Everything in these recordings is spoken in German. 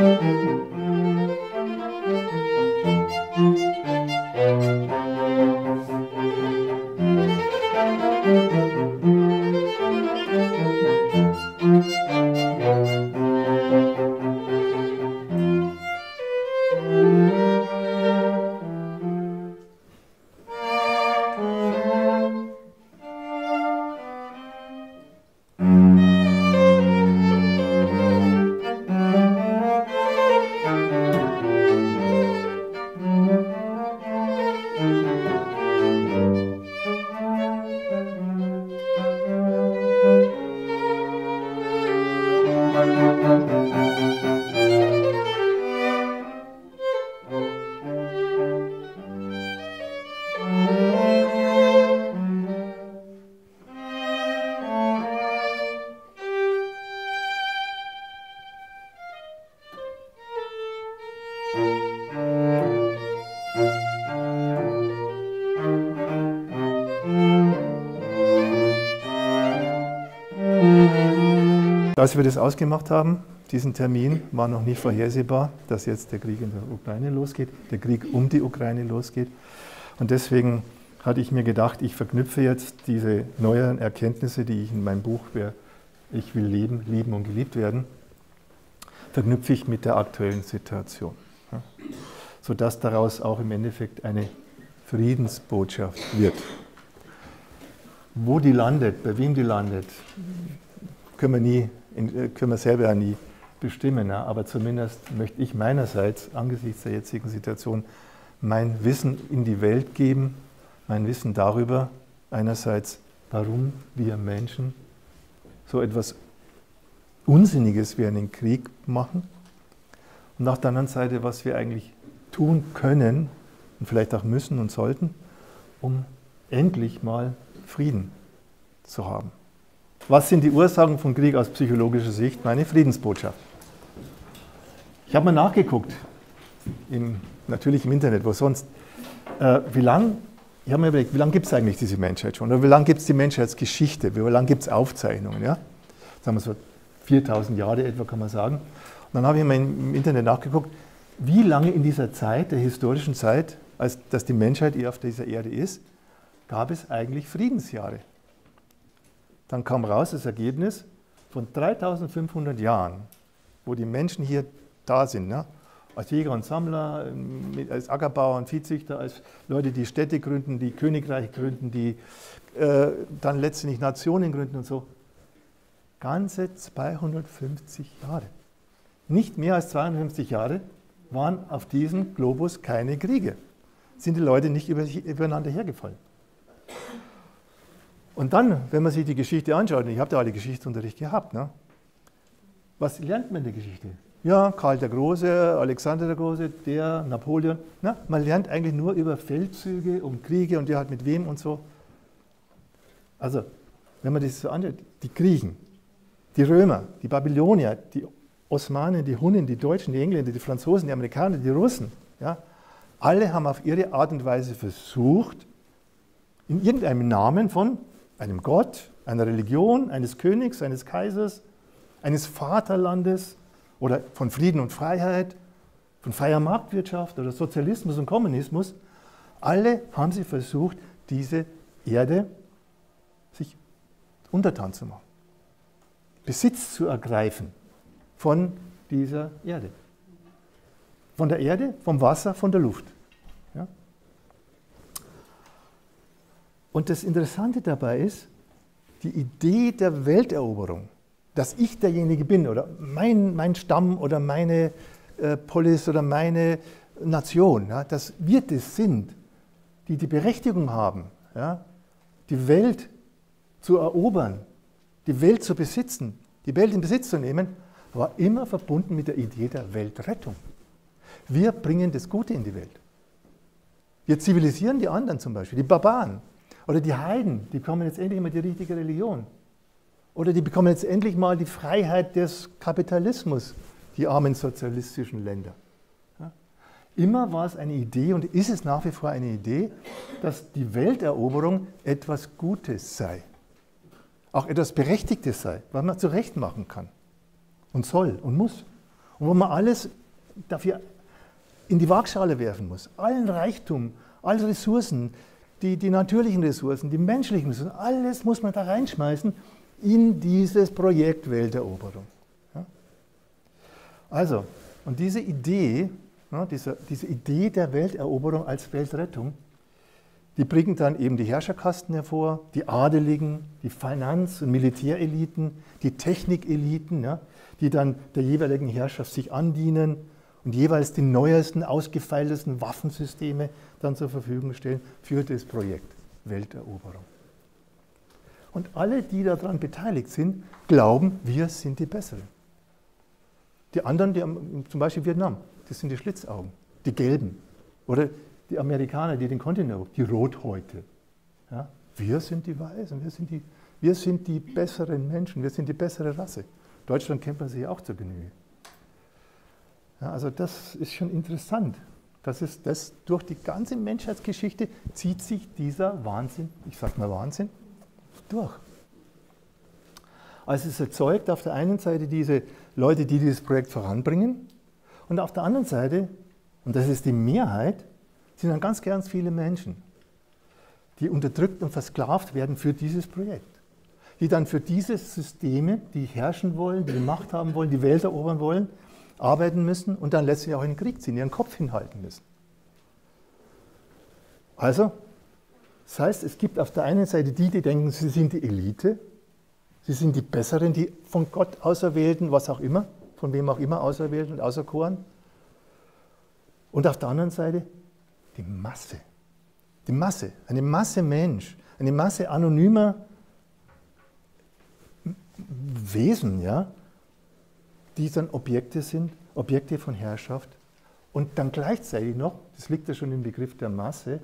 Música Als wir das ausgemacht haben, diesen Termin, war noch nicht vorhersehbar, dass jetzt der Krieg in der Ukraine losgeht, der Krieg um die Ukraine losgeht. Und deswegen hatte ich mir gedacht, ich verknüpfe jetzt diese neuen Erkenntnisse, die ich in meinem Buch Wer Ich will leben, lieben und geliebt werden, verknüpfe ich mit der aktuellen Situation. Sodass daraus auch im Endeffekt eine Friedensbotschaft wird. Wo die landet, bei wem die landet, können wir nie können wir selber ja nie bestimmen. Ja? Aber zumindest möchte ich meinerseits angesichts der jetzigen Situation mein Wissen in die Welt geben, mein Wissen darüber, einerseits, warum wir Menschen so etwas Unsinniges wie einen Krieg machen und auf der anderen Seite, was wir eigentlich tun können und vielleicht auch müssen und sollten, um endlich mal Frieden zu haben. Was sind die Ursachen von Krieg aus psychologischer Sicht? Meine Friedensbotschaft. Ich habe mal nachgeguckt, im, natürlich im Internet, wo sonst. Äh, wie lange, ich habe mir überlegt, wie lange gibt es eigentlich diese Menschheit schon? Oder wie lange gibt es die Menschheitsgeschichte? Wie lange gibt es Aufzeichnungen? Ja? Sagen wir so 4000 Jahre etwa, kann man sagen. Und dann habe ich mal im Internet nachgeguckt, wie lange in dieser Zeit, der historischen Zeit, als dass die Menschheit auf dieser Erde ist, gab es eigentlich Friedensjahre? Dann kam raus das Ergebnis von 3500 Jahren, wo die Menschen hier da sind, ne? als Jäger und Sammler, als Ackerbauer und Viehzüchter, als Leute, die Städte gründen, die Königreiche gründen, die äh, dann letztendlich Nationen gründen und so. Ganze 250 Jahre. Nicht mehr als 250 Jahre waren auf diesem Globus keine Kriege. Sind die Leute nicht übereinander hergefallen. Und dann, wenn man sich die Geschichte anschaut, und ich habe da alle Geschichtsunterricht gehabt, ne? was lernt man in der Geschichte? Ja, Karl der Große, Alexander der Große, der, Napoleon. Na, man lernt eigentlich nur über Feldzüge und Kriege und der hat mit wem und so. Also, wenn man das so anschaut, die Griechen, die Römer, die Babylonier, die Osmanen, die Hunnen, die Deutschen, die Engländer, die Franzosen, die Amerikaner, die Russen, ja, alle haben auf ihre Art und Weise versucht, in irgendeinem Namen von einem Gott, einer Religion, eines Königs, eines Kaisers, eines Vaterlandes oder von Frieden und Freiheit, von freier Marktwirtschaft oder Sozialismus und Kommunismus, alle haben sie versucht, diese Erde sich untertan zu machen, Besitz zu ergreifen von dieser Erde. Von der Erde, vom Wasser, von der Luft. Und das Interessante dabei ist, die Idee der Welteroberung, dass ich derjenige bin oder mein, mein Stamm oder meine äh, Polis oder meine Nation, ja, dass wir das sind, die die Berechtigung haben, ja, die Welt zu erobern, die Welt zu besitzen, die Welt in Besitz zu nehmen, war immer verbunden mit der Idee der Weltrettung. Wir bringen das Gute in die Welt. Wir zivilisieren die anderen zum Beispiel, die Barbaren. Oder die Heiden, die bekommen jetzt endlich mal die richtige Religion. Oder die bekommen jetzt endlich mal die Freiheit des Kapitalismus, die armen sozialistischen Länder. Immer war es eine Idee und ist es nach wie vor eine Idee, dass die Welteroberung etwas Gutes sei. Auch etwas Berechtigtes sei, was man zurecht machen kann und soll und muss. Und wo man alles dafür in die Waagschale werfen muss. Allen Reichtum, alle Ressourcen, die, die natürlichen Ressourcen, die menschlichen Ressourcen, alles muss man da reinschmeißen in dieses Projekt Welteroberung. Ja? Also, und diese Idee, ja, diese, diese Idee der Welteroberung als Weltrettung, die bringen dann eben die Herrscherkasten hervor, die Adeligen, die Finanz- und Militäreliten, die Technikeliten, ja, die dann der jeweiligen Herrschaft sich andienen und jeweils die neuesten, ausgefeiltesten Waffensysteme dann zur Verfügung stellen für das Projekt Welteroberung. Und alle, die daran beteiligt sind, glauben, wir sind die Besseren. Die anderen, die zum Beispiel Vietnam, das sind die Schlitzaugen, die Gelben. Oder die Amerikaner, die den Kontinent, die Rothäute. Ja? Wir sind die Weisen, wir sind die, wir sind die besseren Menschen, wir sind die bessere Rasse. Deutschland kennt man sich auch zur Genüge. Ja, also das ist schon interessant. Das ist das, durch die ganze Menschheitsgeschichte zieht sich dieser Wahnsinn, ich sage mal Wahnsinn, durch. Also es erzeugt auf der einen Seite diese Leute, die dieses Projekt voranbringen, und auf der anderen Seite, und das ist die Mehrheit, sind dann ganz ganz viele Menschen, die unterdrückt und versklavt werden für dieses Projekt. Die dann für diese Systeme, die herrschen wollen, die Macht haben wollen, die Welt erobern wollen, arbeiten müssen und dann letztlich auch in den Krieg ziehen, ihren Kopf hinhalten müssen. Also, das heißt, es gibt auf der einen Seite die, die denken, sie sind die Elite, sie sind die Besseren, die von Gott auserwählten, was auch immer, von wem auch immer auserwählt und auserkoren. Und auf der anderen Seite die Masse. Die Masse, eine Masse Mensch, eine Masse anonymer Wesen, ja, die dann Objekte sind, Objekte von Herrschaft und dann gleichzeitig noch, das liegt ja schon im Begriff der Masse,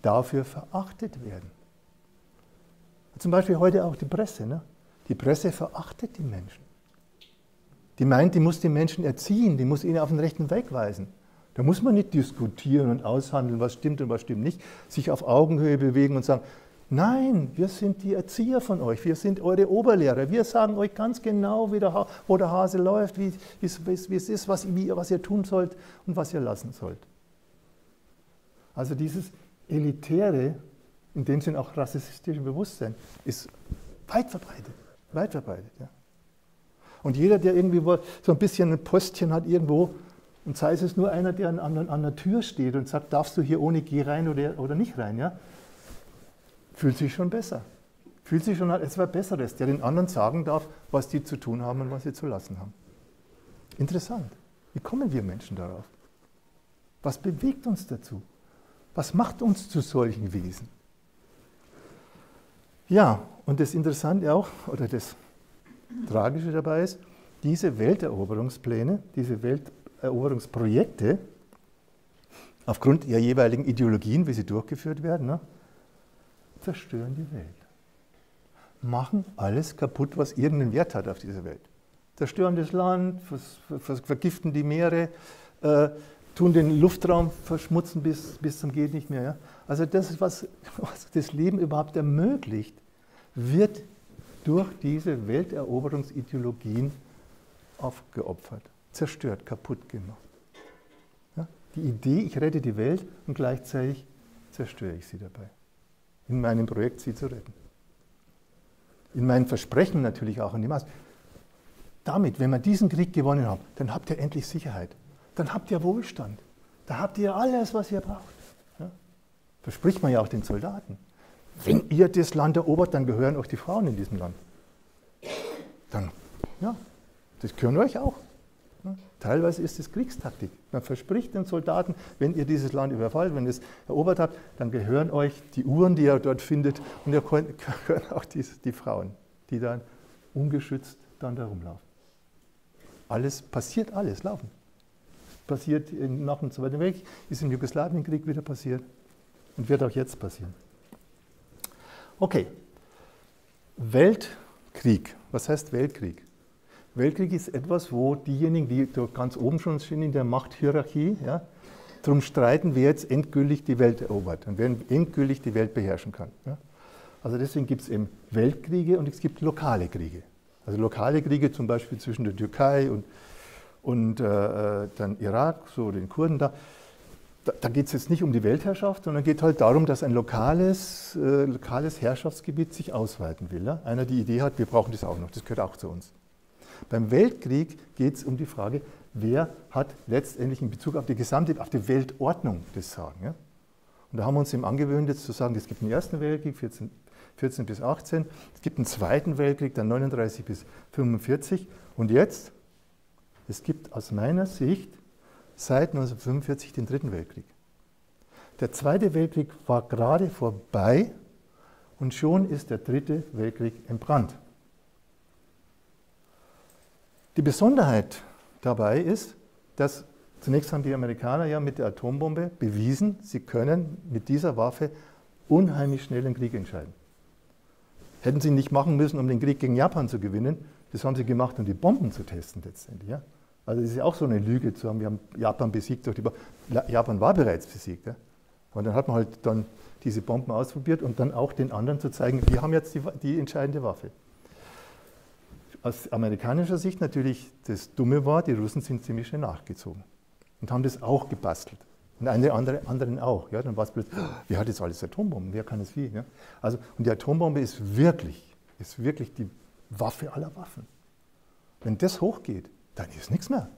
dafür verachtet werden. Zum Beispiel heute auch die Presse. Ne? Die Presse verachtet die Menschen. Die meint, die muss die Menschen erziehen, die muss ihnen auf den rechten Weg weisen. Da muss man nicht diskutieren und aushandeln, was stimmt und was stimmt nicht, sich auf Augenhöhe bewegen und sagen, nein, wir sind die Erzieher von euch, wir sind eure Oberlehrer, wir sagen euch ganz genau, der wo der Hase läuft, wie, wie, wie es ist, was, wie, was ihr tun sollt und was ihr lassen sollt. Also dieses elitäre, in dem Sinn auch rassistische Bewusstsein, ist weit verbreitet, weit verbreitet. Ja. Und jeder, der irgendwie so ein bisschen ein Postchen hat irgendwo, und sei es nur einer, der an, an, an der Tür steht und sagt, darfst du hier ohne Geh rein oder, oder nicht rein, ja? Fühlt sich schon besser. Fühlt sich schon als etwas Besseres, der den anderen sagen darf, was die zu tun haben und was sie zu lassen haben. Interessant. Wie kommen wir Menschen darauf? Was bewegt uns dazu? Was macht uns zu solchen Wesen? Ja, und das Interessante auch, oder das Tragische dabei ist, diese Welteroberungspläne, diese Welt, Eroberungsprojekte aufgrund ihrer jeweiligen Ideologien, wie sie durchgeführt werden, ne, zerstören die Welt. Machen alles kaputt, was irgendeinen Wert hat auf dieser Welt. Zerstören das Land, vergiften die Meere, äh, tun den Luftraum verschmutzen bis, bis zum geht nicht mehr. Ja? Also das, was, was das Leben überhaupt ermöglicht, wird durch diese Welteroberungsideologien aufgeopfert zerstört, kaputt gemacht. Ja? Die Idee, ich rette die Welt und gleichzeitig zerstöre ich sie dabei. In meinem Projekt, sie zu retten. In meinen Versprechen natürlich auch an die Masse. Damit, wenn wir diesen Krieg gewonnen haben, dann habt ihr endlich Sicherheit. Dann habt ihr Wohlstand. Da habt ihr alles, was ihr braucht. Ja? Verspricht man ja auch den Soldaten. Wenn ihr das Land erobert, dann gehören euch die Frauen in diesem Land. Dann, ja, das gehören euch auch. Teilweise ist es Kriegstaktik. Man verspricht den Soldaten, wenn ihr dieses Land überfallt, wenn ihr es erobert habt, dann gehören euch die Uhren, die ihr dort findet, und ihr gehören auch die, die Frauen, die dann ungeschützt dann da rumlaufen. Alles passiert, alles laufen. Passiert nach dem Zweiten Weltkrieg, ist im Jugoslawienkrieg wieder passiert und wird auch jetzt passieren. Okay, Weltkrieg. Was heißt Weltkrieg? Weltkrieg ist etwas, wo diejenigen, die ganz oben schon sind in der Machthierarchie, ja, darum streiten, wer jetzt endgültig die Welt erobert und wer endgültig die Welt beherrschen kann. Ja. Also deswegen gibt es eben Weltkriege und es gibt lokale Kriege. Also lokale Kriege zum Beispiel zwischen der Türkei und, und äh, dann Irak, so den Kurden da. Da, da geht es jetzt nicht um die Weltherrschaft, sondern geht halt darum, dass ein lokales, äh, lokales Herrschaftsgebiet sich ausweiten will. Ja? Einer die Idee hat, wir brauchen das auch noch, das gehört auch zu uns. Beim Weltkrieg geht es um die Frage, wer hat letztendlich in Bezug auf die gesamte, auf die Weltordnung das Sagen. Ja? Und da haben wir uns eben angewöhnt, jetzt zu sagen, es gibt einen Ersten Weltkrieg, 14, 14 bis 18, es gibt einen Zweiten Weltkrieg, dann 39 bis 45 und jetzt, es gibt aus meiner Sicht seit 1945 den Dritten Weltkrieg. Der Zweite Weltkrieg war gerade vorbei und schon ist der Dritte Weltkrieg entbrannt. Die Besonderheit dabei ist, dass zunächst haben die Amerikaner ja mit der Atombombe bewiesen, sie können mit dieser Waffe unheimlich schnell einen Krieg entscheiden. Hätten sie nicht machen müssen, um den Krieg gegen Japan zu gewinnen, das haben sie gemacht, um die Bomben zu testen letztendlich. Ja? Also das ist ja auch so eine Lüge zu haben, wir haben Japan besiegt durch die Bomben. Japan war bereits besiegt. Ja? Aber dann hat man halt dann diese Bomben ausprobiert und dann auch den anderen zu zeigen, wir haben jetzt die, die entscheidende Waffe. Aus amerikanischer Sicht natürlich das Dumme war, die Russen sind ziemlich schnell nachgezogen und haben das auch gebastelt. Und eine andere, anderen auch. Ja, dann war es plötzlich, oh, wer hat jetzt alles Atombomben? Wer kann es wie? Ja? Also, und die Atombombe ist wirklich, ist wirklich die Waffe aller Waffen. Wenn das hochgeht, dann ist nichts mehr.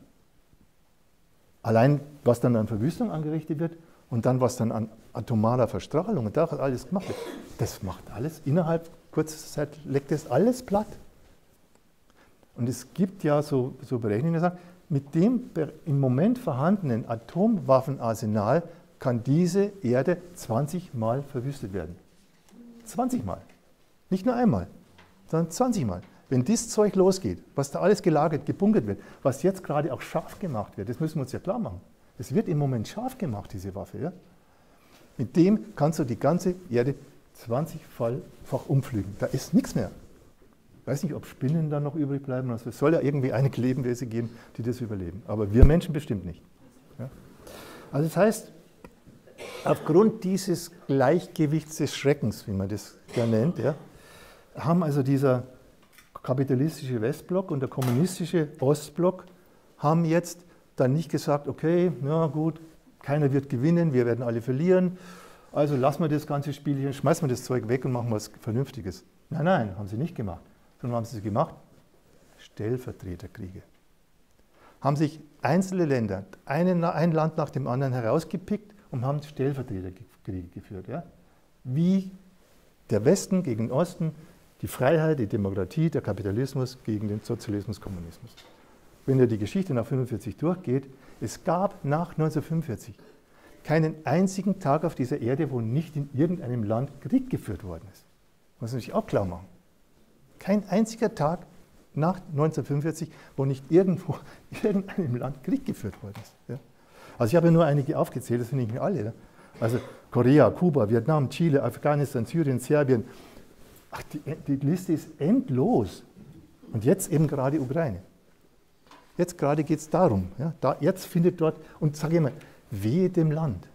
Allein, was dann an Verwüstung angerichtet wird und dann, was dann an atomarer Verstrahlung und da alles gemacht wird, das macht alles innerhalb kurzer Zeit, leckt das alles platt. Und es gibt ja so, so Berechnungen, die sagen, mit dem im Moment vorhandenen Atomwaffenarsenal kann diese Erde 20 Mal verwüstet werden. 20 Mal. Nicht nur einmal, sondern 20 Mal. Wenn dieses Zeug losgeht, was da alles gelagert, gebunkert wird, was jetzt gerade auch scharf gemacht wird, das müssen wir uns ja klar machen. Es wird im Moment scharf gemacht, diese Waffe. Ja? Mit dem kannst du die ganze Erde 20-fach umflügen. Da ist nichts mehr. Weiß nicht, ob Spinnen da noch übrig bleiben. Also es soll ja irgendwie einige Lebewesen geben, die das überleben. Aber wir Menschen bestimmt nicht. Ja? Also das heißt, aufgrund dieses Gleichgewichts des Schreckens, wie man das ja nennt, ja, haben also dieser kapitalistische Westblock und der kommunistische Ostblock haben jetzt dann nicht gesagt, okay, ja gut, keiner wird gewinnen, wir werden alle verlieren, also lassen wir das ganze Spiel hier, schmeißen wir das Zeug weg und machen was Vernünftiges. Nein, nein, haben sie nicht gemacht. Sondern haben sie gemacht? Stellvertreterkriege. Haben sich einzelne Länder, ein Land nach dem anderen herausgepickt und haben Stellvertreterkriege geführt. Ja? Wie der Westen gegen den Osten, die Freiheit, die Demokratie, der Kapitalismus gegen den Sozialismus, Kommunismus. Wenn ihr die Geschichte nach 1945 durchgeht, es gab nach 1945 keinen einzigen Tag auf dieser Erde, wo nicht in irgendeinem Land Krieg geführt worden ist. Muss man sich auch klar machen. Kein einziger Tag nach 1945, wo nicht irgendwo in irgendeinem Land Krieg geführt worden ist. Ja. Also ich habe nur einige aufgezählt, das ich nicht alle. Ja. Also Korea, Kuba, Vietnam, Chile, Afghanistan, Syrien, Serbien, Ach, die, die Liste ist endlos. Und jetzt eben gerade Ukraine. Jetzt gerade geht es darum. Ja, da, jetzt findet dort, und sage ich mal, wehe dem Land.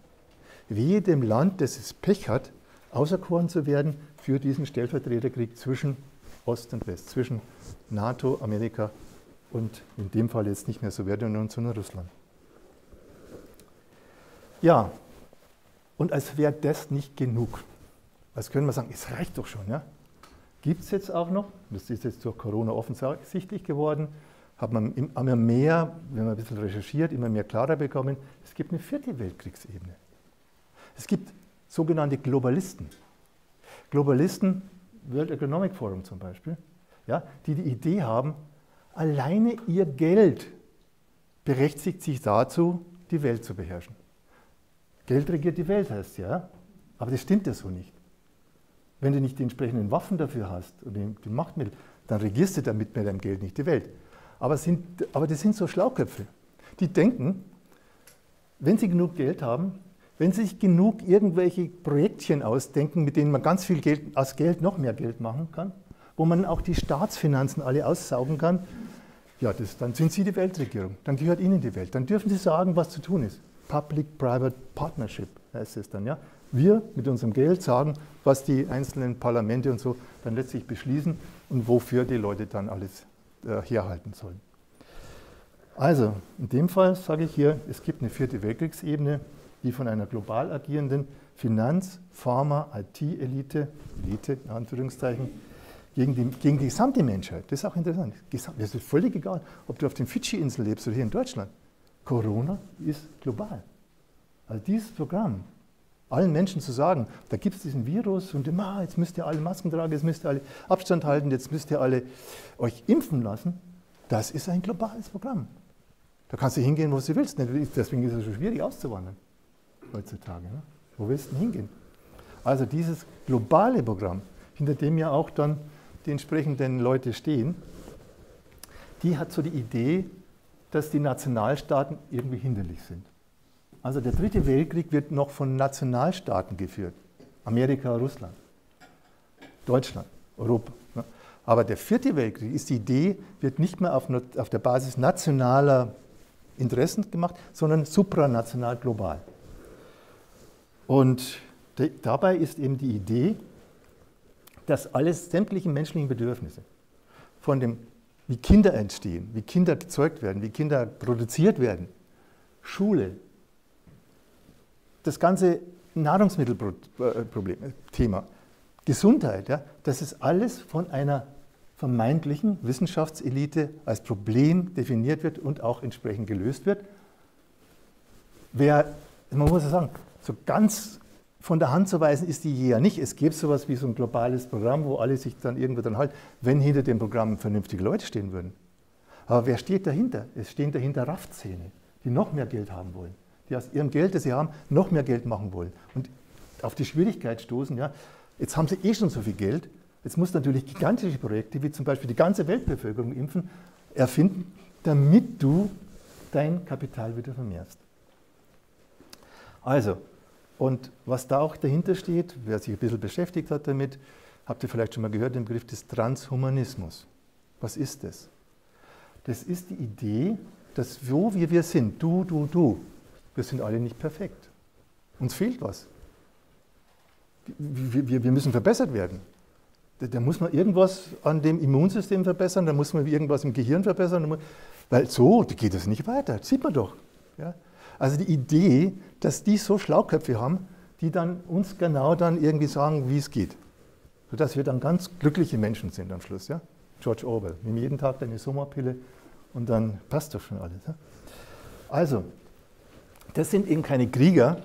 Wehe dem Land, das es Pech hat, auserkoren zu werden für diesen Stellvertreterkrieg zwischen Ost und West, zwischen NATO, Amerika und in dem Fall jetzt nicht mehr Sowjetunion, sondern Russland. Ja, und als wäre das nicht genug. Als können wir sagen, es reicht doch schon. Ja? gibt es jetzt auch noch. Das ist jetzt durch Corona offensichtlich geworden. Hat man immer mehr, wenn man ein bisschen recherchiert, immer mehr klarer bekommen. Es gibt eine vierte Weltkriegsebene. Es gibt sogenannte Globalisten. Globalisten, World Economic Forum zum Beispiel, ja, die die Idee haben, alleine ihr Geld berechtigt sich dazu, die Welt zu beherrschen. Geld regiert die Welt heißt ja, aber das stimmt ja so nicht. Wenn du nicht die entsprechenden Waffen dafür hast und die, Machtmittel, dann regierst du damit mit deinem Geld nicht die Welt. Aber, sind, aber das sind so Schlauköpfe. Die denken, wenn sie genug Geld haben, wenn sie sich genug irgendwelche Projektchen ausdenken, mit denen man ganz viel Geld, aus Geld noch mehr Geld machen kann, wo man auch die Staatsfinanzen alle aussaugen kann, ja, das, dann sind sie die Weltregierung. Dann gehört ihnen die Welt. Dann dürfen sie sagen, was zu tun ist. Public-Private Partnership heißt es dann. Ja? Wir mit unserem Geld sagen, was die einzelnen Parlamente und so dann letztlich beschließen und wofür die Leute dann alles äh, herhalten sollen. Also, in dem Fall sage ich hier, es gibt eine vierte Weltkriegsebene, die von einer global agierenden Finanz-, Pharma-, IT-Elite, Elite in Anführungszeichen, gegen die, gegen die gesamte Menschheit, das ist auch interessant, das ist völlig egal, ob du auf den Fidschi-Inseln lebst oder hier in Deutschland. Corona ist global. Also dieses Programm, allen Menschen zu sagen, da gibt es diesen Virus und immer, jetzt müsst ihr alle Masken tragen, jetzt müsst ihr alle Abstand halten, jetzt müsst ihr alle euch impfen lassen, das ist ein globales Programm. Da kannst du hingehen, wo du willst. Deswegen ist es so schwierig auszuwandern heutzutage. Ne? Wo willst du denn hingehen? Also dieses globale Programm, hinter dem ja auch dann die entsprechenden Leute stehen, die hat so die Idee, dass die Nationalstaaten irgendwie hinderlich sind. Also der dritte Weltkrieg wird noch von Nationalstaaten geführt. Amerika, Russland, Deutschland, Europa. Ne? Aber der vierte Weltkrieg ist die Idee, wird nicht mehr auf, auf der Basis nationaler Interessen gemacht, sondern supranational global. Und dabei ist eben die Idee, dass alles sämtliche menschlichen Bedürfnisse, von dem, wie Kinder entstehen, wie Kinder gezeugt werden, wie Kinder produziert werden, Schule, das ganze Nahrungsmittelproblem, Thema, Gesundheit, ja, das ist alles von einer vermeintlichen Wissenschaftselite als Problem definiert wird und auch entsprechend gelöst wird. Wer, man muss ja sagen, so ganz von der Hand zu weisen ist die ja nicht. Es gibt sowas wie so ein globales Programm, wo alle sich dann irgendwo dann halten, wenn hinter dem Programm vernünftige Leute stehen würden. Aber wer steht dahinter? Es stehen dahinter Raffzähne, die noch mehr Geld haben wollen, die aus ihrem Geld, das sie haben, noch mehr Geld machen wollen und auf die Schwierigkeit stoßen, ja, jetzt haben sie eh schon so viel Geld, Jetzt muss natürlich gigantische Projekte, wie zum Beispiel die ganze Weltbevölkerung impfen, erfinden, damit du dein Kapital wieder vermehrst. Also, und was da auch dahinter steht, wer sich ein bisschen beschäftigt hat damit, habt ihr vielleicht schon mal gehört, den Begriff des Transhumanismus. Was ist das? Das ist die Idee, dass wo wir, wir sind, du, du, du, wir sind alle nicht perfekt. Uns fehlt was. Wir, wir, wir müssen verbessert werden. Da muss man irgendwas an dem Immunsystem verbessern, da muss man irgendwas im Gehirn verbessern, weil so geht es nicht weiter, das sieht man doch. Ja? Also die Idee, dass die so Schlauköpfe haben, die dann uns genau dann irgendwie sagen, wie es geht. Sodass wir dann ganz glückliche Menschen sind am Schluss. Ja? George Orwell, nimm jeden Tag deine Sommerpille und dann passt doch schon alles. Ja? Also, das sind eben keine Krieger,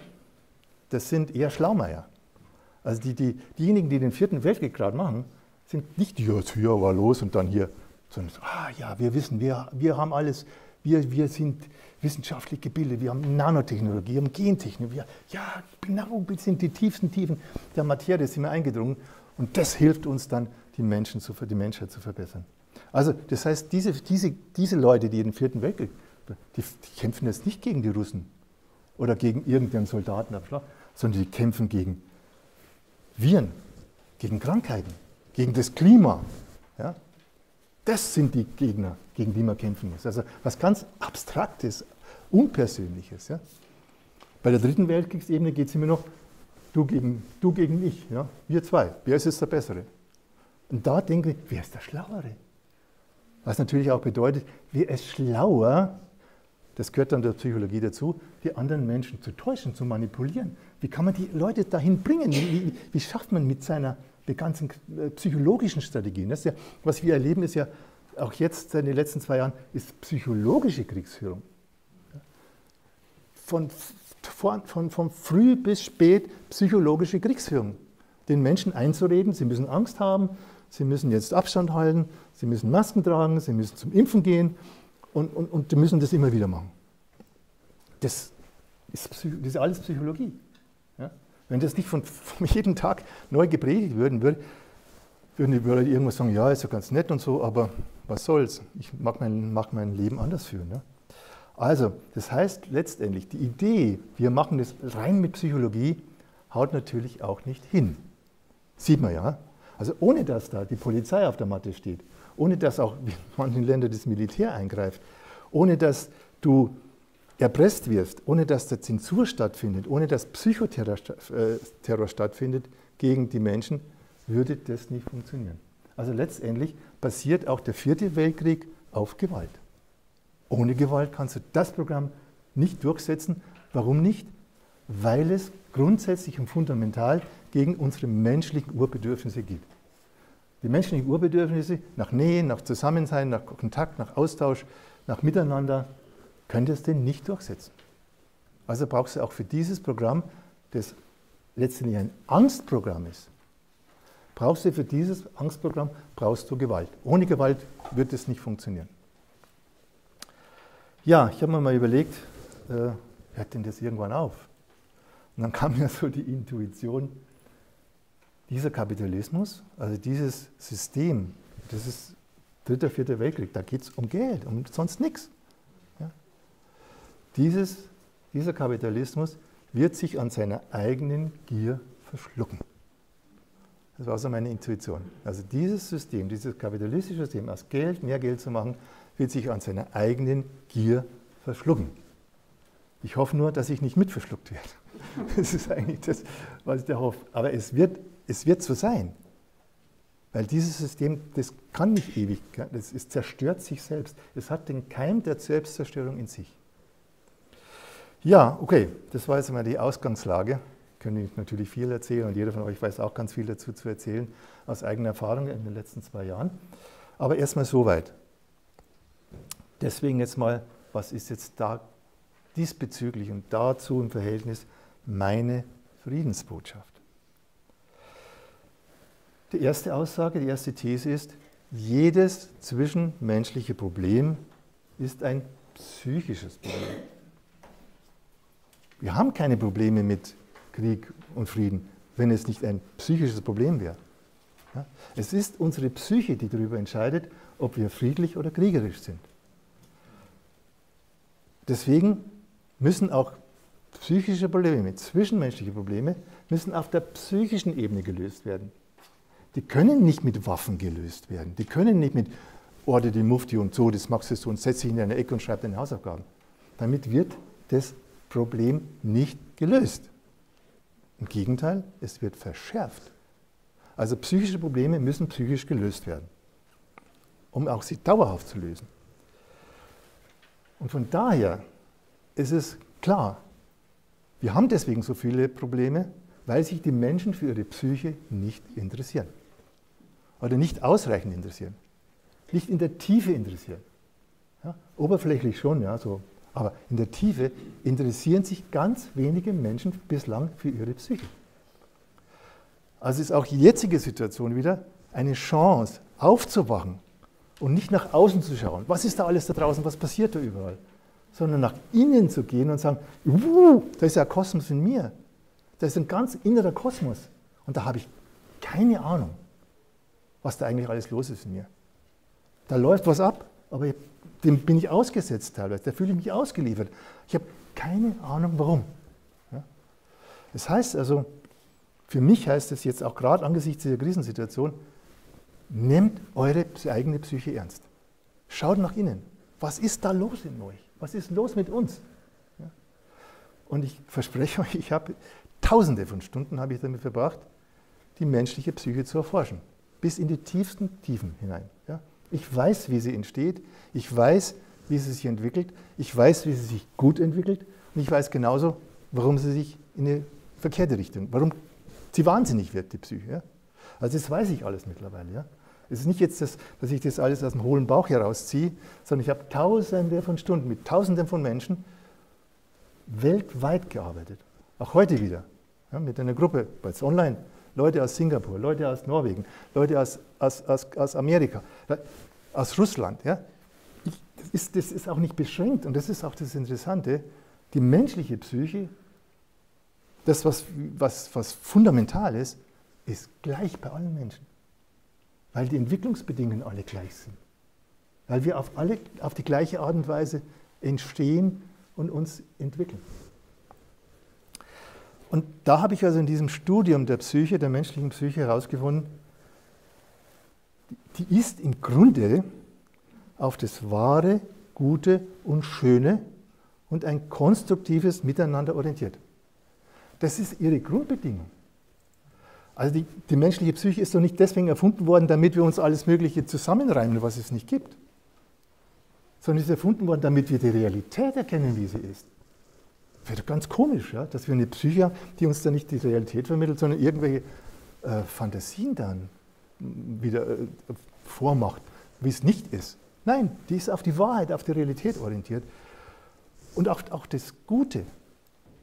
das sind eher Schlaumeier. Also die, die, diejenigen, die den vierten Weltkrieg gerade machen, sind nicht die, hier war los und dann hier, sondern ah ja, wir wissen, wir, wir haben alles, wir, wir sind wissenschaftlich gebildet, wir haben Nanotechnologie, wir haben Gentechnik, wir, ja, genau, bis in die tiefsten Tiefen der Materie sind wir eingedrungen und das hilft uns dann, die, Menschen zu, die Menschheit zu verbessern. Also das heißt, diese, diese, diese Leute, die den vierten Weltkrieg, die, die kämpfen jetzt nicht gegen die Russen oder gegen irgendeinen Soldaten, sondern die kämpfen gegen Viren, gegen Krankheiten, gegen das Klima. Ja? Das sind die Gegner, gegen die man kämpfen muss. Also was ganz Abstraktes, Unpersönliches. Ja? Bei der dritten Weltkriegsebene geht es immer noch du gegen, du gegen mich, ja? wir zwei. Wer ist jetzt der Bessere? Und da denke ich, wer ist der Schlauere? Was natürlich auch bedeutet, wer ist schlauer, das gehört dann der Psychologie dazu, die anderen Menschen zu täuschen, zu manipulieren. Wie kann man die Leute dahin bringen? Wie, wie, wie schafft man mit seiner mit ganzen äh, psychologischen Strategien? Das ist ja, was wir erleben, ist ja auch jetzt in den letzten zwei Jahren, ist psychologische Kriegsführung. Von, von, von, von früh bis spät psychologische Kriegsführung. Den Menschen einzureden, sie müssen Angst haben, sie müssen jetzt Abstand halten, sie müssen Masken tragen, sie müssen zum Impfen gehen und, und, und die müssen das immer wieder machen. Das ist, das ist alles Psychologie. Wenn das nicht von, von jedem Tag neu gepredigt würden würde, würden die Leute irgendwas sagen, ja, ist ja ganz nett und so, aber was soll's? Ich mag mein, mag mein Leben anders führen. Ja? Also, das heißt letztendlich, die Idee, wir machen das rein mit Psychologie, haut natürlich auch nicht hin. Sieht man ja. Also ohne dass da die Polizei auf der Matte steht, ohne dass auch in manchen Ländern das Militär eingreift, ohne dass du erpresst wirst, ohne dass da Zensur stattfindet, ohne dass Psychoterror äh, stattfindet gegen die Menschen, würde das nicht funktionieren. Also letztendlich basiert auch der vierte Weltkrieg auf Gewalt. Ohne Gewalt kannst du das Programm nicht durchsetzen. Warum nicht? Weil es grundsätzlich und fundamental gegen unsere menschlichen Urbedürfnisse geht. Die menschlichen Urbedürfnisse nach Nähe, nach Zusammensein, nach Kontakt, nach Austausch, nach Miteinander, könntest du nicht durchsetzen. Also brauchst du auch für dieses Programm, das letztendlich ein Angstprogramm ist, brauchst du für dieses Angstprogramm brauchst du Gewalt. Ohne Gewalt wird es nicht funktionieren. Ja, ich habe mir mal überlegt, äh, hört denn das irgendwann auf? Und dann kam mir so die Intuition, dieser Kapitalismus, also dieses System, das ist dritter, vierter Weltkrieg, da geht es um Geld, um sonst nichts. Dieses, dieser Kapitalismus wird sich an seiner eigenen Gier verschlucken. Das war so meine Intuition. Also dieses System, dieses kapitalistische System, aus Geld mehr Geld zu machen, wird sich an seiner eigenen Gier verschlucken. Ich hoffe nur, dass ich nicht mit verschluckt werde. Das ist eigentlich das, was ich da hoffe. Aber es wird, es wird so sein. Weil dieses System, das kann nicht ewig, das ist, zerstört sich selbst. Es hat den Keim der Selbstzerstörung in sich. Ja, okay, das war jetzt mal die Ausgangslage. Könnte ich natürlich viel erzählen und jeder von euch weiß auch ganz viel dazu zu erzählen, aus eigener Erfahrung in den letzten zwei Jahren. Aber erstmal soweit. Deswegen jetzt mal, was ist jetzt da diesbezüglich und dazu im Verhältnis meine Friedensbotschaft? Die erste Aussage, die erste These ist, jedes zwischenmenschliche Problem ist ein psychisches Problem. Wir haben keine Probleme mit Krieg und Frieden, wenn es nicht ein psychisches Problem wäre. Ja? Es ist unsere Psyche, die darüber entscheidet, ob wir friedlich oder kriegerisch sind. Deswegen müssen auch psychische Probleme, zwischenmenschliche Probleme, müssen auf der psychischen Ebene gelöst werden. Die können nicht mit Waffen gelöst werden. Die können nicht mit Orde die Mufti und so, das machst du so und setz dich in eine Ecke und schreib deine Hausaufgaben. Damit wird das Problem nicht gelöst. Im Gegenteil, es wird verschärft. Also psychische Probleme müssen psychisch gelöst werden, um auch sie dauerhaft zu lösen. Und von daher ist es klar, wir haben deswegen so viele Probleme, weil sich die Menschen für ihre Psyche nicht interessieren. Oder nicht ausreichend interessieren. Nicht in der Tiefe interessieren. Ja, oberflächlich schon, ja, so aber in der Tiefe interessieren sich ganz wenige Menschen bislang für ihre Psyche. Also ist auch die jetzige Situation wieder eine Chance, aufzuwachen und nicht nach außen zu schauen. Was ist da alles da draußen? Was passiert da überall? Sondern nach innen zu gehen und sagen: uh, Da ist ja ein Kosmos in mir. Da ist ein ganz innerer Kosmos. Und da habe ich keine Ahnung, was da eigentlich alles los ist in mir. Da läuft was ab, aber ich dem bin ich ausgesetzt teilweise, da fühle ich mich ausgeliefert. Ich habe keine Ahnung warum. Ja? Das heißt also, für mich heißt es jetzt auch gerade angesichts dieser Krisensituation, nehmt eure eigene Psyche ernst. Schaut nach innen. Was ist da los in euch? Was ist los mit uns? Ja? Und ich verspreche euch, ich habe tausende von Stunden habe ich damit verbracht, die menschliche Psyche zu erforschen. Bis in die tiefsten Tiefen hinein. Ja? Ich weiß, wie sie entsteht. Ich weiß, wie sie sich entwickelt. Ich weiß, wie sie sich gut entwickelt. Und ich weiß genauso, warum sie sich in eine verkehrte Richtung, warum sie wahnsinnig wird, die Psyche. Ja? Also das weiß ich alles mittlerweile. Ja? Es ist nicht jetzt, das, dass ich das alles aus dem hohlen Bauch herausziehe, sondern ich habe tausende von Stunden mit tausenden von Menschen weltweit gearbeitet. Auch heute wieder. Ja, mit einer Gruppe, jetzt online, Leute aus Singapur, Leute aus Norwegen, Leute aus, aus, aus, aus Amerika, aus Russland. Ja? Ich, das, ist, das ist auch nicht beschränkt und das ist auch das Interessante. Die menschliche Psyche, das, was, was, was fundamental ist, ist gleich bei allen Menschen. Weil die Entwicklungsbedingungen alle gleich sind. Weil wir auf, alle, auf die gleiche Art und Weise entstehen und uns entwickeln. Und da habe ich also in diesem Studium der Psyche, der menschlichen Psyche herausgefunden, die ist im Grunde auf das Wahre, Gute und Schöne und ein konstruktives Miteinander orientiert. Das ist ihre Grundbedingung. Also die, die, menschliche Psyche ist doch nicht deswegen erfunden worden, damit wir uns alles Mögliche zusammenreimen, was es nicht gibt. sondern ist erfunden worden, damit wir die Realität erkennen, wie sie ist. Wäre doch ganz komisch, ja? dass wir eine Psyche haben, die uns dann nicht die Realität vermittelt, sondern irgendwelche äh, Fantasien dann wieder äh, vormacht, wie es nicht ist. Nein, die ist auf die Wahrheit, auf die Realität orientiert. Und auch, auch das Gute,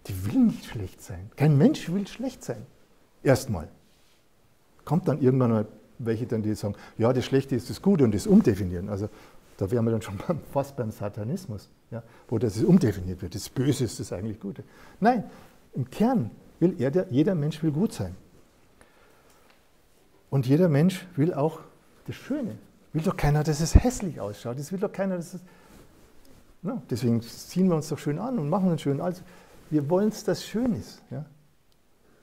die will nicht schlecht sein. Kein Mensch will schlecht sein. Erstmal. Kommt dann irgendwann mal welche dann, die sagen, ja, das Schlechte ist das Gute und das umdefinieren. Also da wären wir dann schon fast beim Satanismus, ja, wo das umdefiniert wird. Das Böse ist das eigentlich Gute. Nein, im Kern will er, jeder Mensch will gut sein. Und jeder Mensch will auch das Schöne. Will doch keiner, dass es hässlich ausschaut. Das will doch keiner, dass es. No, deswegen ziehen wir uns doch schön an und machen uns schön. Also, wir wollen dass es schön ist. Ja?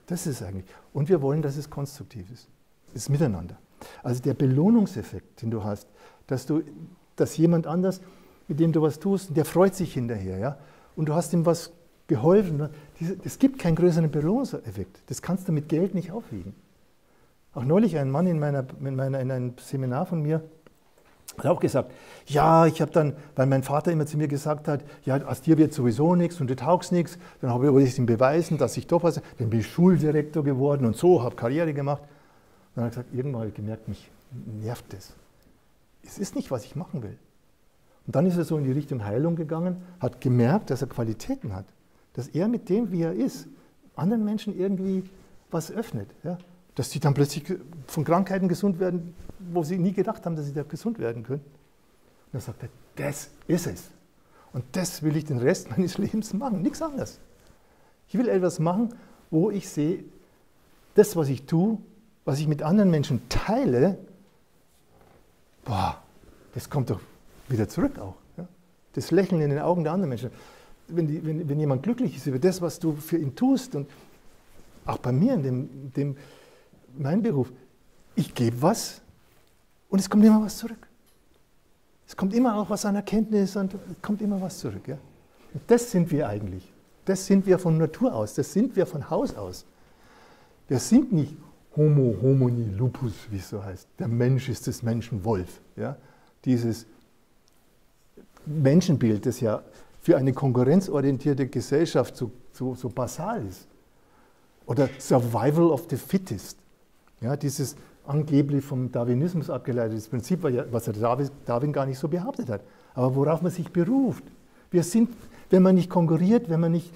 Das ist eigentlich. Und wir wollen, dass es konstruktiv ist. Das ist Miteinander. Also der Belohnungseffekt, den du hast, dass, du, dass jemand anders, mit dem du was tust, der freut sich hinterher. Ja? Und du hast ihm was geholfen. Es gibt keinen größeren Belohnungseffekt. Das kannst du mit Geld nicht aufwiegen. Auch neulich ein Mann in, meiner, in, meiner, in einem Seminar von mir, hat auch gesagt, ja, ich habe dann, weil mein Vater immer zu mir gesagt hat, ja, aus dir wird sowieso nichts und du taugst nichts, dann habe ich es ihm beweisen, dass ich doch was, dann bin ich Schuldirektor geworden und so, habe Karriere gemacht. Dann hat er gesagt, irgendwann habe ich gemerkt, mich nervt das. Es ist nicht, was ich machen will. Und dann ist er so in die Richtung Heilung gegangen, hat gemerkt, dass er Qualitäten hat, dass er mit dem, wie er ist, anderen Menschen irgendwie was öffnet. Ja? Dass sie dann plötzlich von Krankheiten gesund werden, wo sie nie gedacht haben, dass sie da gesund werden können. Und dann sagt er, das ist es. Und das will ich den Rest meines Lebens machen, nichts anderes. Ich will etwas machen, wo ich sehe, das, was ich tue, was ich mit anderen Menschen teile, boah, das kommt doch wieder zurück auch. Ja? Das Lächeln in den Augen der anderen Menschen. Wenn, die, wenn, wenn, jemand glücklich ist über das, was du für ihn tust und auch bei mir in dem, dem mein Beruf. Ich gebe was und es kommt immer was zurück. Es kommt immer auch was an Erkenntnis und es kommt immer was zurück. Ja? Das sind wir eigentlich. Das sind wir von Natur aus. Das sind wir von Haus aus. Wir sind nicht Homo homini lupus, wie es so heißt. Der Mensch ist des Menschen Wolf. Ja? Dieses Menschenbild, das ja für eine konkurrenzorientierte Gesellschaft so, so, so basal ist. Oder Survival of the Fittest. Ja, dieses angeblich vom Darwinismus abgeleitete Prinzip, was Darwin gar nicht so behauptet hat, aber worauf man sich beruft. Wir sind, wenn man nicht konkurriert, wenn man nicht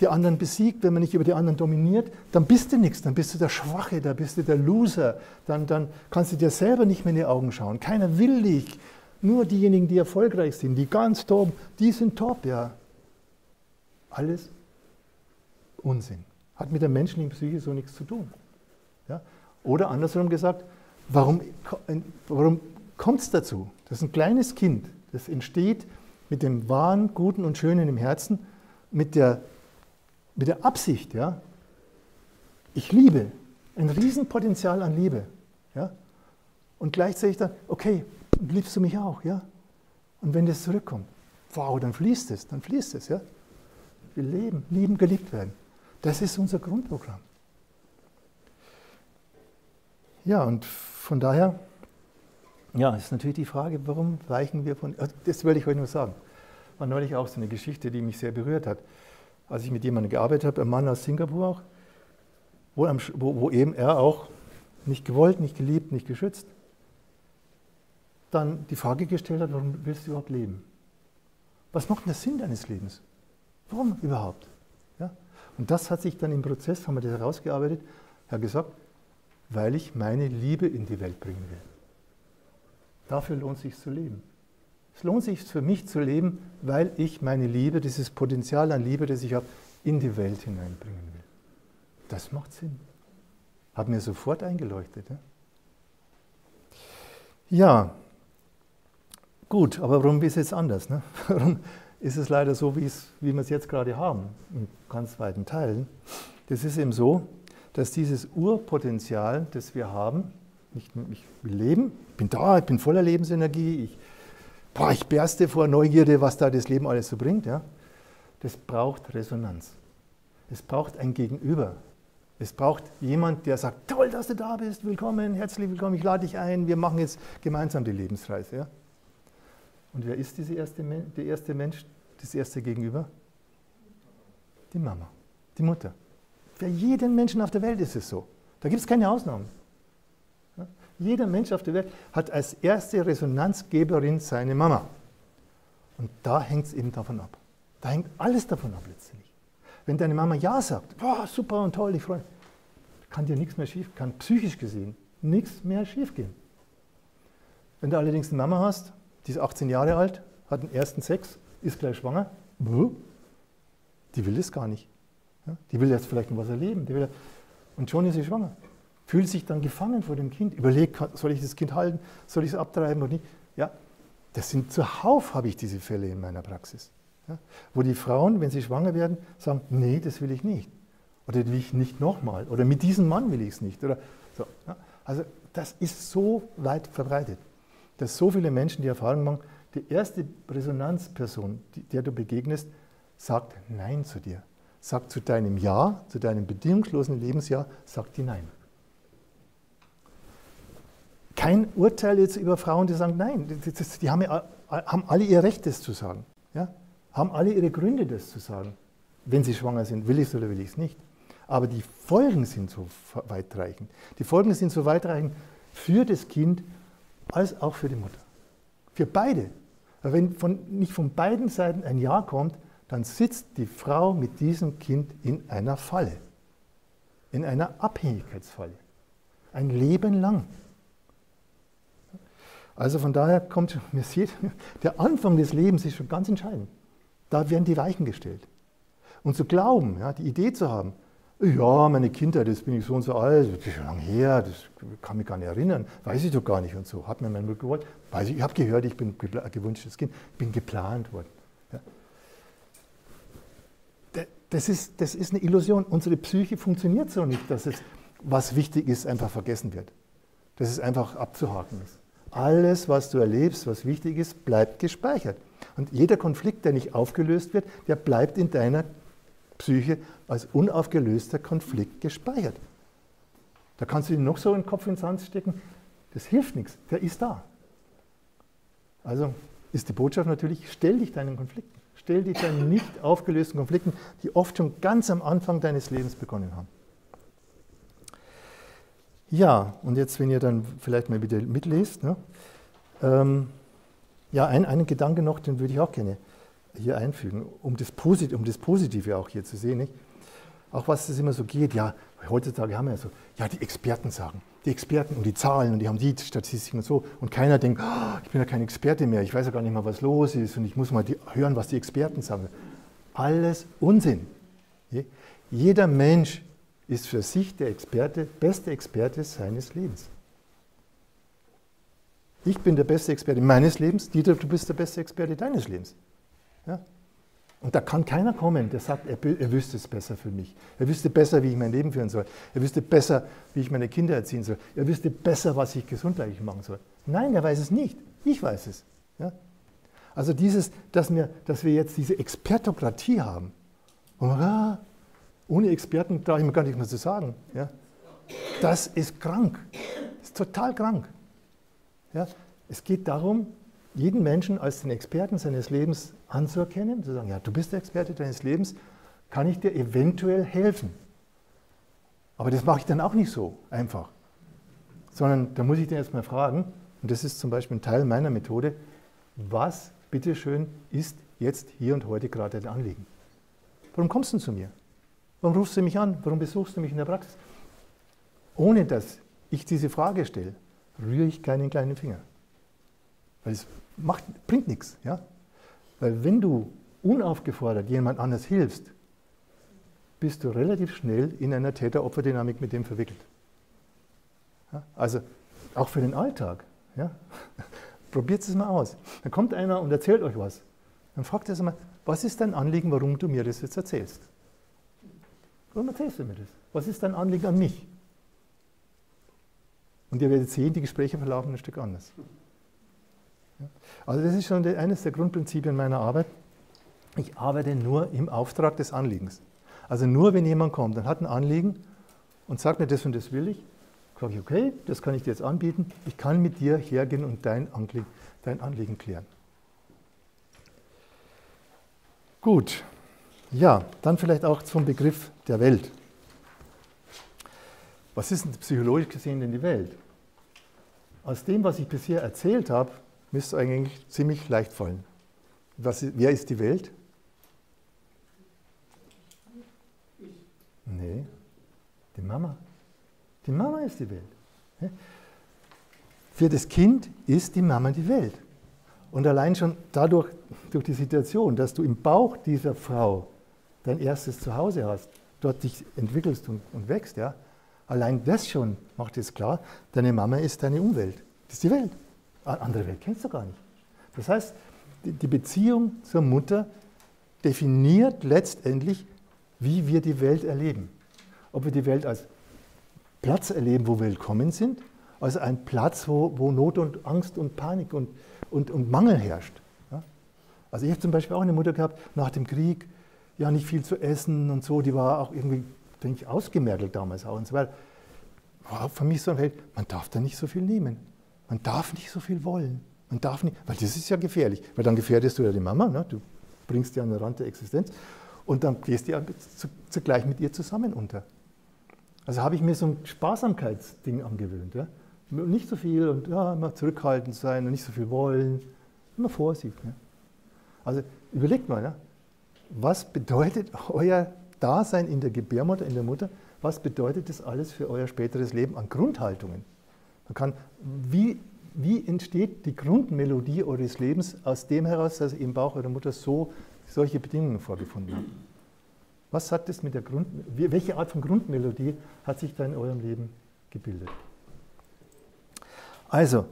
die anderen besiegt, wenn man nicht über die anderen dominiert, dann bist du nichts, dann bist du der Schwache, dann bist du der Loser, dann, dann kannst du dir selber nicht mehr in die Augen schauen. Keiner will dich. Nur diejenigen, die erfolgreich sind, die ganz top, die sind top, ja. Alles Unsinn. Hat mit der menschlichen Psyche so nichts zu tun. Oder andersrum gesagt, warum, warum kommt es dazu? Das ist ein kleines Kind, das entsteht mit dem Wahren, Guten und Schönen im Herzen, mit der, mit der Absicht, ja, ich liebe, ein Riesenpotenzial an Liebe. Ja? Und gleichzeitig dann, okay, liebst du mich auch, ja? Und wenn das zurückkommt, wow, dann fließt es, dann fließt es, ja? Wir leben, lieben, geliebt werden. Das ist unser Grundprogramm. Ja, und von daher, ja, ist natürlich die Frage, warum weichen wir von, also das wollte ich euch nur sagen. War neulich auch so eine Geschichte, die mich sehr berührt hat. Als ich mit jemandem gearbeitet habe, ein Mann aus Singapur auch, wo, wo, wo eben er auch nicht gewollt, nicht geliebt, nicht geschützt, dann die Frage gestellt hat, warum willst du überhaupt leben? Was macht denn der Sinn deines Lebens? Warum überhaupt? Ja? Und das hat sich dann im Prozess, haben wir das herausgearbeitet, er hat gesagt, weil ich meine Liebe in die Welt bringen will. Dafür lohnt es sich zu leben. Es lohnt sich für mich zu leben, weil ich meine Liebe, dieses Potenzial an Liebe, das ich habe, in die Welt hineinbringen will. Das macht Sinn. Hat mir sofort eingeleuchtet. Ja, ja. gut, aber warum ist es jetzt anders? Ne? Warum ist es leider so, wie, es, wie wir es jetzt gerade haben, in ganz weiten Teilen? Das ist eben so, dass dieses Urpotenzial, das wir haben, nicht, ich will leben, ich bin da, ich bin voller Lebensenergie, ich, boah, ich berste vor Neugierde, was da das Leben alles so bringt, ja, das braucht Resonanz. Es braucht ein Gegenüber. Es braucht jemand, der sagt, toll, dass du da bist, willkommen, herzlich willkommen, ich lade dich ein, wir machen jetzt gemeinsam die Lebensreise. Ja? Und wer ist diese erste, der erste Mensch, das erste Gegenüber? Die Mama, die Mutter. Für jeden Menschen auf der Welt ist es so. Da gibt es keine Ausnahmen. Jeder Mensch auf der Welt hat als erste Resonanzgeberin seine Mama. Und da hängt es eben davon ab. Da hängt alles davon ab letztlich. Wenn deine Mama Ja sagt, boah, super und toll, ich freue mich, kann dir nichts mehr schief, kann psychisch gesehen nichts mehr schief gehen. Wenn du allerdings eine Mama hast, die ist 18 Jahre alt, hat einen ersten Sex, ist gleich schwanger, die will das gar nicht. Die will jetzt vielleicht noch was erleben. Will, und schon ist sie schwanger. Fühlt sich dann gefangen vor dem Kind. Überlegt, soll ich das Kind halten, soll ich es abtreiben oder nicht? Ja, das sind zuhauf habe ich diese Fälle in meiner Praxis. Ja, wo die Frauen, wenn sie schwanger werden, sagen, nee, das will ich nicht. Oder will ich nicht nochmal. Oder mit diesem Mann will ich es nicht. Oder so, ja. Also das ist so weit verbreitet, dass so viele Menschen die Erfahrung machen, die erste Resonanzperson, der du begegnest, sagt Nein zu dir. Sagt zu deinem Ja, zu deinem bedingungslosen Lebensjahr, sagt die Nein. Kein Urteil jetzt über Frauen, die sagen Nein. Die, haben, haben, alle ihr Recht, das zu sagen. Ja? Haben alle ihre Gründe, das zu sagen. Wenn sie schwanger sind, will ich es oder will ich es nicht. Aber die Folgen sind so weitreichend. Die Folgen sind so weitreichend für das Kind als auch für die Mutter. Für beide. Wenn von, nicht von beiden Seiten ein Ja kommt, dann sitzt die Frau mit diesem Kind in einer Falle, in einer Abhängigkeitsfalle. Ein Leben lang. Also von daher kommt, mir sieht, der Anfang des Lebens ist schon ganz entscheidend. Da werden die Weichen gestellt. Und zu glauben, ja, die Idee zu haben, ja, meine Kindheit, jetzt bin ich so und so alt, das ist schon lange her, das kann mich gar nicht erinnern, weiß ich doch gar nicht und so. Hat mir mein Mutter gewollt, weiß ich, ich habe gehört, ich bin gewünschtes Kind, bin geplant worden. Ja. Das, ist, das ist eine Illusion. Unsere Psyche funktioniert so nicht, dass es, was wichtig ist, einfach vergessen wird. Dass es einfach abzuhaken ist. Alles, was du erlebst, was wichtig ist, bleibt gespeichert. Und jeder Konflikt, der nicht aufgelöst wird, der bleibt in deiner Psyche als unaufgelöster Konflikt gespeichert. Da kannst du ihn noch so in den Kopf ins Hand stecken, das hilft nichts, der ist da. Also ist die Botschaft natürlich, stell dich deinen Konflikten, stell dich deinen nicht aufgelösten Konflikten, die oft schon ganz am Anfang deines Lebens begonnen haben. Ja, und jetzt, wenn ihr dann vielleicht mal wieder mitlest, ne, ähm, ja, ein, einen Gedanke noch, den würde ich auch gerne hier einfügen, um das, Posit um das Positive auch hier zu sehen. Nicht? Auch was es immer so geht, ja, heutzutage haben wir ja so, ja, die Experten sagen, die Experten und die Zahlen und die haben die Statistiken und so und keiner denkt, oh, ich bin ja kein Experte mehr, ich weiß ja gar nicht mal, was los ist und ich muss mal die, hören, was die Experten sagen. Alles Unsinn. Jeder Mensch ist für sich der Experte, beste Experte seines Lebens. Ich bin der beste Experte meines Lebens, Dieter, du bist der beste Experte deines Lebens. Ja? Und da kann keiner kommen, der sagt, er, er, wüsste es besser für mich. Er wüsste besser, wie ich mein Leben führen soll. Er wüsste besser, wie ich meine Kinder erziehen soll. Er wüsste besser, was ich gesundheitlich machen soll. Nein, er weiß es nicht. Ich weiß es. Ja? Also dieses, dass wir, dass wir jetzt diese Expertokratie haben. Ah, ohne Experten traue ich mir gar nicht mehr zu sagen. Ja? Das ist krank. Das ist total krank. Ja? Es geht darum, jeden Menschen als den Experten seines Lebens anzuerkennen, zu sagen, ja, du bist der Experte deines Lebens, kann ich dir eventuell helfen. Aber das mache ich dann auch nicht so einfach, sondern da muss ich dir erstmal fragen, und das ist zum Beispiel ein Teil meiner Methode, was bitteschön ist jetzt hier und heute gerade dein Anliegen? Warum kommst du zu mir? Warum rufst du mich an? Warum besuchst du mich in der Praxis? Ohne dass ich diese Frage stelle, rühre ich keinen kleinen Finger. Weil es macht, bringt nichts. Ja? Weil wenn du unaufgefordert jemand anders hilfst, bist du relativ schnell in einer Täter-Opfer-Dynamik mit dem verwickelt. Ja? Also auch für den Alltag. Ja? Probiert es mal aus. Dann kommt einer und erzählt euch was. Dann fragt er mal, was ist dein Anliegen, warum du mir das jetzt erzählst? Warum erzählst du mir das? Was ist dein Anliegen an mich? Und ihr werdet sehen, die Gespräche verlaufen ein Stück anders. Also das ist schon eines der Grundprinzipien meiner Arbeit. Ich arbeite nur im Auftrag des Anliegens. Also nur wenn jemand kommt und hat ein Anliegen und sagt mir, das und das will ich, sage ich, okay, das kann ich dir jetzt anbieten. Ich kann mit dir hergehen und dein Anliegen, dein Anliegen klären. Gut, ja, dann vielleicht auch zum Begriff der Welt. Was ist denn psychologisch gesehen denn die Welt? Aus dem, was ich bisher erzählt habe, müsste eigentlich ziemlich leicht fallen. Was, wer ist die Welt? Nee, die Mama. Die Mama ist die Welt. Für das Kind ist die Mama die Welt. Und allein schon dadurch, durch die Situation, dass du im Bauch dieser Frau dein erstes Zuhause hast, dort dich entwickelst und, und wächst, ja, allein das schon macht es klar, deine Mama ist deine Umwelt. Das ist die Welt. Andere Welt kennst du gar nicht. Das heißt, die Beziehung zur Mutter definiert letztendlich, wie wir die Welt erleben. Ob wir die Welt als Platz erleben, wo willkommen sind, als ein Platz, wo, wo Not und Angst und Panik und, und, und Mangel herrscht. Also ich habe zum Beispiel auch eine Mutter gehabt, nach dem Krieg, ja nicht viel zu essen und so, die war auch irgendwie, denke ich, ausgemergelt damals auch und so weiter. War für mich so ein Welt, man darf da nicht so viel nehmen. Man darf nicht so viel wollen. Man darf nicht, weil das ist ja gefährlich, weil dann gefährdest du ja die Mama, ne? du bringst die an den Rand der Existenz und dann gehst du ja zugleich mit ihr zusammen unter. Also habe ich mir so ein Sparsamkeitsding angewöhnt. Ja? Nicht so viel und ja, immer zurückhaltend sein und nicht so viel wollen. Immer Vorsicht. Ne? Also überlegt mal, ja? was bedeutet euer Dasein in der Gebärmutter, in der Mutter, was bedeutet das alles für euer späteres Leben an Grundhaltungen? Man kann, wie, wie entsteht die Grundmelodie eures Lebens aus dem heraus, dass ihr im Bauch eurer Mutter so solche Bedingungen vorgefunden habt? Was hat das mit der Grund, welche Art von Grundmelodie hat sich da in eurem Leben gebildet? Also,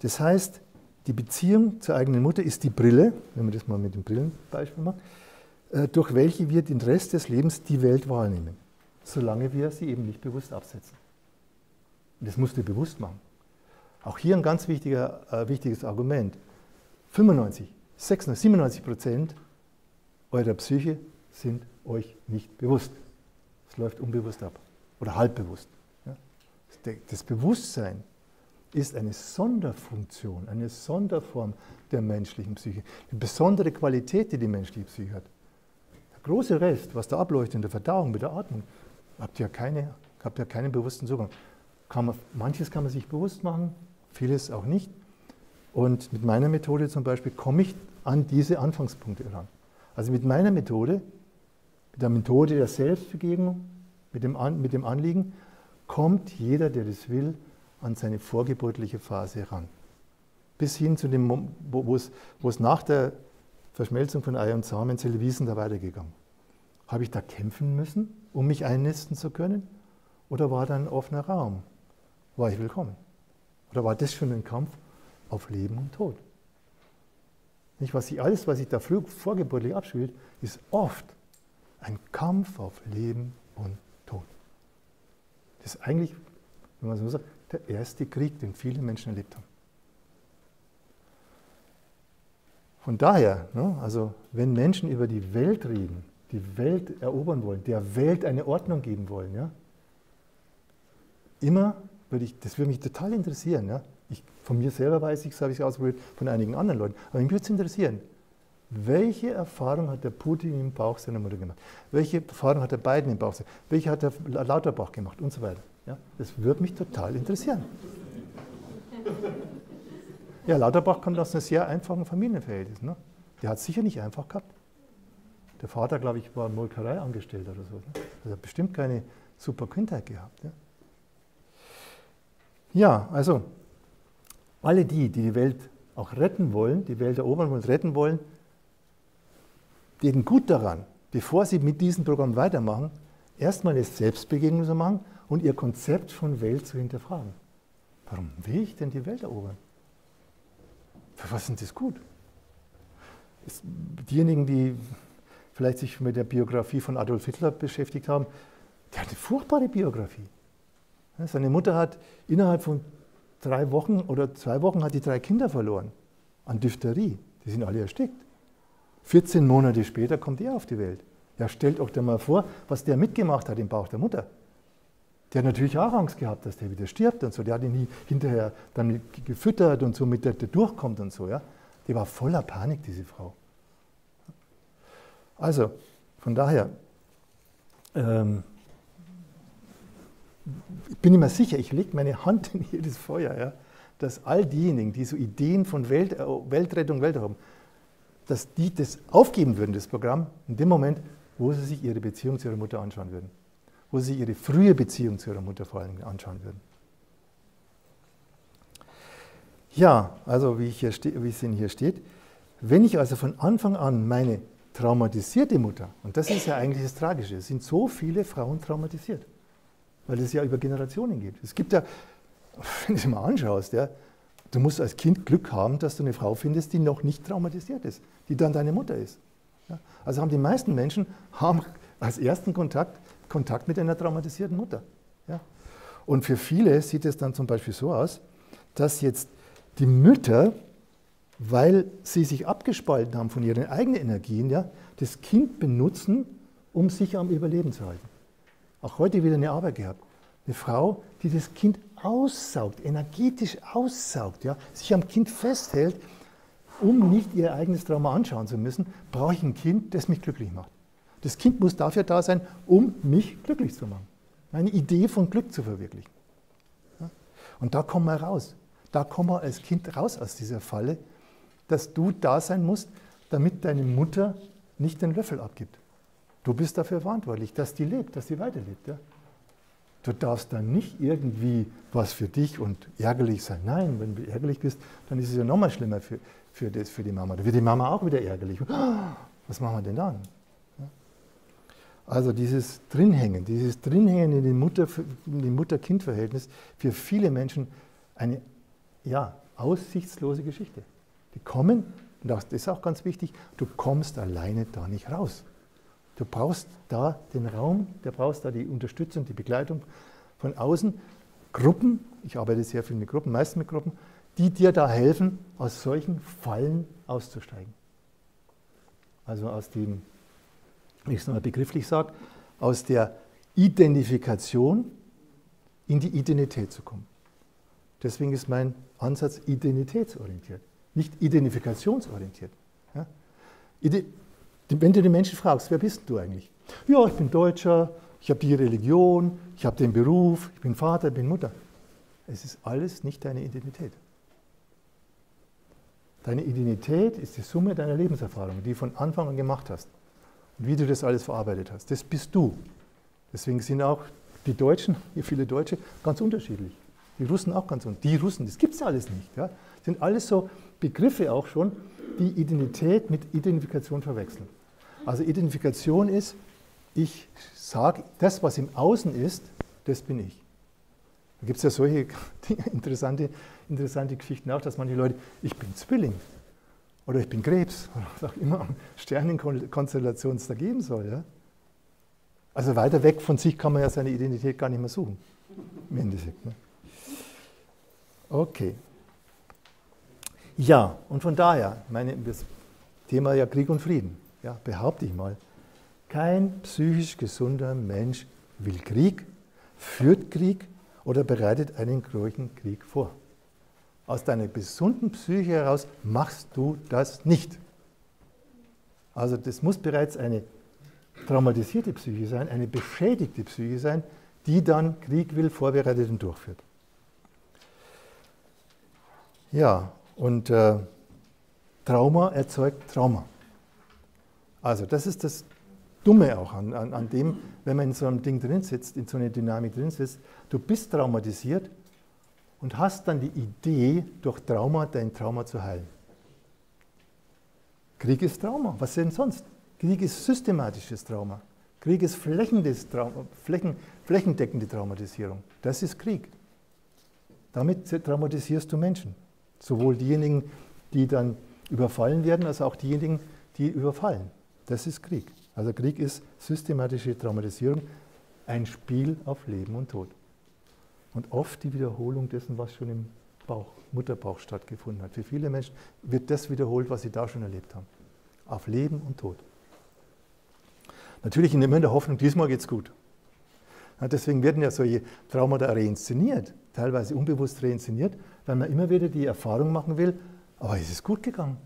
das heißt, die Beziehung zur eigenen Mutter ist die Brille, wenn man das mal mit dem Brillenbeispiel macht, äh, durch welche wir den Rest des Lebens die Welt wahrnehmen, solange wir sie eben nicht bewusst absetzen. Das musst du bewusst machen. Auch hier ein ganz wichtiger, äh, wichtiges Argument. 95, 96, 97 Prozent eurer Psyche sind euch nicht bewusst. Es läuft unbewusst ab oder halbbewusst. Ja? Das Bewusstsein ist eine Sonderfunktion, eine Sonderform der menschlichen Psyche. Eine besondere Qualität, die die menschliche Psyche hat. Der große Rest, was da abläuft in der Verdauung, mit der Atmung, habt ihr keine, habt ihr keinen bewussten Zugang. Kann man, manches kann man sich bewusst machen, vieles auch nicht. Und mit meiner Methode zum Beispiel komme ich an diese Anfangspunkte ran. Also mit meiner Methode, mit der Methode der Selbstbegegnung, mit dem, an, mit dem Anliegen, kommt jeder, der das will, an seine vorgeburtliche Phase ran. Bis hin zu dem, wo, wo, es, wo es nach der Verschmelzung von Ei und Samenzelle, wie ist da weitergegangen? Habe ich da kämpfen müssen, um mich einnisten zu können? Oder war da ein offener Raum? War ich willkommen. Oder war das schon ein Kampf auf Leben und Tod? Nicht, was ich, alles, was sich da vorgeburtlich abspielt, ist oft ein Kampf auf Leben und Tod. Das ist eigentlich, wenn man so sagt, der erste Krieg, den viele Menschen erlebt haben. Von daher, ne, also wenn Menschen über die Welt reden, die Welt erobern wollen, der Welt eine Ordnung geben wollen, ja, immer würde ich, das würde mich total interessieren. Ja? Ich, von mir selber weiß ich, das habe ich ausprobiert, von einigen anderen Leuten. Aber mich würde es interessieren, welche Erfahrung hat der Putin im Bauch seiner Mutter gemacht? Welche Erfahrung hat der Biden im Bauch? Welche hat der Lauterbach gemacht? Und so weiter. Ja? Das würde mich total interessieren. Ja, Lauterbach kommt aus einem sehr einfachen Familienverhältnis. Ne? Der hat es sicher nicht einfach gehabt. Der Vater, glaube ich, war Molkerei angestellt oder so. Ne? Also hat bestimmt keine super Kindheit gehabt. Ja? Ja, also alle die, die die Welt auch retten wollen, die Welt erobern wollen, retten wollen, denen gut daran, bevor sie mit diesem Programm weitermachen, erstmal eine Selbstbegegnung zu machen und ihr Konzept von Welt zu hinterfragen. Warum will ich denn die Welt erobern? Für was ist das gut? diejenigen, die vielleicht sich mit der Biografie von Adolf Hitler beschäftigt haben, der hat eine furchtbare Biografie. Seine Mutter hat innerhalb von drei Wochen oder zwei Wochen hat die drei Kinder verloren an Diphtherie. Die sind alle erstickt. 14 Monate später kommt er auf die Welt. Ja, stellt euch dir mal vor, was der mitgemacht hat im Bauch der Mutter. Der hat natürlich auch Angst gehabt, dass der wieder stirbt und so. Der hat ihn hinterher dann gefüttert und so, mit der der durchkommt und so. Ja. Die war voller Panik, diese Frau. Also, von daher, ähm, ich bin immer sicher, ich lege meine Hand in jedes Feuer, ja, dass all diejenigen, die so Ideen von Welt, äh, Weltrettung, Welt haben, dass die das aufgeben würden, das Programm, in dem Moment, wo sie sich ihre Beziehung zu ihrer Mutter anschauen würden. Wo sie sich ihre frühe Beziehung zu ihrer Mutter vor allem anschauen würden. Ja, also wie, hier wie es hier steht, wenn ich also von Anfang an meine traumatisierte Mutter, und das ist ja eigentlich das Tragische, sind so viele Frauen traumatisiert, weil es ja über Generationen geht. Es gibt ja, wenn du es mal anschaust, ja, du musst als Kind Glück haben, dass du eine Frau findest, die noch nicht traumatisiert ist, die dann deine Mutter ist. Ja, also haben die meisten Menschen haben als ersten Kontakt Kontakt mit einer traumatisierten Mutter. Ja. Und für viele sieht es dann zum Beispiel so aus, dass jetzt die Mütter, weil sie sich abgespalten haben von ihren eigenen Energien, ja, das Kind benutzen, um sich am Überleben zu halten. Auch heute wieder eine Arbeit gehabt. Eine Frau, die das Kind aussaugt, energetisch aussaugt, ja, sich am Kind festhält, um nicht ihr eigenes Trauma anschauen zu müssen, brauche ich ein Kind, das mich glücklich macht. Das Kind muss dafür da sein, um mich glücklich zu machen. Eine Idee von Glück zu verwirklichen. Ja? Und da kommen wir raus. Da kommen wir als Kind raus aus dieser Falle, dass du da sein musst, damit deine Mutter nicht den Löffel abgibt. Du bist dafür verantwortlich, dass die lebt, dass sie weiterlebt. Ja? Du darfst dann nicht irgendwie was für dich und ärgerlich sein. Nein, wenn du ärgerlich bist, dann ist es ja nochmal schlimmer für, für, das, für die Mama. Da wird die Mama auch wieder ärgerlich. Was machen wir denn dann? Also dieses Drinhängen, dieses Drinhängen in dem Mutter, Mutter-Kind-Verhältnis für viele Menschen eine ja, aussichtslose Geschichte. Die kommen, und das ist auch ganz wichtig, du kommst alleine da nicht raus. Du brauchst da den Raum, du brauchst da die Unterstützung, die Begleitung von außen, Gruppen, ich arbeite sehr viel mit Gruppen, meist mit Gruppen, die dir da helfen, aus solchen Fallen auszusteigen. Also aus dem, wenn ich es nochmal begrifflich sage, aus der Identifikation in die Identität zu kommen. Deswegen ist mein Ansatz identitätsorientiert, nicht identifikationsorientiert. Ja? Wenn du den Menschen fragst, wer bist du eigentlich? Ja, ich bin Deutscher, ich habe die Religion, ich habe den Beruf, ich bin Vater, ich bin Mutter. Es ist alles nicht deine Identität. Deine Identität ist die Summe deiner Lebenserfahrung, die du von Anfang an gemacht hast. Und wie du das alles verarbeitet hast. Das bist du. Deswegen sind auch die Deutschen, hier viele Deutsche, ganz unterschiedlich. Die Russen auch ganz unterschiedlich. Die Russen, das gibt es alles nicht. Ja? Das sind alles so Begriffe auch schon, die Identität mit Identifikation verwechseln. Also Identifikation ist, ich sage, das, was im Außen ist, das bin ich. Da gibt es ja solche interessante, interessante Geschichten auch, dass manche Leute, ich bin Zwilling oder ich bin Krebs oder was auch immer Sternenkonstellation es da geben soll. Ja? Also weiter weg von sich kann man ja seine Identität gar nicht mehr suchen. Im Endeffekt. Ne? Okay. Ja, und von daher, meine, das Thema ja Krieg und Frieden, ja, behaupte ich mal, kein psychisch gesunder Mensch will Krieg, führt Krieg oder bereitet einen großen Krieg vor. Aus deiner gesunden Psyche heraus machst du das nicht. Also das muss bereits eine traumatisierte Psyche sein, eine beschädigte Psyche sein, die dann Krieg will, vorbereitet und durchführt. Ja, und äh, Trauma erzeugt Trauma. Also das ist das Dumme auch an, an, an dem, wenn man in so einem Ding drin sitzt, in so einer Dynamik drin sitzt, du bist traumatisiert und hast dann die Idee, durch Trauma dein Trauma zu heilen. Krieg ist Trauma, was denn sonst? Krieg ist systematisches Trauma. Krieg ist Trauma, Flächen, flächendeckende Traumatisierung. Das ist Krieg. Damit traumatisierst du Menschen. Sowohl diejenigen, die dann überfallen werden, als auch diejenigen, die überfallen. Das ist Krieg. Also Krieg ist systematische Traumatisierung, ein Spiel auf Leben und Tod. Und oft die Wiederholung dessen, was schon im Bauch, Mutterbauch stattgefunden hat. Für viele Menschen wird das wiederholt, was sie da schon erlebt haben. Auf Leben und Tod. Natürlich in der Hoffnung, diesmal geht es gut. Deswegen werden ja solche Traumata reinszeniert, teilweise unbewusst reinszeniert, weil man immer wieder die Erfahrung machen will, aber ist es gut gegangen?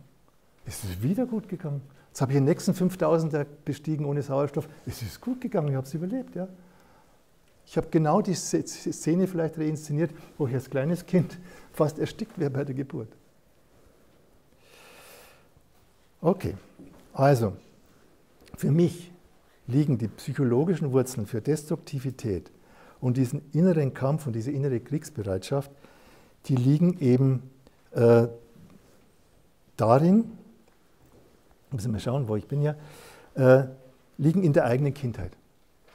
Ist es wieder gut gegangen? Jetzt habe ich den nächsten 5000er bestiegen ohne Sauerstoff. Es ist gut gegangen, ich habe es überlebt. Ja. Ich habe genau die Szene vielleicht reinszeniert, wo ich als kleines Kind fast erstickt wäre bei der Geburt. Okay, also für mich liegen die psychologischen Wurzeln für Destruktivität und diesen inneren Kampf und diese innere Kriegsbereitschaft, die liegen eben äh, darin, müssen wir schauen, wo ich bin ja, äh, liegen in der eigenen Kindheit.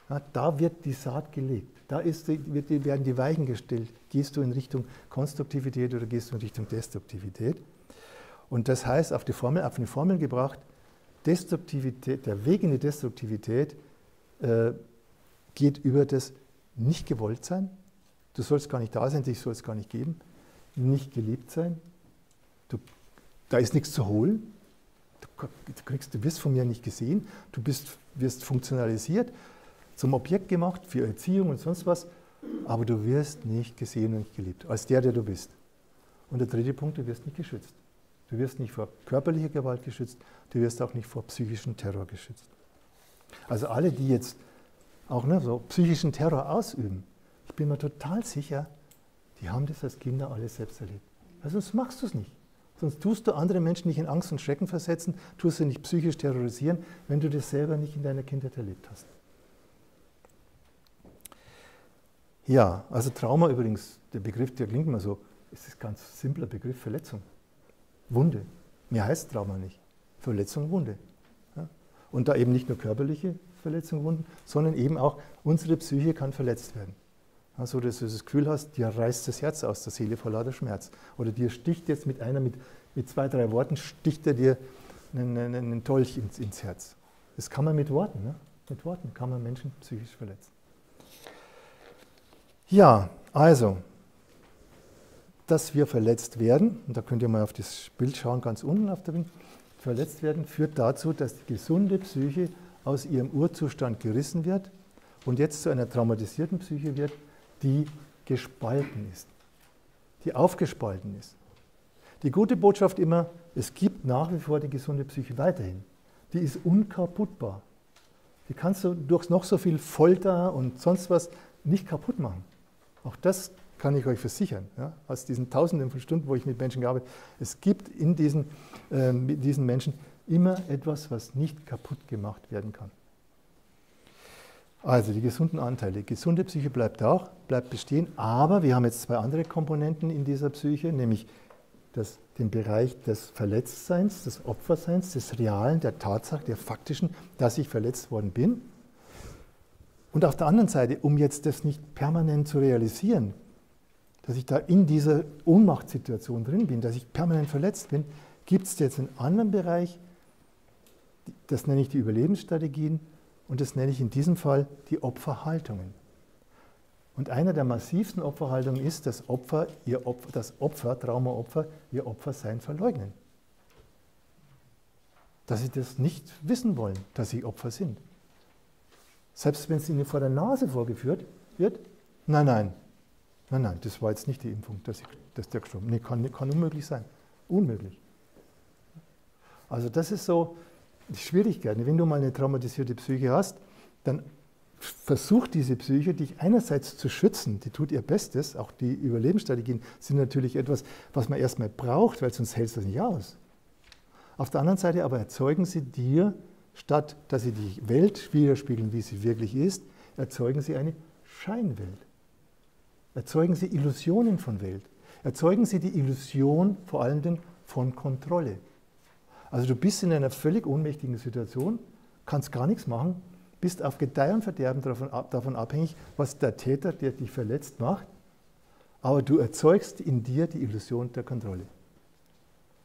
Ja, da wird die Saat gelegt. Da ist, wird, werden die Weichen gestellt. Gehst du in Richtung Konstruktivität oder gehst du in Richtung Destruktivität? Und das heißt, auf die Formel, auf eine Formel gebracht, Destruktivität, der Weg in die Destruktivität äh, geht über das nicht gewollt sein. Du sollst gar nicht da sein, dich soll es gar nicht geben. Nicht geliebt sein. Du, da ist nichts zu holen. Du, kriegst, du wirst von mir nicht gesehen. Du bist, wirst funktionalisiert, zum Objekt gemacht für Erziehung und sonst was. Aber du wirst nicht gesehen und nicht geliebt, als der, der du bist. Und der dritte Punkt, du wirst nicht geschützt. Du wirst nicht vor körperlicher Gewalt geschützt, du wirst auch nicht vor psychischem Terror geschützt. Also alle, die jetzt auch ne, so psychischen Terror ausüben, ich bin mir total sicher, die haben das als Kinder alles selbst erlebt. Also sonst machst du es nicht. Sonst tust du andere Menschen nicht in Angst und Schrecken versetzen, tust sie nicht psychisch terrorisieren, wenn du das selber nicht in deiner Kindheit erlebt hast. Ja, also Trauma übrigens, der Begriff, der klingt immer so, ist ein ganz simpler Begriff, Verletzung. Wunde. Mehr heißt Trauma nicht. Verletzung, Wunde. Ja? Und da eben nicht nur körperliche Verletzungen, Wunden, sondern eben auch unsere Psyche kann verletzt werden. Also, dass du das Gefühl hast, dir reißt das Herz aus der Seele vor lauter Schmerz. Oder dir sticht jetzt mit einer, mit, mit zwei, drei Worten, sticht er dir einen, einen, einen Dolch ins, ins, Herz. Das kann man mit Worten, ne? mit Worten kann man Menschen psychisch verletzen. Ja, also, dass wir verletzt werden, und da könnt ihr mal auf das Bild schauen, ganz unten auf der Wing, verletzt werden, führt dazu, dass die gesunde Psyche aus ihrem Urzustand gerissen wird und jetzt zu einer traumatisierten Psyche wird, die gespalten ist, die aufgespalten ist. Die gute Botschaft immer, es gibt nach wie vor die gesunde Psyche weiterhin. Die ist unkaputtbar. Die kannst du durch noch so viel Folter und sonst was nicht kaputt machen. Auch das kann ich euch versichern, ja, aus diesen Tausenden von Stunden, wo ich mit Menschen gearbeitet habe, es gibt in diesen, äh, diesen Menschen immer etwas, was nicht kaputt gemacht werden kann. Also die gesunden Anteile. Gesunde Psyche bleibt auch, bleibt bestehen, aber wir haben jetzt zwei andere Komponenten in dieser Psyche, nämlich das, den Bereich des Verletztseins, des Opferseins, des Realen, der Tatsache, der faktischen, dass ich verletzt worden bin. Und auf der anderen Seite, um jetzt das nicht permanent zu realisieren, dass ich da in dieser Ohnmachtssituation drin bin, dass ich permanent verletzt bin, gibt es jetzt einen anderen Bereich, das nenne ich die Überlebensstrategien und das nenne ich in diesem Fall die Opferhaltungen. Und einer der massivsten Opferhaltungen ist, dass Opfer, ihr Opfer, das Opfer, Traumaopfer, ihr Opfersein verleugnen. Dass sie das nicht wissen wollen, dass sie Opfer sind. Selbst wenn es ihnen vor der Nase vorgeführt wird, nein, nein, Nein, nein, das war jetzt nicht die Impfung, dass, ich, dass der gestorben ist. Nee, kann, kann unmöglich sein. Unmöglich. Also das ist so die Schwierigkeit. Wenn du mal eine traumatisierte Psyche hast, dann versucht diese Psyche, dich einerseits zu schützen, die tut ihr Bestes, auch die Überlebensstrategien sind natürlich etwas, was man erstmal braucht, weil sonst hältst du das nicht aus. Auf der anderen Seite aber erzeugen sie dir, statt dass sie die Welt widerspiegeln, wie sie wirklich ist, erzeugen sie eine Scheinwelt. Erzeugen Sie Illusionen von Welt. Erzeugen Sie die Illusion vor Dingen von Kontrolle. Also du bist in einer völlig ohnmächtigen Situation, kannst gar nichts machen, bist auf Gedeih und Verderben davon, abhängig, was der Täter, der dich verletzt, macht, aber du erzeugst in dir die Illusion der Kontrolle.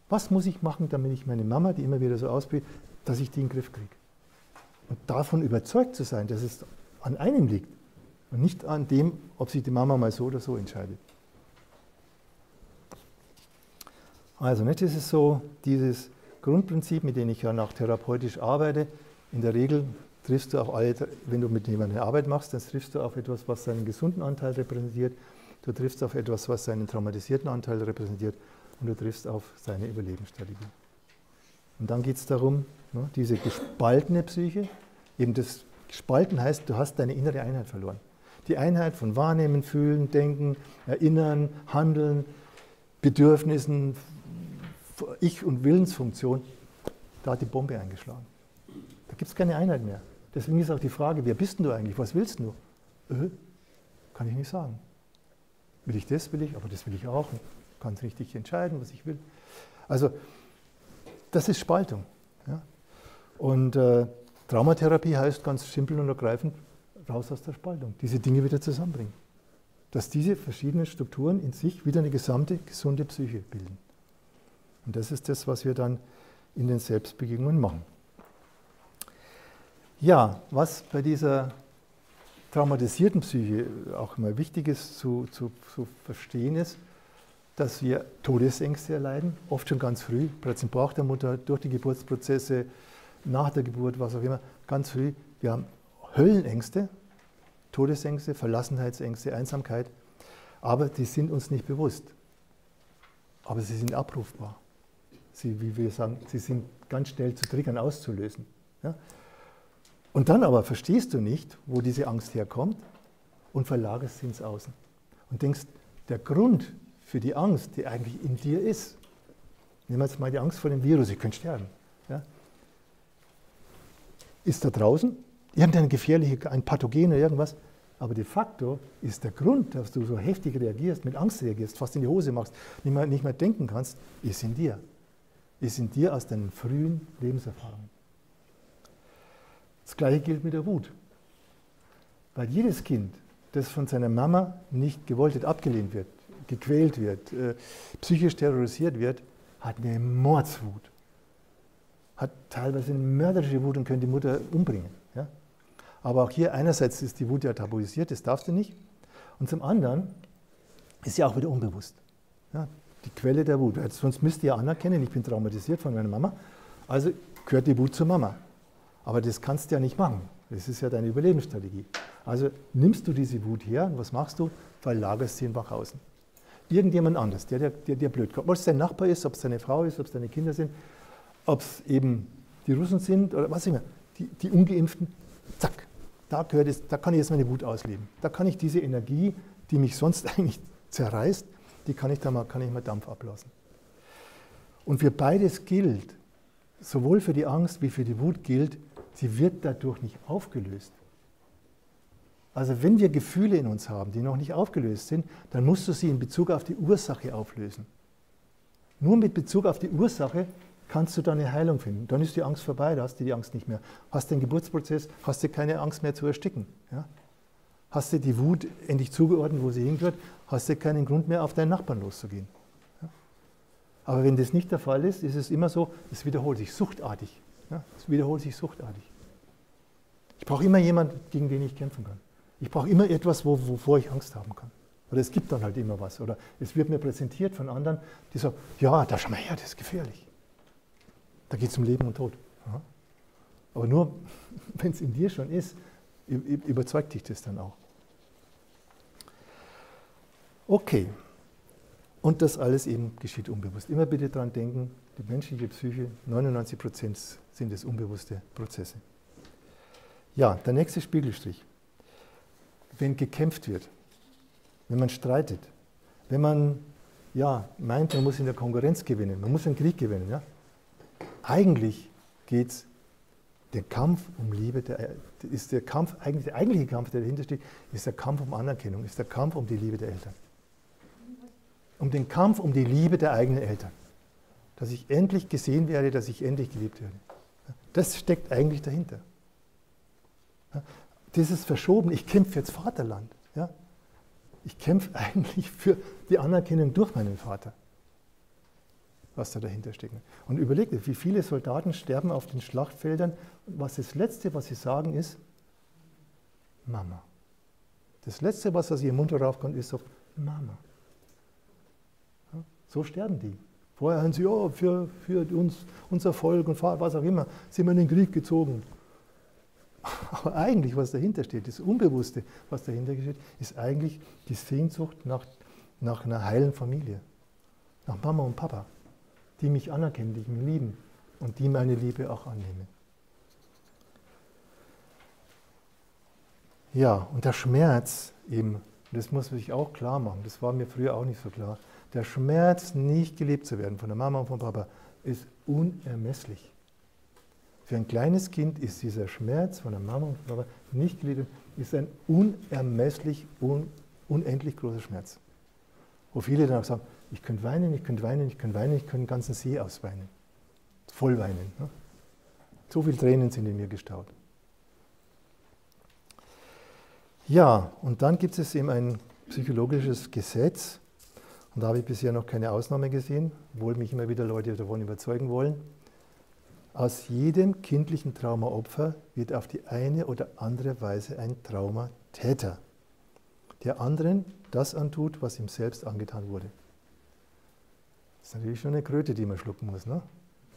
Was muss ich machen, damit ich meine Mama, die immer wieder so ausbildet, dass ich die in den Griff kriege? Und davon überzeugt zu sein, dass es an einem liegt, und nicht an dem, ob sich die Mama mal so oder so entscheidet. Also, nicht, das ist so dieses Grundprinzip, mit dem ich ja nach therapeutisch arbeite. In der Regel triffst du auch alle, wenn du mit jemandem Arbeit machst, dann triffst du auf etwas, was seinen gesunden Anteil repräsentiert. Du triffst auf etwas, was seinen traumatisierten Anteil repräsentiert. Und du triffst auf seine Überlebensstrategie. Und dann geht es darum, ne, diese gespaltene Psyche, eben das Gespalten heißt, du hast deine innere Einheit verloren. Die Einheit von Wahrnehmen, Fühlen, Denken, Erinnern, Handeln, Bedürfnissen, Ich- und Willensfunktion, da hat die Bombe eingeschlagen. Da gibt es keine Einheit mehr. Deswegen ist auch die Frage, wer bist du eigentlich? Was willst du? Äh, kann ich nicht sagen. Will ich das, will ich, aber das will ich auch. Kann es richtig entscheiden, was ich will. Also, das ist Spaltung. Ja? Und äh, Traumatherapie heißt ganz simpel und ergreifend, raus aus der Spaltung, diese Dinge wieder zusammenbringen. Dass diese verschiedenen Strukturen in sich wieder eine gesamte, gesunde Psyche bilden. Und das ist das, was wir dann in den Selbstbegegnungen machen. Ja, was bei dieser traumatisierten Psyche auch immer wichtig ist zu, zu, zu verstehen ist, dass wir Todesängste erleiden, oft schon ganz früh, bereits im Bauch der Mutter, durch die Geburtsprozesse, nach der Geburt, was auch immer, ganz früh. Wir haben Höllenängste, Todesängste, Verlassenheitsängste, Einsamkeit, aber die sind uns nicht bewusst. Aber sie sind abrufbar. Sie, wie wir sagen, sie sind ganz schnell zu triggern, auszulösen. Ja? Und dann aber verstehst du nicht, wo diese Angst herkommt und verlagerst sie ins Außen. Und denkst, der Grund für die Angst, die eigentlich in dir ist, nehmen wir jetzt mal die Angst vor dem Virus, ich könnte sterben, ja, ist da draußen, irgendein gefährlicher, ein Pathogen oder irgendwas, aber de facto ist der Grund, dass du so heftig reagierst, mit Angst reagierst, fast in die Hose machst, nicht mehr, nicht mehr denken kannst, ist in dir. Ist in dir aus deinen frühen Lebenserfahrungen. Das gleiche gilt mit der Wut. Weil jedes Kind, das von seiner Mama nicht gewollt abgelehnt wird, gequält wird, äh, psychisch terrorisiert wird, hat eine Mordswut. Hat teilweise eine mörderische Wut und könnte die Mutter umbringen. Ja? Aber auch hier einerseits ist die Wut ja tabuisiert, das darfst du nicht. Und zum anderen ist sie auch wieder unbewusst. Ja? Die Quelle der Wut. Sonst müsst ihr anerkennen, ich bin traumatisiert von meiner Mama, also gehört die Wut zur Mama. Aber das kannst du ja nicht machen. Das ist ja deine Überlebensstrategie. Also nimmst du diese Wut her und was machst du? Verlagerst sie einfach außen. Irgendjemand anders, der dir der, der blöd kommt. Ob es dein Nachbar ist, ob es deine Frau ist, ob es deine Kinder sind, ob es eben die Russen sind oder was immer. Die, die Ungeimpften, zack, da, gehört es, da kann ich jetzt meine Wut ausleben. Da kann ich diese Energie, die mich sonst eigentlich zerreißt, die kann ich da mal, kann ich mal Dampf ablassen. Und für beides gilt, sowohl für die Angst wie für die Wut gilt, sie wird dadurch nicht aufgelöst. Also wenn wir Gefühle in uns haben, die noch nicht aufgelöst sind, dann musst du sie in Bezug auf die Ursache auflösen. Nur mit Bezug auf die Ursache kannst du da eine Heilung finden. Dann ist die Angst vorbei, da hast du die Angst nicht mehr. Hast den Geburtsprozess, hast du keine Angst mehr zu ersticken. Ja? Hast du die Wut endlich zugeordnet, wo sie hingehört, hast du keinen Grund mehr, auf deinen Nachbarn loszugehen. Ja? Aber wenn das nicht der Fall ist, ist es immer so, es wiederholt sich suchtartig. Ja? Es wiederholt sich suchtartig. Ich brauche immer jemanden, gegen den ich kämpfen kann. Ich brauche immer etwas, wo, wovor ich Angst haben kann. Oder es gibt dann halt immer was. Oder es wird mir präsentiert von anderen, die sagen, ja, da schau mal her, das ist gefährlich. Da geht es um Leben und Tod. Aber nur, wenn es in dir schon ist, überzeugt dich das dann auch. Okay. Und das alles eben geschieht unbewusst. Immer bitte daran denken, die menschliche Psyche, 99 Prozent sind es unbewusste Prozesse. Ja, der nächste Spiegelstrich. Wenn gekämpft wird, wenn man streitet, wenn man ja, meint, man muss in der Konkurrenz gewinnen, man muss einen Krieg gewinnen, ja, eigentlich geht es, der Kampf um Liebe, der, ist der Kampf, eigentlich der eigentliche Kampf, der dahinter steht, ist der Kampf um Anerkennung, ist der Kampf um die Liebe der Eltern. Um den Kampf um die Liebe der eigenen Eltern. Dass ich endlich gesehen werde, dass ich endlich geliebt werde. Das steckt eigentlich dahinter. Dieses Verschoben, ich kämpfe jetzt Vaterland. Ja? Ich kämpfe eigentlich für die Anerkennung durch meinen Vater was da dahinter steckt. Und überlegt wie viele Soldaten sterben auf den Schlachtfeldern und was das Letzte, was sie sagen, ist Mama. Das Letzte, was aus ihrem Mund raufkommt, ist so Mama. So sterben die. Vorher haben sie, ja, für, für uns, unser Volk und was auch immer, sind wir in den Krieg gezogen. Aber eigentlich, was dahinter steht, das Unbewusste, was dahinter steht, ist eigentlich die Sehnsucht nach, nach einer heilen Familie. Nach Mama und Papa die mich anerkennen, die mich lieben, und die meine Liebe auch annehmen. Ja, und der Schmerz eben, das muss man sich auch klar machen, das war mir früher auch nicht so klar. Der Schmerz, nicht geliebt zu werden von der Mama und vom Papa, ist unermesslich. Für ein kleines Kind ist dieser Schmerz von der Mama und vom Papa nicht geliebt, ist ein unermesslich, un, unendlich großer Schmerz. Wo viele dann auch sagen, ich könnte weinen, ich könnte weinen, ich könnte weinen, ich könnte den ganzen See ausweinen. Voll weinen. Ne? So viele Tränen sind in mir gestaut. Ja, und dann gibt es eben ein psychologisches Gesetz, und da habe ich bisher noch keine Ausnahme gesehen, obwohl mich immer wieder Leute davon überzeugen wollen. Aus jedem kindlichen Traumaopfer wird auf die eine oder andere Weise ein Traumatäter, der anderen das antut, was ihm selbst angetan wurde. Das ist natürlich schon eine Kröte, die man schlucken muss. Ne?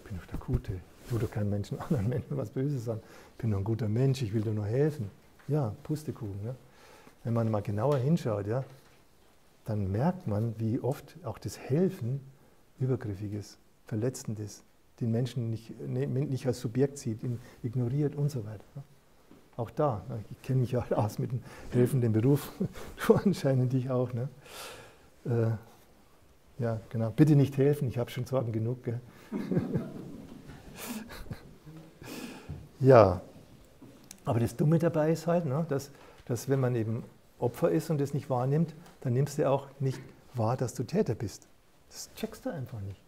Ich bin doch der Gute. Ich tue doch keinem Menschen, anderen Menschen was Böses an. Ich bin doch ein guter Mensch, ich will dir nur helfen. Ja, Pustekuchen. Ja. Wenn man mal genauer hinschaut, ja, dann merkt man, wie oft auch das Helfen übergriffig ist, verletzend ist, den Menschen nicht, ne, nicht als Subjekt sieht, ihn ignoriert und so weiter. Auch da, ne, ich kenne mich ja aus mit dem helfenden Beruf, du anscheinend dich auch. Ne? Äh, ja, genau. Bitte nicht helfen, ich habe schon Sorgen genug. ja, aber das Dumme dabei ist halt, ne, dass, dass wenn man eben Opfer ist und das nicht wahrnimmt, dann nimmst du auch nicht wahr, dass du Täter bist. Das checkst du einfach nicht.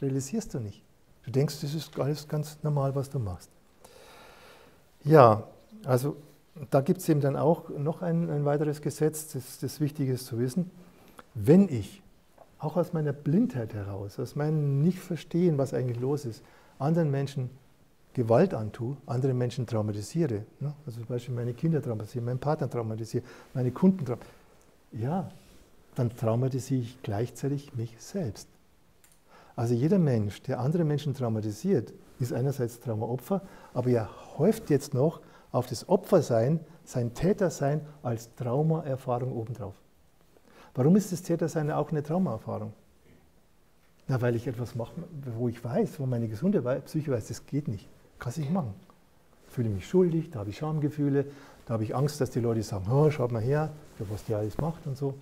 Realisierst du nicht. Du denkst, das ist alles ganz normal, was du machst. Ja, also da gibt es eben dann auch noch ein, ein weiteres Gesetz, das, das wichtig ist zu wissen. Wenn ich, auch aus meiner Blindheit heraus, aus meinem Nicht-Verstehen, was eigentlich los ist, anderen Menschen Gewalt antue, andere Menschen traumatisiere, ne? also zum Beispiel meine Kinder traumatisiere, meinen Partner traumatisiere, meine Kunden traumatisiere, ja, dann traumatisiere ich gleichzeitig mich selbst. Also jeder Mensch, der andere Menschen traumatisiert, ist einerseits Traumaopfer, aber er häuft jetzt noch auf das Opfersein, sein Tätersein als Traumaerfahrung obendrauf. Warum ist das Tätersein auch eine Traumaerfahrung? Na, weil ich etwas mache, wo ich weiß, wo meine gesunde Psyche weiß, das geht nicht. Kann ich machen. Ich fühle mich schuldig, da habe ich Schamgefühle, da habe ich Angst, dass die Leute sagen, oh, schaut mal her, was die alles macht und so.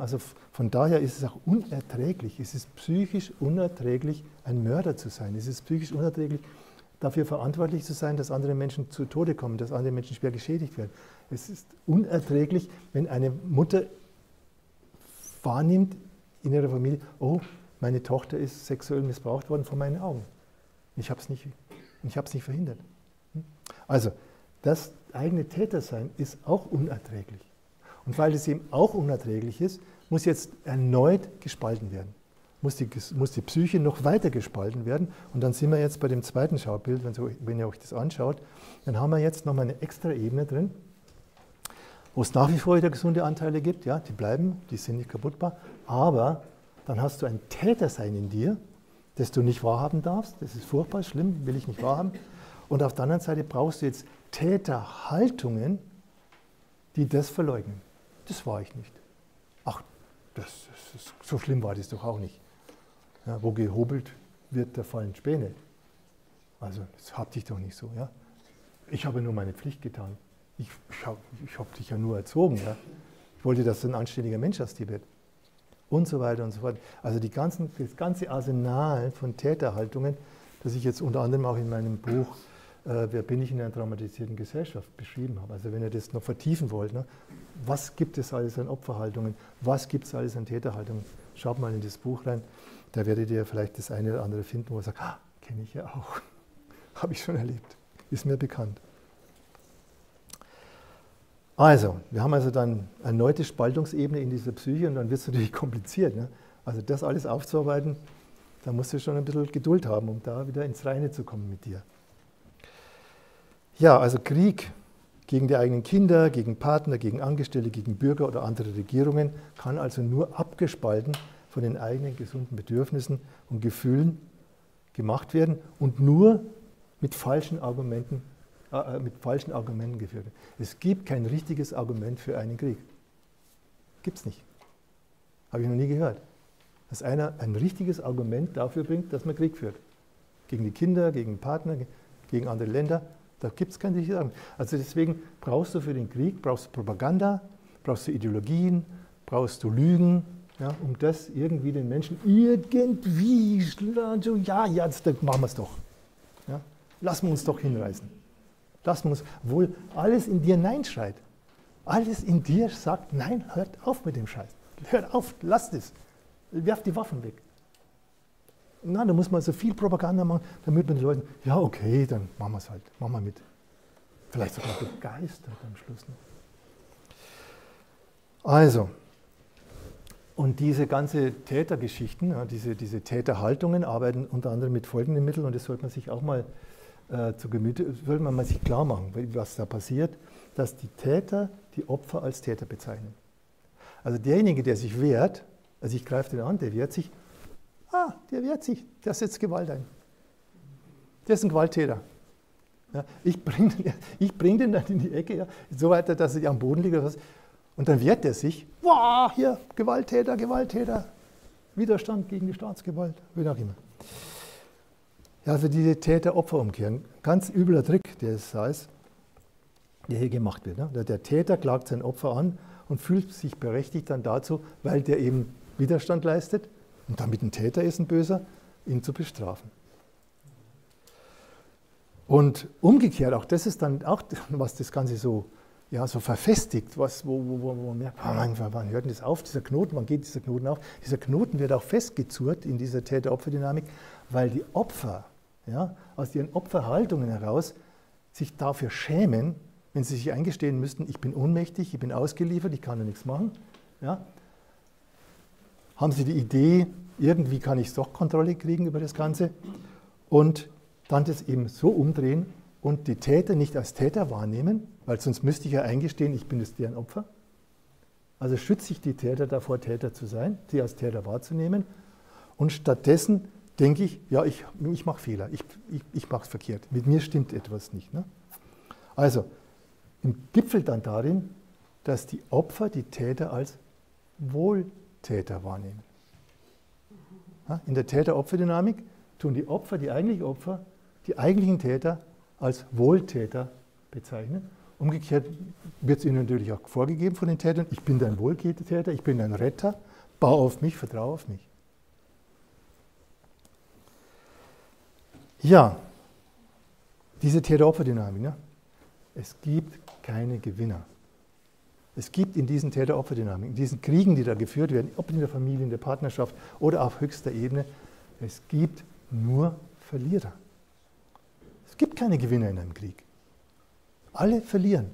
Also von daher ist es auch unerträglich, es ist psychisch unerträglich, ein Mörder zu sein. Es ist psychisch unerträglich, dafür verantwortlich zu sein, dass andere Menschen zu Tode kommen, dass andere Menschen schwer geschädigt werden. Es ist unerträglich, wenn eine Mutter wahrnimmt in ihrer Familie, oh, meine Tochter ist sexuell missbraucht worden vor meinen Augen. Ich habe es nicht nicht verhindert. Hm? Also, das eigene Tätersein ist auch unerträglich. Und weil es eben auch unerträglich ist, muss jetzt erneut gespalten werden. Muss die, muss die Psyche noch weiter gespalten werden. Und dann sind wir jetzt bei dem zweiten Schaubild, wenn, so, wenn ihr euch das anschaut, dann haben wir jetzt nochmal eine extra Ebene drin, wo es nach wie vor wieder gesunde Anteile gibt. Ja, die bleiben, die sind nicht kaputtbar. Aber dann hast du ein Tätersein in dir, das du nicht wahrhaben darfst. Das ist furchtbar, schlimm, will ich nicht wahrhaben. Und auf der anderen Seite brauchst du jetzt Täterhaltungen, die das verleugnen. Das war ich nicht. Ach, das, das so schlimm war das doch auch nicht. Ja, wo gehobelt wird, da fallen Späne. Also, das hat dich doch nicht so. Ja? Ich habe nur meine Pflicht getan. Ich, ich habe hab dich ja nur erzogen. Ja? Ich wollte, dass du ein anständiger Mensch aus dir wird und so weiter und so fort. Also die ganzen, das ganze Arsenal von Täterhaltungen, das ich jetzt unter anderem auch in meinem Buch Wer bin ich in einer traumatisierten Gesellschaft beschrieben habe. Also wenn ihr das noch vertiefen wollt, ne, was gibt es alles an Opferhaltungen, was gibt es alles an Täterhaltungen, schaut mal in das Buch rein, da werdet ihr vielleicht das eine oder andere finden, wo ihr sagt, ah, kenne ich ja auch, habe ich schon erlebt, ist mir bekannt. Also, wir haben also dann erneute Spaltungsebene in dieser Psyche und dann wird es natürlich kompliziert. Ne? Also das alles aufzuarbeiten, da musst du schon ein bisschen Geduld haben, um da wieder ins Reine zu kommen mit dir. Ja, also Krieg gegen die eigenen Kinder, gegen Partner, gegen Angestellte, gegen Bürger oder andere Regierungen kann also nur abgespalten von den eigenen gesunden Bedürfnissen und Gefühlen gemacht werden und nur mit falschen Argumenten äh, äh, mit falschen Argumenten geführt wird. Es gibt kein richtiges Argument für einen Krieg. Gibt es nicht. Habe ich noch nie gehört. Dass einer ein richtiges Argument dafür bringt, dass man Krieg führt. Gegen die Kinder, gegen Partner, gegen andere Länder. Da gibt es keine Sachen. Also deswegen brauchst du für den Krieg, brauchst du Propaganda, brauchst du Ideologien, brauchst du Lügen, ja, um das irgendwie den Menschen irgendwie, ja, ja, jetzt machen wir es doch. Ja, lassen wir uns doch hinreißen. Lassen wir uns, wohl alles in dir Nein schreit. Alles in dir sagt, nein, hört auf mit dem Scheiß. Hört auf, lasst es. Werft die Waffen weg. Na, da muss man so viel Propaganda machen, damit man den Leuten, ja, okay, dann machen wir es halt, machen wir mit. Vielleicht sogar begeistert am Schluss noch. Also, und diese ganze Tätergeschichten, ja, diese, diese Täterhaltungen arbeiten unter anderem mit folgenden Mitteln und das sollte man sich auch mal äh, zu Gemüte, sollte man mal sich klar machen, was da passiert, dass die Täter die Opfer als Täter bezeichnen. Also derjenige, der sich wehrt, also ich greife den an, der wehrt sich, ah, der wehrt sich, der setzt Gewalt ein. Der ist ein Gewalttäter. Ja, ich bringe ich bring den dann in die Ecke, ja, so weiter, dass er am Boden liegt. Oder was. Und dann wehrt er sich, wow, hier, Gewalttäter, Gewalttäter, Widerstand gegen die Staatsgewalt, wie auch immer. Ja, also diese Täter-Opfer-Umkehren, ganz übler Trick, der es heißt, der hier gemacht wird. Ne? Der Täter klagt sein Opfer an und fühlt sich berechtigt dann dazu, weil der eben Widerstand leistet und damit ein Täter ist, ein Böser, ihn zu bestrafen. Und umgekehrt, auch das ist dann auch, was das Ganze so, ja, so verfestigt, was, wo, wo, wo man merkt, wann hört denn das auf, dieser Knoten, wann geht dieser Knoten auf? Dieser Knoten wird auch festgezurrt in dieser Täter-Opfer-Dynamik, weil die Opfer ja, aus ihren Opferhaltungen heraus sich dafür schämen, wenn sie sich eingestehen müssten, ich bin ohnmächtig, ich bin ausgeliefert, ich kann ja nichts machen, ja, haben sie die Idee, irgendwie kann ich doch Kontrolle kriegen über das Ganze und dann das eben so umdrehen und die Täter nicht als Täter wahrnehmen, weil sonst müsste ich ja eingestehen, ich bin jetzt deren Opfer. Also schütze ich die Täter davor, Täter zu sein, sie als Täter wahrzunehmen und stattdessen denke ich, ja, ich, ich mache Fehler, ich, ich, ich mache es verkehrt, mit mir stimmt etwas nicht. Ne? Also, im Gipfel dann darin, dass die Opfer die Täter als Wohltäter wahrnehmen. In der Täter-Opfer-Dynamik tun die Opfer, die eigentlichen Opfer, die eigentlichen Täter als Wohltäter bezeichnen. Umgekehrt wird es ihnen natürlich auch vorgegeben von den Tätern, ich bin dein Wohltäter, ich bin dein Retter, bau auf mich, vertraue auf mich. Ja, diese Täter-Opfer-Dynamik. Ne? Es gibt keine Gewinner. Es gibt in diesen Täter-Opfer-Dynamiken, in diesen Kriegen, die da geführt werden, ob in der Familie, in der Partnerschaft oder auf höchster Ebene, es gibt nur Verlierer. Es gibt keine Gewinner in einem Krieg. Alle verlieren.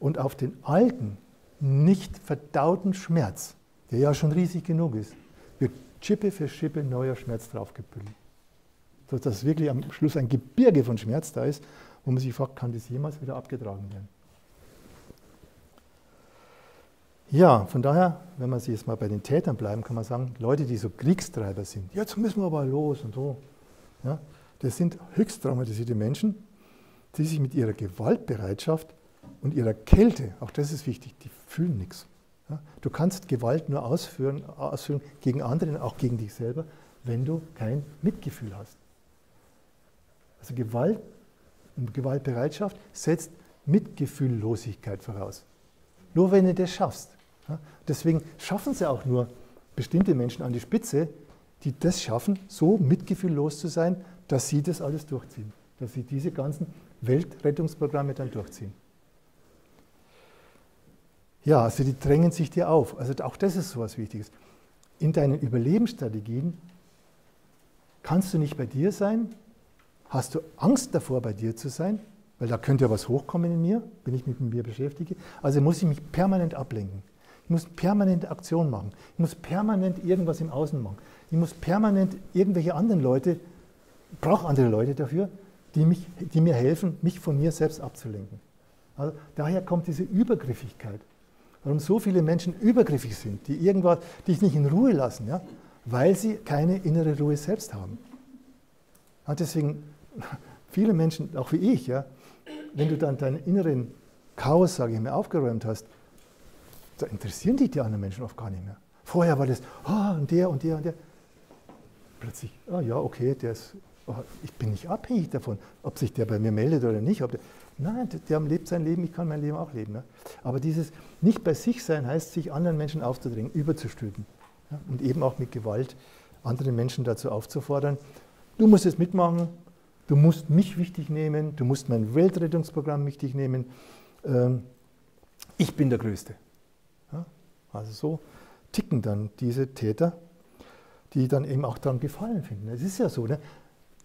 Und auf den alten, nicht verdauten Schmerz, der ja schon riesig genug ist, wird Schippe für Schippe neuer Schmerz draufgepüllt. Sodass wirklich am Schluss ein Gebirge von Schmerz da ist, wo man sich fragt, kann das jemals wieder abgetragen werden? Ja, von daher, wenn man sich jetzt mal bei den Tätern bleiben, kann man sagen, Leute, die so Kriegstreiber sind, jetzt müssen wir aber los und so. Ja, das sind höchst traumatisierte Menschen, die sich mit ihrer Gewaltbereitschaft und ihrer Kälte, auch das ist wichtig, die fühlen nichts. Ja, du kannst Gewalt nur ausführen, ausführen gegen andere, auch gegen dich selber, wenn du kein Mitgefühl hast. Also Gewalt und Gewaltbereitschaft setzt Mitgefühllosigkeit voraus. Nur wenn du das schaffst. Ja, deswegen schaffen sie auch nur bestimmte Menschen an die Spitze, die das schaffen, so mitgefühllos zu sein, dass sie das alles durchziehen. Dass sie diese ganzen Weltrettungsprogramme dann durchziehen. Ja, also die drängen sich dir auf. Also auch das ist so etwas Wichtiges. In deinen Überlebensstrategien kannst du nicht bei dir sein. Hast du Angst davor, bei dir zu sein? Weil da könnte ja was hochkommen in mir, wenn ich mich mit mir beschäftige. Also muss ich mich permanent ablenken. Ich muss permanent Aktion machen. Ich muss permanent irgendwas im Außen machen. Ich muss permanent irgendwelche anderen Leute, brauche andere Leute dafür, die, mich, die mir helfen, mich von mir selbst abzulenken. Also daher kommt diese Übergriffigkeit warum so viele Menschen übergriffig sind, die irgendwas dich nicht in Ruhe lassen, ja? weil sie keine innere Ruhe selbst haben. Ja, deswegen, viele Menschen, auch wie ich, ja, wenn du dann deinen inneren Chaos, sage ich mal, aufgeräumt hast, da interessieren dich die anderen Menschen oft gar nicht mehr. Vorher war das, oh, und der und der und der. plötzlich, ah ja, okay, der ist, oh, ich bin nicht abhängig davon, ob sich der bei mir meldet oder nicht. Der, nein, der, lebt sein Leben, ich kann mein Leben auch leben. Ne? Aber dieses nicht bei sich sein heißt, sich anderen Menschen aufzudrängen, überzustülpen. Ja? Und eben auch mit Gewalt andere Menschen dazu aufzufordern, du musst es mitmachen, du musst mich wichtig nehmen, du musst mein Weltrettungsprogramm wichtig nehmen. Ähm, ich bin der Größte. Also so ticken dann diese Täter die dann eben auch daran Gefallen finden. Es ist ja so, ne?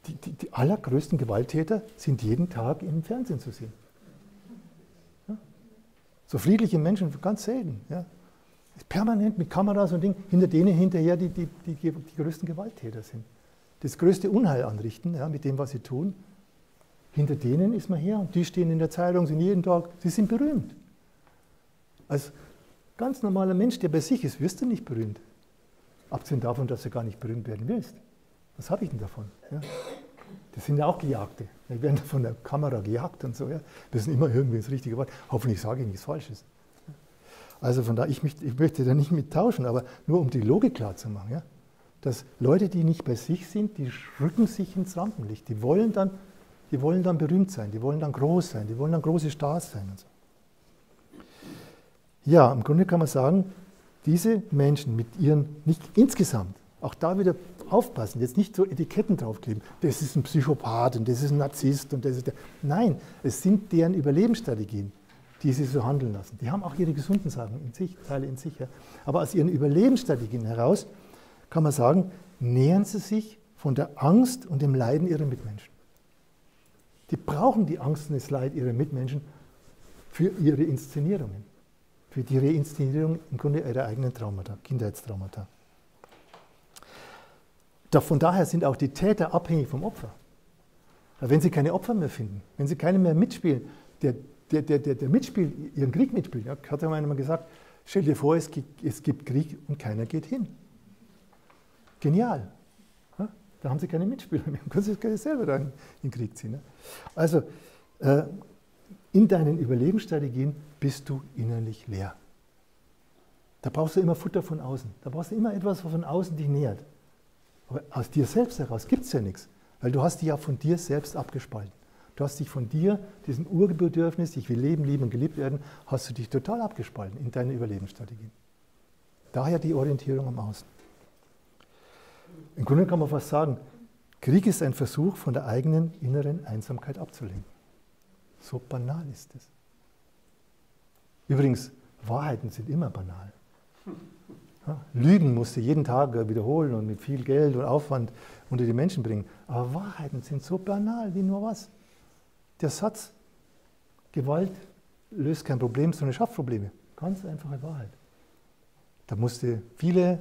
die, die, die, allergrößten Gewalttäter sind jeden Tag im Fernsehen zu sehen. Ja? So friedliche Menschen, ganz selten. Ja? Permanent mit Kameras und Dingen, hinter denen hinterher die, die größten Gewalttäter sind. Das größte Unheil anrichten, ja, mit dem, was sie tun. Hinter denen ist man her und die stehen in der Zeitung, sind jeden Tag, sie sind berühmt. Als ganz normaler Mensch, der bei sich ist, wirst du nicht berühmt. Abgesehen davon, dass du gar nicht berühmt werden willst. Was habe ich denn davon? Ja? Das sind ja auch Gejagte. Wir werden von der Kamera gejagt und so. Ja? Das sind immer irgendwie das richtige Wort. Hoffentlich sage ich nichts Falsches. Also von daher, ich, ich möchte da nicht mit tauschen, aber nur um die Logik klar zu machen. Ja? Dass Leute, die nicht bei sich sind, die rücken sich ins Rampenlicht. Die wollen dann, die wollen dann berühmt sein, die wollen dann groß sein, die wollen dann große Stars sein und so. Ja, im Grunde kann man sagen, diese Menschen mit ihren, nicht insgesamt, auch da wieder aufpassen, jetzt nicht so Etiketten draufkleben, das ist ein Psychopath und das ist ein Narzisst und das ist der. Nein, es sind deren Überlebensstrategien, die sie so handeln lassen. Die haben auch ihre gesunden Sachen in sich, Teile in sich. Ja. Aber aus ihren Überlebensstrategien heraus kann man sagen, nähern sie sich von der Angst und dem Leiden ihrer Mitmenschen. Die brauchen die Angst und das Leid ihrer Mitmenschen für ihre Inszenierungen für die Reinszenierung im Grunde ihrer eigenen Traumata, Kindheitstraumata. Von daher sind auch die Täter abhängig vom Opfer. Wenn sie keine Opfer mehr finden, wenn sie keine mehr mitspielen, der, der, der, der, mitspielt, ihren Krieg mitspielt, ja, hat ja einmal gesagt, stell dir vor, es gibt, es gibt Krieg und keiner geht hin. Genial. Da haben sie keine Mitspieler mehr, können sie selber dann in den Krieg ziehen. Ja. Also, äh, in deinen Überlebensstrategien bist du innerlich leer. Da brauchst du immer Futter von außen. Da brauchst du immer etwas, was von außen dich nährt. Aber aus dir selbst heraus gibt es ja nichts, weil du hast dich ja von dir selbst abgespalten. Du hast dich von dir, diesem Urbedürfnis, ich will leben, lieben und geliebt werden, hast du dich total abgespalten in deine Überlebensstrategien. Daher die Orientierung am Außen. Im Grunde kann man fast sagen, Krieg ist ein Versuch, von der eigenen inneren Einsamkeit abzulenken. So banal ist es. Übrigens, Wahrheiten sind immer banal. Lügen musst du jeden Tag wiederholen und mit viel Geld und Aufwand unter die Menschen bringen. Aber Wahrheiten sind so banal wie nur was. Der Satz, Gewalt löst kein Problem, sondern schafft Probleme. Ganz einfache Wahrheit. Da musste viele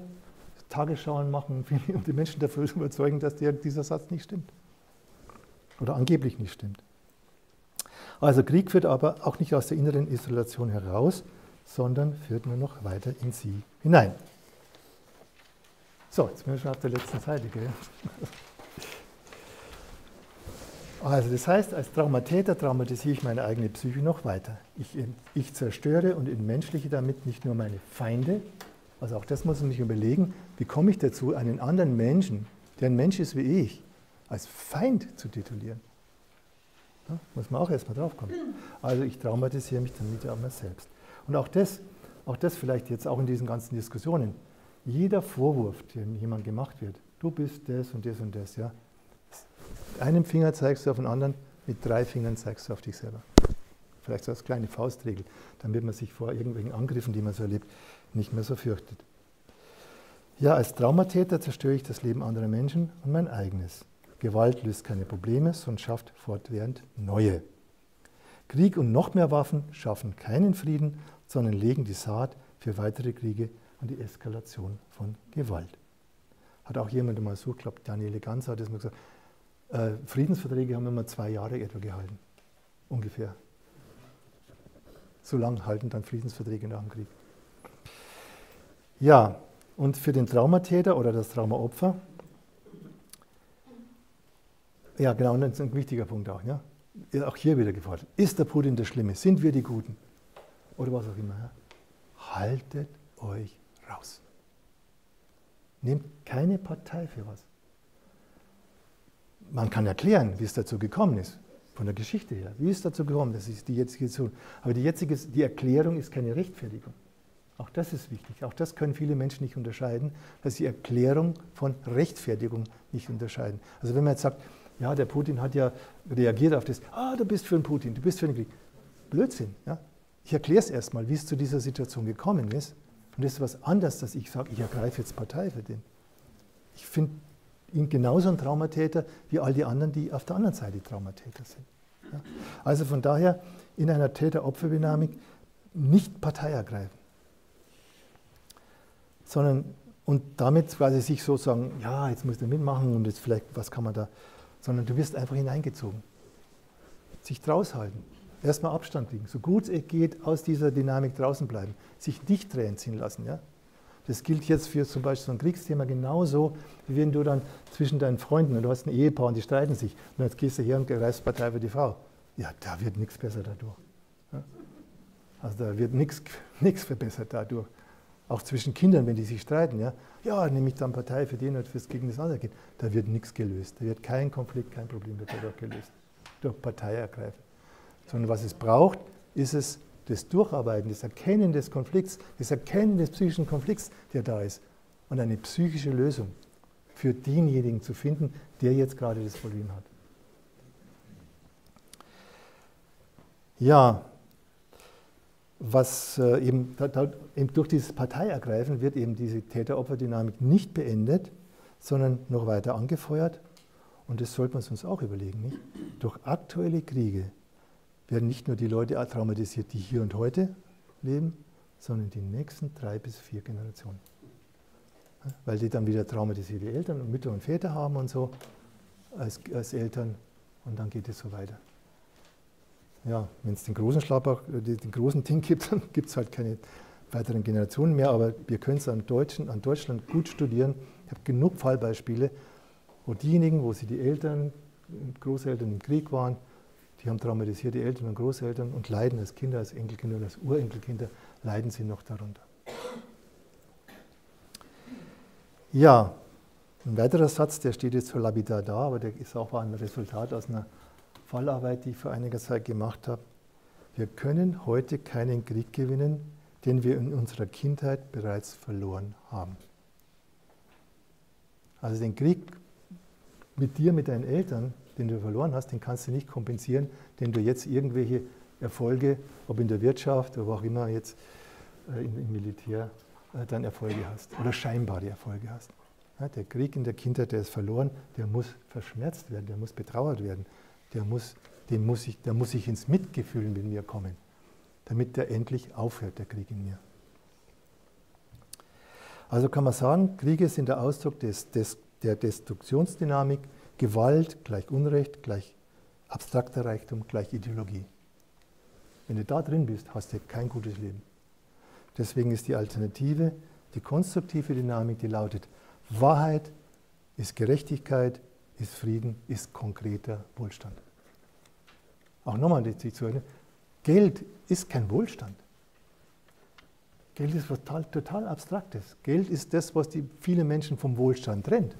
Tagesschauen machen, um die Menschen dafür zu überzeugen, dass dieser Satz nicht stimmt. Oder angeblich nicht stimmt. Also Krieg führt aber auch nicht aus der inneren Isolation heraus, sondern führt nur noch weiter in sie hinein. So, jetzt sind wir schon auf der letzten Seite. Gell? Also das heißt, als Traumatäter traumatisiere ich meine eigene Psyche noch weiter. Ich, ich zerstöre und entmenschliche damit nicht nur meine Feinde, also auch das muss man sich überlegen, wie komme ich dazu, einen anderen Menschen, der ein Mensch ist wie ich, als Feind zu titulieren. Ja, muss man auch erstmal drauf kommen. Also ich traumatisiere mich damit ja auch mal selbst. Und auch das, auch das vielleicht jetzt auch in diesen ganzen Diskussionen. Jeder Vorwurf, der jemand gemacht wird, du bist das und das und das, ja. Einem Finger zeigst du auf den anderen, mit drei Fingern zeigst du auf dich selber. Vielleicht so als kleine Faustregel, damit man sich vor irgendwelchen Angriffen, die man so erlebt, nicht mehr so fürchtet. Ja, als Traumatäter zerstöre ich das Leben anderer Menschen und mein eigenes. Gewalt löst keine Probleme, sondern schafft fortwährend neue. Krieg und noch mehr Waffen schaffen keinen Frieden, sondern legen die Saat für weitere Kriege und die Eskalation von Gewalt. Hat auch jemand mal so, ich glaube, Daniele Ganz hat das mal gesagt, äh, Friedensverträge haben immer zwei Jahre etwa gehalten. Ungefähr. So lange halten dann Friedensverträge nach dem Krieg. Ja, und für den Traumatäter oder das Traumaopfer ja, genau, das ist ein wichtiger Punkt auch. Ja? Auch hier wieder gefragt. Ist der Putin der Schlimme? Sind wir die Guten? Oder was auch immer. Ja? Haltet euch raus. Nehmt keine Partei für was. man kann erklären, wie es dazu gekommen ist, von der Geschichte her. Wie ist es dazu gekommen? Das ist die jetzige Situation. Aber die jetzige, die Erklärung ist keine Rechtfertigung. Auch das ist wichtig. Auch das können viele Menschen nicht unterscheiden, dass sie Erklärung von Rechtfertigung nicht unterscheiden. Also wenn man jetzt sagt, ja, der Putin hat ja reagiert auf das, ah, du bist für den Putin, du bist für den Krieg. Blödsinn. Ja? Ich erkläre es erstmal, wie es zu dieser Situation gekommen ist. Und das ist was anderes, dass ich sage, ich ergreife jetzt Partei für den. Ich finde ihn genauso ein Traumatäter wie all die anderen, die auf der anderen Seite Traumatäter sind. Ja? Also von daher in einer Täter-Opfer-Dynamik nicht Partei ergreifen, sondern und damit quasi sich so sagen, ja, jetzt muss er mitmachen und jetzt vielleicht, was kann man da, sondern du wirst einfach hineingezogen. Sich draus halten, erstmal Abstand liegen, so gut es geht aus dieser Dynamik draußen bleiben, sich nicht ziehen lassen. Ja? Das gilt jetzt für zum Beispiel so ein Kriegsthema genauso, wie wenn du dann zwischen deinen Freunden, und du hast ein Ehepaar und die streiten sich, und jetzt gehst du her und greifst Partei für die Frau. Ja, da wird nichts besser dadurch. Also da wird nichts verbessert dadurch. Auch zwischen Kindern, wenn die sich streiten, ja, ja, nehme ich dann Partei für den oder fürs gegen das andere Kind. Da wird nichts gelöst. Da wird kein Konflikt, kein Problem wird dadurch gelöst. Durch Partei ergreifen. Sondern was es braucht, ist es das Durcharbeiten, das Erkennen des Konflikts, das Erkennen des psychischen Konflikts, der da ist. Und eine psychische Lösung für denjenigen zu finden, der jetzt gerade das Problem hat. Ja, was äh, eben, eben, durch dieses Parteiergreifen wird eben diese Täter-Opfer-Dynamik nicht beendet, sondern noch weiter angefeuert. Und das sollten wir uns auch überlegen. Nicht? Durch aktuelle Kriege werden nicht nur die Leute traumatisiert, die hier und heute leben, sondern die nächsten drei bis vier Generationen. Weil die dann wieder traumatisierte Eltern und Mütter und Väter haben und so als, als Eltern und dann geht es so weiter. Ja, wenn es den großen Schlauchbach, äh, den großen Ding gibt, dann gibt es halt keine weiteren Generationen mehr, aber wir können es an, an Deutschland gut studieren. Ich habe genug Fallbeispiele, wo diejenigen, wo sie die Eltern, Großeltern im Krieg waren, die haben traumatisierte Eltern und Großeltern und leiden als Kinder, als Enkelkinder und als Urenkelkinder, leiden sie noch darunter. Ja, ein weiterer Satz, der steht jetzt so lapidar da, aber der ist auch ein Resultat aus einer Fallarbeit, die ich vor einiger Zeit gemacht habe. Wir können heute keinen Krieg gewinnen, den wir in unserer Kindheit bereits verloren haben. Also den Krieg mit dir, mit deinen Eltern, den du verloren hast, den kannst du nicht kompensieren, den du jetzt irgendwelche Erfolge, ob in der Wirtschaft wo auch immer jetzt äh, im, Militär, äh, dann Erfolge hast oder scheinbare Erfolge hast. der Krieg in der Kindheit, der ist verloren, der muss verschmerzt werden, der muss betrauert werden, der muss, den muss ich, der muss ich ins Mitgefühl mit mir kommen, damit der endlich aufhört, der Krieg in mir. Also kann man sagen, Kriege sind der Ausdruck des, des, der Destruktionsdynamik, Gewalt gleich Unrecht, gleich abstrakter Reichtum, gleich Ideologie. Wenn du da drin bist, hast du kein gutes Leben. Deswegen ist die Alternative, die konstruktive Dynamik, die lautet, Wahrheit ist Gerechtigkeit, ist Frieden, ist konkreter Wohlstand. Auch nochmal die zu erinnern, Geld ist kein Wohlstand. Geld ist was total, total Abstraktes. Geld ist das, was die viele Menschen vom Wohlstand trennt.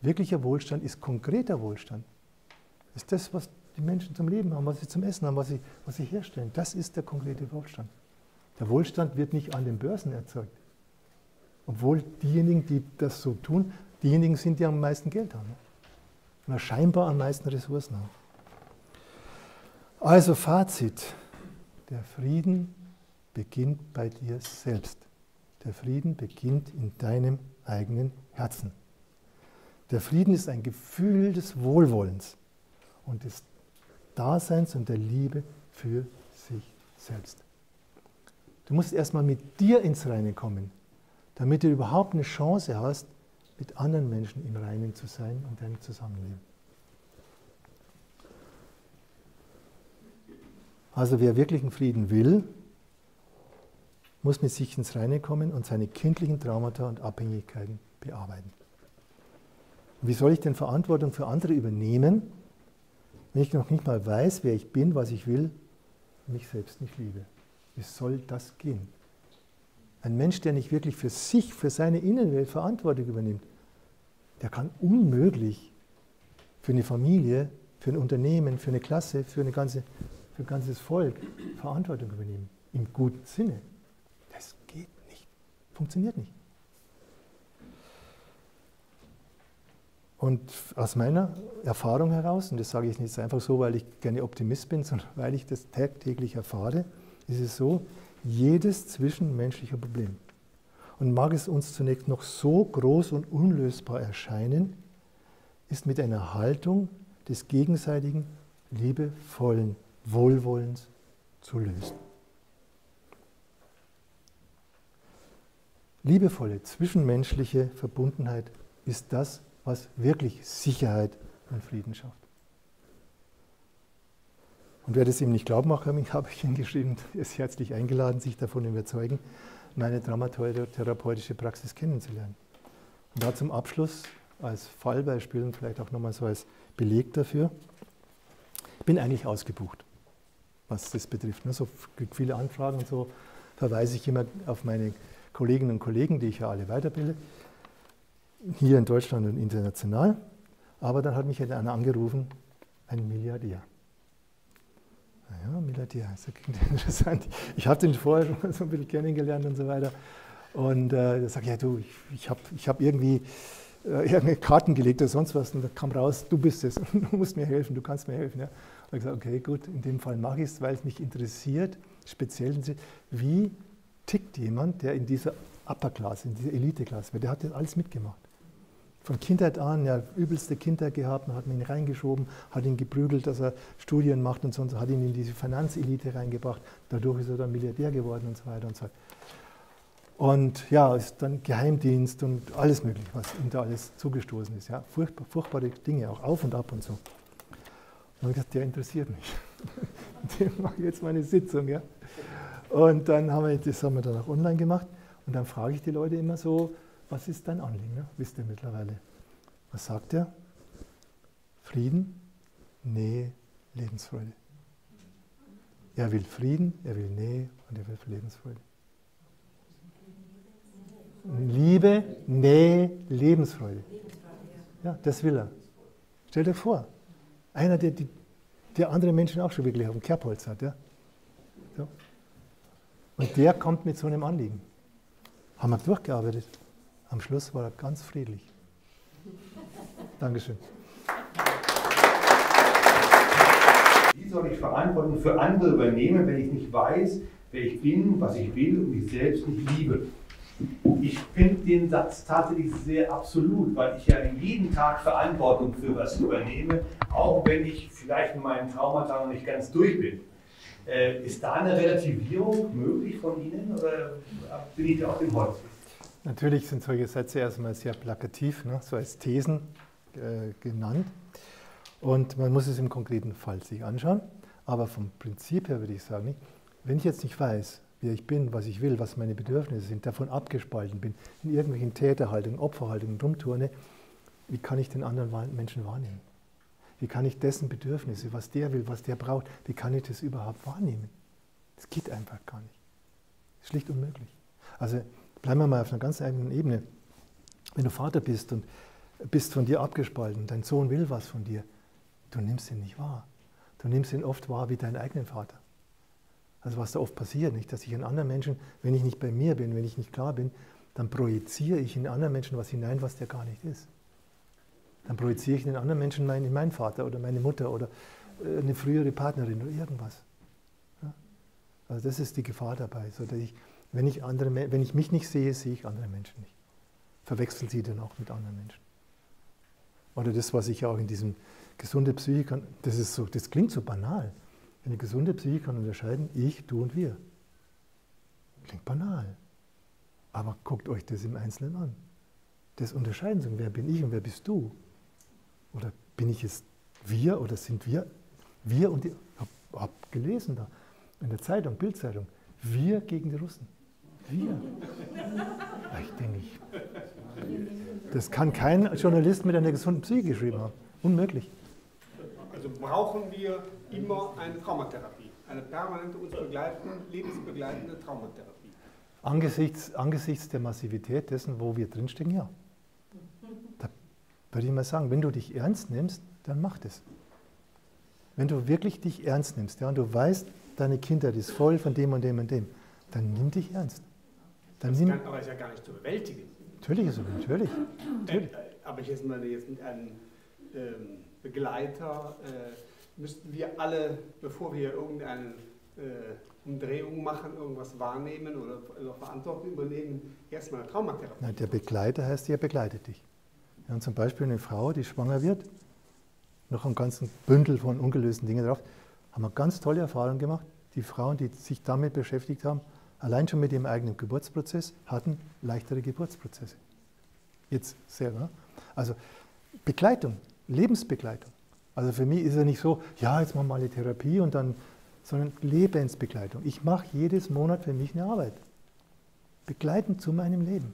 Wirklicher Wohlstand ist konkreter Wohlstand. Ist das, was die Menschen zum Leben haben, was sie zum Essen haben, was sie, was sie herstellen. Das ist der konkrete Wohlstand. Der Wohlstand wird nicht an den Börsen erzeugt. Obwohl diejenigen, die das so tun, diejenigen sind, die am meisten Geld haben. Und scheinbar am meisten Ressourcen haben. Also Fazit, der Frieden beginnt bei dir selbst. Der Frieden beginnt in deinem eigenen Herzen. Der Frieden ist ein Gefühl des Wohlwollens und des Daseins und der Liebe für sich selbst. Du musst erstmal mit dir ins Reine kommen, damit du überhaupt eine Chance hast, mit anderen Menschen im Reinen zu sein und deinem Zusammenleben. Also wer wirklichen Frieden will, muss mit sich ins Reine kommen und seine kindlichen Traumata und Abhängigkeiten bearbeiten. Und wie soll ich denn Verantwortung für andere übernehmen, wenn ich noch nicht mal weiß, wer ich bin, was ich will, mich selbst nicht liebe? Wie soll das gehen? Ein Mensch, der nicht wirklich für sich, für seine Innenwelt Verantwortung übernimmt, der kann unmöglich für eine Familie, für ein Unternehmen, für eine Klasse, für, eine ganze, für ein ganzes Volk Verantwortung übernehmen. Im guten Sinne. Das geht nicht. Funktioniert nicht. Und aus meiner Erfahrung heraus, und das sage ich nicht einfach so, weil ich gerne Optimist bin, sondern weil ich das tagtäglich erfahre, ist es so, jedes zwischenmenschliche Problem, und mag es uns zunächst noch so groß und unlösbar erscheinen, ist mit einer Haltung des gegenseitigen, liebevollen Wohlwollens zu lösen. Liebevolle zwischenmenschliche Verbundenheit ist das, was wirklich Sicherheit und Frieden schafft. Und wer das ihm nicht glauben macht, habe ich ihn geschrieben, ist herzlich eingeladen, sich davon überzeugen, meine dramatherapeutische Praxis kennenzulernen. Und da zum Abschluss als Fallbeispiel und vielleicht auch nochmal so als Beleg dafür, ich bin eigentlich ausgebucht, was das betrifft. So viele Anfragen und so verweise ich immer auf meine Kolleginnen und Kollegen, die ich ja alle weiterbilde, hier in Deutschland und international. Aber dann hat mich einer angerufen, ein Milliardär. Naja, Milliardär, das klingt interessant. Ich habe den vorher schon so ein bisschen kennengelernt und so weiter. Und äh, sage ich, ja du, ich, ich habe ich hab irgendwie äh, irgendeine Karten gelegt oder sonst was. Und da kam raus, du bist es, du musst mir helfen, du kannst mir helfen. Ja. Und ich gesagt, okay, gut, in dem Fall mache ich es, weil es mich interessiert, speziell, wie tickt jemand, der in dieser Upper Class, in dieser Elite-Klasse, der hat das alles mitgemacht von Kindheit an, ja, übelste Kindheit gehabt, man hat ihn reingeschoben, hat ihn geprügelt, dass er Studien macht und sonst, hat ihn in diese Finanzelite reingebracht. Dadurch ist er dann Milliardär geworden und so weiter und so weiter. Und ja, ist dann Geheimdienst und alles Mögliche, was ihm da alles zugestoßen ist. Ja. Furchtbar, furchtbare Dinge, auch auf und ab und so. Und ich habe gesagt, der interessiert mich. Dem mache ich jetzt meine Sitzung. Ja. Und dann haben wir, das haben wir dann auch online gemacht. Und dann frage ich die Leute immer so, was ist dein Anliegen? Wisst ihr mittlerweile. Was sagt er? Frieden, Nähe, Lebensfreude. Er will Frieden, er will Nähe und er will Lebensfreude. Liebe, Nähe, Lebensfreude. Ja, das will er. Stell dir vor, einer, der, der andere Menschen auch schon wirklich auf dem Kerbholz hat. Ja? So. Und der kommt mit so einem Anliegen. Haben wir durchgearbeitet. Am Schluss war er ganz friedlich. Dankeschön. Wie soll ich Verantwortung für andere übernehmen, wenn ich nicht weiß, wer ich bin, was ich will und mich selbst nicht liebe? Ich finde den Satz tatsächlich sehr absolut, weil ich ja jeden Tag Verantwortung für was übernehme, auch wenn ich vielleicht in meinen Traumata noch nicht ganz durch bin. Äh, ist da eine Relativierung möglich von Ihnen oder bin ich da auf dem Holz? Natürlich sind solche Sätze erstmal sehr plakativ, ne, so als Thesen äh, genannt. Und man muss es im konkreten Fall sich anschauen. Aber vom Prinzip her würde ich sagen, wenn ich jetzt nicht weiß, wer ich bin, was ich will, was meine Bedürfnisse sind, davon abgespalten bin, in irgendwelchen Täterhaltungen, Opferhaltungen rumturne, wie kann ich den anderen Menschen wahrnehmen? Wie kann ich dessen Bedürfnisse, was der will, was der braucht, wie kann ich das überhaupt wahrnehmen? Das geht einfach gar nicht. Schlicht unmöglich. Also Bleiben wir mal auf einer ganz eigenen Ebene. Wenn du Vater bist und bist von dir abgespalten, dein Sohn will was von dir, du nimmst ihn nicht wahr. Du nimmst ihn oft wahr wie deinen eigenen Vater. Also was da oft passiert, nicht, dass ich in anderen Menschen, wenn ich nicht bei mir bin, wenn ich nicht klar bin, dann projiziere ich in anderen Menschen was hinein, was der gar nicht ist. Dann projiziere ich in anderen Menschen meinen, meinen Vater oder meine Mutter oder äh, eine frühere Partnerin oder irgendwas. Also das ist die Gefahr dabei, so dass ich wenn ich, andere, wenn ich mich nicht sehe, sehe ich andere Menschen nicht. Verwechseln sie dann auch mit anderen Menschen. Oder das, was ich auch in diesem gesunde Psyche kann, das, ist so, das klingt so banal. Eine gesunde Psyche kann unterscheiden, ich, du und wir. Klingt banal. Aber guckt euch das im Einzelnen an. Das unterscheiden sie, wer bin ich und wer bist du? Oder bin ich es wir oder sind wir? Wir und die. Ich habe gelesen da in der Zeitung, Bildzeitung, wir gegen die Russen. Wir. Ich denke, ich, das kann kein Journalist mit einer gesunden Psyche geschrieben haben. Unmöglich. Also brauchen wir immer eine Traumatherapie, eine permanente uns begleitende, lebensbegleitende Traumatherapie. Angesichts, angesichts der Massivität dessen, wo wir drinstecken, ja. Da würde ich mal sagen, wenn du dich ernst nimmst, dann mach das. Wenn du wirklich dich ernst nimmst ja, und du weißt, deine Kindheit ist voll von dem und dem und dem, dann nimm dich ernst. Dann Das nimm, kann, aber ist ja gar nicht zu bewältigen. natürlich ist es so, natürlich. natürlich. Äh, aber ich jetzt meine, jetzt einen ähm, Begleiter, äh, müssten wir alle, bevor wir irgendeine äh, Umdrehung machen, irgendwas wahrnehmen oder, oder Verantwortung übernehmen, erstmal eine Traumatherapie. Na, der Begleiter heißt, er begleitet dich. Ja, und zum Beispiel eine Frau, die schwanger wird, noch ein ganzen Bündel von ungelösten Dingen drauf, haben wir ganz tolle Erfahrungen gemacht. Die Frauen, die sich damit beschäftigt haben, allein schon mit ihrem eigenen Geburtsprozess, hatten leichtere Geburtsprozesse. Jetzt selber. Also Begleitung, Lebensbegleitung. Also für mich ist es nicht so, ja, jetzt machen wir mal eine Therapie und dann, sondern Lebensbegleitung. Ich mache jedes Monat für mich eine Arbeit. Begleitend zu meinem Leben.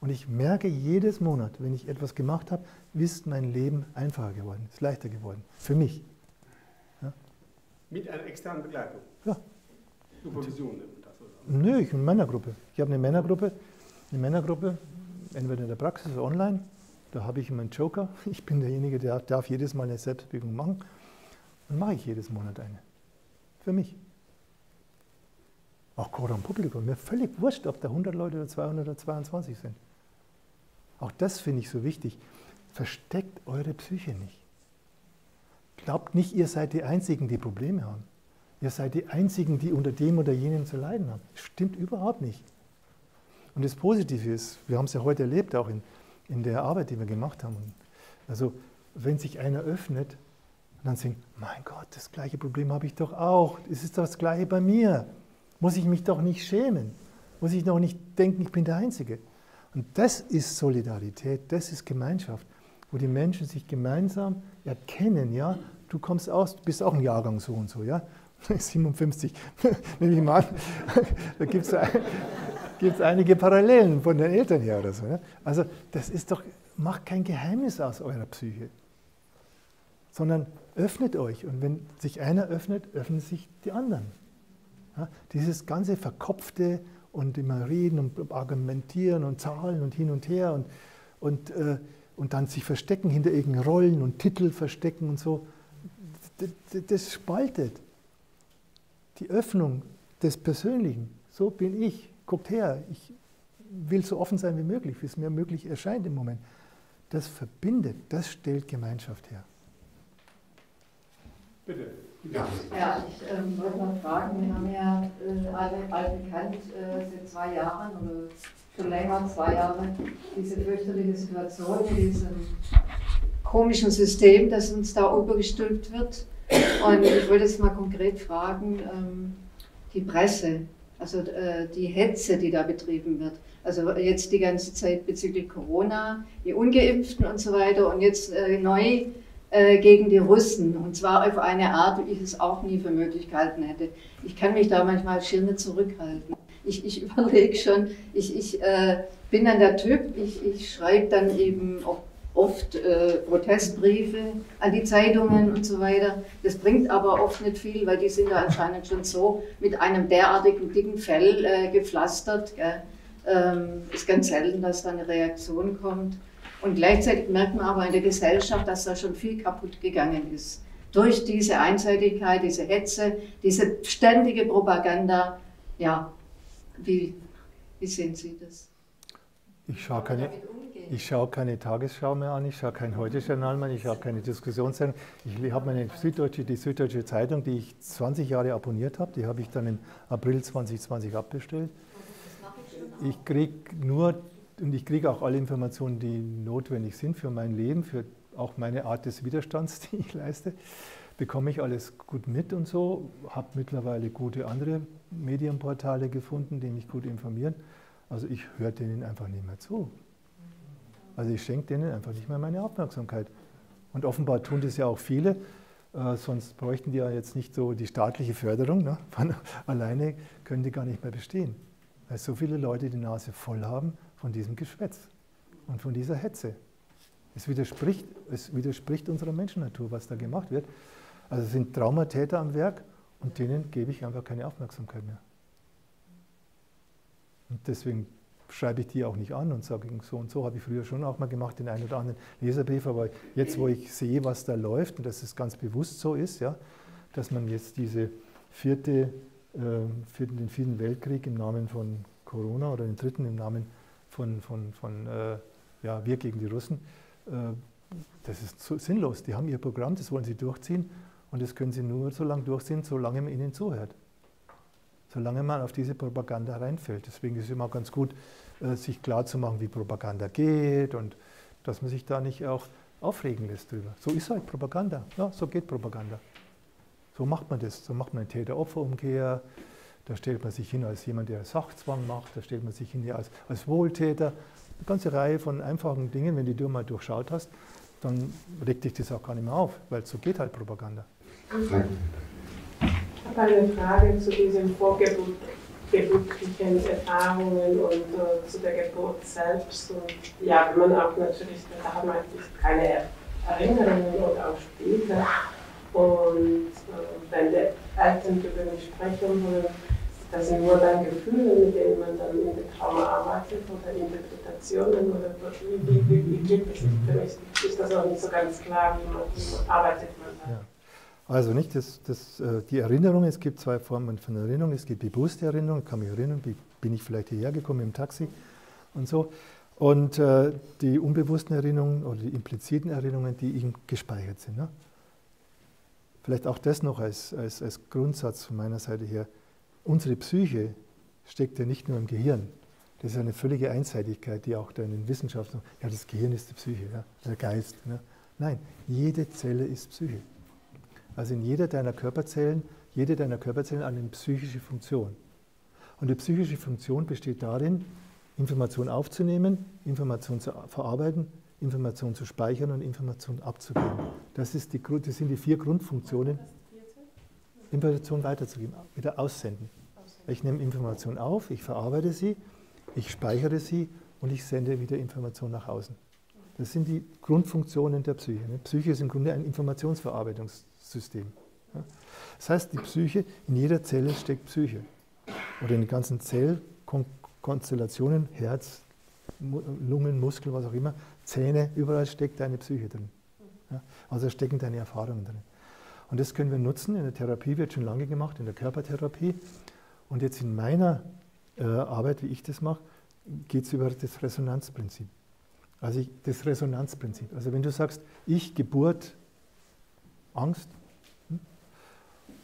Und ich merke jedes Monat, wenn ich etwas gemacht habe, ist mein Leben einfacher geworden, ist leichter geworden. Für mich. Mit einer externen Begleitung. Ja. Supervision Nö, ich habe eine Männergruppe. Ich habe eine Männergruppe, eine Männergruppe, entweder in der Praxis oder online. Da habe ich immer einen Joker. Ich bin derjenige, der darf jedes Mal eine Selbstbewegung machen. Dann mache ich jedes Monat eine. Für mich. Auch gerade am Publikum. Mir völlig wurscht, ob da 100 Leute oder 200 oder 22 sind. Auch das finde ich so wichtig. Versteckt eure Psyche nicht. Glaubt nicht, ihr seid die Einzigen, die Probleme haben. Ihr seid die Einzigen, die unter dem oder jenem zu leiden haben. Das stimmt überhaupt nicht. Und das Positive ist, wir haben es ja heute erlebt, auch in, in der Arbeit, die wir gemacht haben. Also, wenn sich einer öffnet, dann sagen, mein Gott, das gleiche Problem habe ich doch auch. Es ist doch das gleiche bei mir. Muss ich mich doch nicht schämen. Muss ich doch nicht denken, ich bin der Einzige. Und das ist Solidarität, das ist Gemeinschaft, wo die Menschen sich gemeinsam erkennen, ja, du kommst aus, du bist auch ein Jahrgang so und so, ja, 57, nehme ich mal an, da gibt es einige Parallelen von den Eltern her oder so. Ja? Also das ist doch, macht kein Geheimnis aus eurer Psyche, sondern öffnet euch und wenn sich einer öffnet, öffnen sich die anderen. Ja? Dieses ganze verkopfte, und immer reden und argumentieren und Zahlen und hin und her und, und, äh, und dann sich verstecken hinter irgendeinen Rollen und Titel verstecken und so, das, das spaltet. Die Öffnung des Persönlichen, so bin ich, guckt her, ich will so offen sein wie möglich, wie es mir möglich erscheint im Moment. Das verbindet, das stellt Gemeinschaft her. Bitte. Ja, ja ich ähm, wollte noch fragen, wir haben ja äh, alle, alle bekannt äh, seit zwei Jahren oder schon länger, zwei Jahre, diese fürchterliche Situation in diesem komischen System, das uns da übergestülpt wird. Und ich wollte jetzt mal konkret fragen, ähm, die Presse, also äh, die Hetze, die da betrieben wird. Also jetzt die ganze Zeit bezüglich Corona, die Ungeimpften und so weiter und jetzt äh, neu äh, gegen die Russen. Und zwar auf eine Art, wie ich es auch nie für möglich gehalten hätte. Ich kann mich da manchmal nicht zurückhalten. Ich, ich überlege schon, ich, ich äh, bin dann der Typ, ich, ich schreibe dann eben auch oft äh, Protestbriefe an die Zeitungen und so weiter. Das bringt aber oft nicht viel, weil die sind da anscheinend schon so mit einem derartigen dicken Fell äh, gepflastert. Ähm, ist ganz selten, dass da eine Reaktion kommt. Und gleichzeitig merkt man aber in der Gesellschaft, dass da schon viel kaputt gegangen ist. Durch diese Einseitigkeit, diese Hetze, diese ständige Propaganda. Ja, wie, wie sehen Sie das? Ich schaue keine, ich schaue keine Tagesschau mehr an, ich schaue kein Heute-Journal mehr, ich schaue keine Diskussionssendung. Ich habe meine Süddeutsche, die Süddeutsche Zeitung, die ich 20 Jahre abonniert habe, die habe ich dann im April 2020 abbestellt. Ich kriege nur und ich kriege auch alle Informationen, die notwendig sind für mein Leben, für auch meine Art des Widerstands, die ich leiste, bekomme ich alles gut mit und so. Habe mittlerweile gute andere Medienportale gefunden, die mich gut informieren. Also ich höre denen einfach nicht mehr zu. Also ich schenke denen einfach nicht mehr meine Aufmerksamkeit. Und offenbar tun das ja auch viele, äh, sonst bräuchten die ja jetzt nicht so die staatliche Förderung. Ne? Von alleine können die gar nicht mehr bestehen, weil so viele Leute die Nase voll haben von diesem Geschwätz und von dieser Hetze. Es widerspricht, es widerspricht unserer Menschennatur, was da gemacht wird. Also es sind Traumatäter am Werk und denen gebe ich einfach keine Aufmerksamkeit mehr. Und deswegen schreibe ich die auch nicht an und sage, so und so habe ich früher schon auch mal gemacht, den einen oder anderen Leserbrief, aber jetzt, wo ich sehe, was da läuft und dass es ganz bewusst so ist, ja, dass man jetzt diese vierte, äh, vierten, den vierten Weltkrieg im Namen von Corona oder den dritten im Namen von, von, von äh, ja, wir gegen die Russen, äh, das ist so sinnlos. Die haben ihr Programm, das wollen sie durchziehen und das können sie nur so lange durchziehen, solange man ihnen zuhört. Solange man auf diese Propaganda reinfällt. Deswegen ist es immer ganz gut, äh, sich klarzumachen, wie Propaganda geht und dass man sich da nicht auch aufregen lässt drüber. So ist halt Propaganda. Ja, so geht Propaganda. So macht man das. So macht man Täter-Opfer-Umkehr. Da stellt man sich hin als jemand, der Sachzwang macht. Da stellt man sich hin als, als Wohltäter. Eine ganze Reihe von einfachen Dingen, wenn die du mal durchschaut hast, dann regt dich das auch gar nicht mehr auf, weil so geht halt Propaganda. Ich habe eine Frage zu diesen vorgeburtlichen Erfahrungen und äh, zu der Geburt selbst. Und ja, wenn man auch natürlich, da hat man keine Erinnerungen oder auch später. Und äh, wenn die Eltern darüber nicht sprechen wollen, das sind nur dann Gefühle, mit denen man dann in der Trauma arbeitet oder Interpretationen oder wie, wie, wie geht das? Für mich ist das noch nicht so ganz klar, wie, man, wie arbeitet man da. Ja. Also nicht das, das, äh, die Erinnerung, es gibt zwei Formen von Erinnerung. Es gibt bewusste Erinnerung, kann mich erinnern, wie bin ich vielleicht hierher gekommen im Taxi und so. Und äh, die unbewussten Erinnerungen oder die impliziten Erinnerungen, die eben gespeichert sind. Ne? Vielleicht auch das noch als, als, als Grundsatz von meiner Seite her. Unsere Psyche steckt ja nicht nur im Gehirn. Das ist eine völlige Einseitigkeit, die auch da in den Wissenschaften, ja, das Gehirn ist die Psyche, ja, der Geist. Ne? Nein, jede Zelle ist Psyche. Also in jeder deiner Körperzellen, jede deiner Körperzellen eine psychische Funktion. Und die psychische Funktion besteht darin, Informationen aufzunehmen, Informationen zu verarbeiten, Informationen zu speichern und Informationen abzugeben. Das, ist die, das sind die vier Grundfunktionen. Informationen weiterzugeben, wieder aussenden. Ich nehme Informationen auf, ich verarbeite sie, ich speichere sie und ich sende wieder Informationen nach außen. Das sind die Grundfunktionen der Psyche. Die Psyche ist im Grunde ein Informationsverarbeitungssystem. Das heißt, die Psyche, in jeder Zelle steckt Psyche. Oder in den ganzen Zellkonstellationen, Herz, Lungen, Muskel, was auch immer, Zähne, überall steckt deine Psyche drin. Also stecken deine Erfahrungen drin. Und das können wir nutzen. In der Therapie wird schon lange gemacht, in der Körpertherapie. Und jetzt in meiner äh, Arbeit, wie ich das mache, geht es über das Resonanzprinzip. Also ich, das Resonanzprinzip. Also wenn du sagst, ich, Geburt, Angst, hm?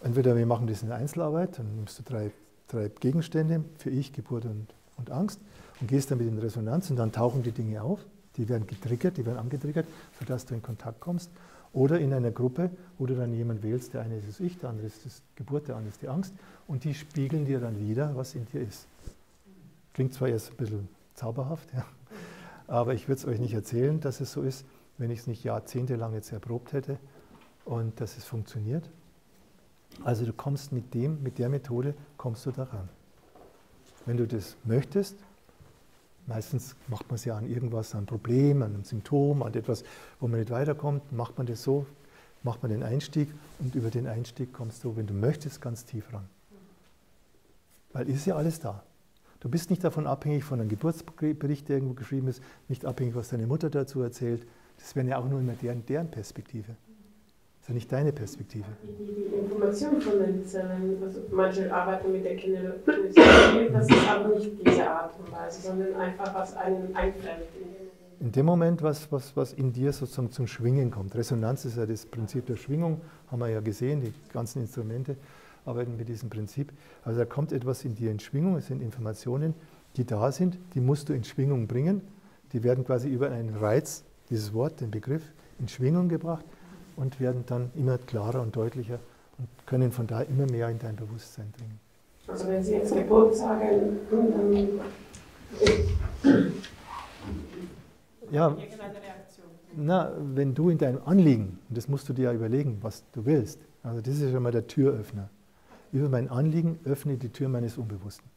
entweder wir machen das in Einzelarbeit, dann nimmst du drei, drei Gegenstände für ich, Geburt und, und Angst und gehst damit in Resonanz und dann tauchen die Dinge auf, die werden getriggert, die werden angetriggert, sodass du in Kontakt kommst oder in einer Gruppe, wo du dann jemanden wählst, der eine ist das Ich, der andere ist die Geburt, der andere ist die Angst. Und die spiegeln dir dann wieder, was in dir ist. Klingt zwar erst ein bisschen zauberhaft, ja, aber ich würde es euch nicht erzählen, dass es so ist, wenn ich es nicht jahrzehntelang jetzt erprobt hätte und dass es funktioniert. Also du kommst mit dem, mit der Methode, kommst du daran. Wenn du das möchtest, Meistens macht man es ja an irgendwas, an einem Problem, an einem Symptom, an etwas, wo man nicht weiterkommt. Macht man das so, macht man den Einstieg und über den Einstieg kommst du, wenn du möchtest, ganz tief ran. Weil ist ja alles da. Du bist nicht davon abhängig von einem Geburtsbericht, der irgendwo geschrieben ist, nicht abhängig, was deine Mutter dazu erzählt. Das wäre ja auch nur immer deren, deren Perspektive. Das ist ja nicht deine Perspektive. Die, die Information von den Zellen, also manche arbeiten mit der Kinder, das ist aber nicht diese Art und Weise, sondern einfach, was einem einfällt. In dem Moment, was, was, was in dir sozusagen zum Schwingen kommt. Resonanz ist ja das Prinzip der Schwingung, haben wir ja gesehen, die ganzen Instrumente arbeiten mit diesem Prinzip. Also da kommt etwas in dir in Schwingung, es sind Informationen, die da sind, die musst du in Schwingung bringen. Die werden quasi über einen Reiz, dieses Wort, den Begriff, in Schwingung gebracht und werden dann immer klarer und deutlicher und können von da immer mehr in dein Bewusstsein dringen. Also wenn Sie jetzt Geburt sagen, dann ja, na, wenn du in deinem Anliegen, und das musst du dir ja überlegen, was du willst, also das ist schon mal der Türöffner. Über mein Anliegen öffne die Tür meines Unbewussten.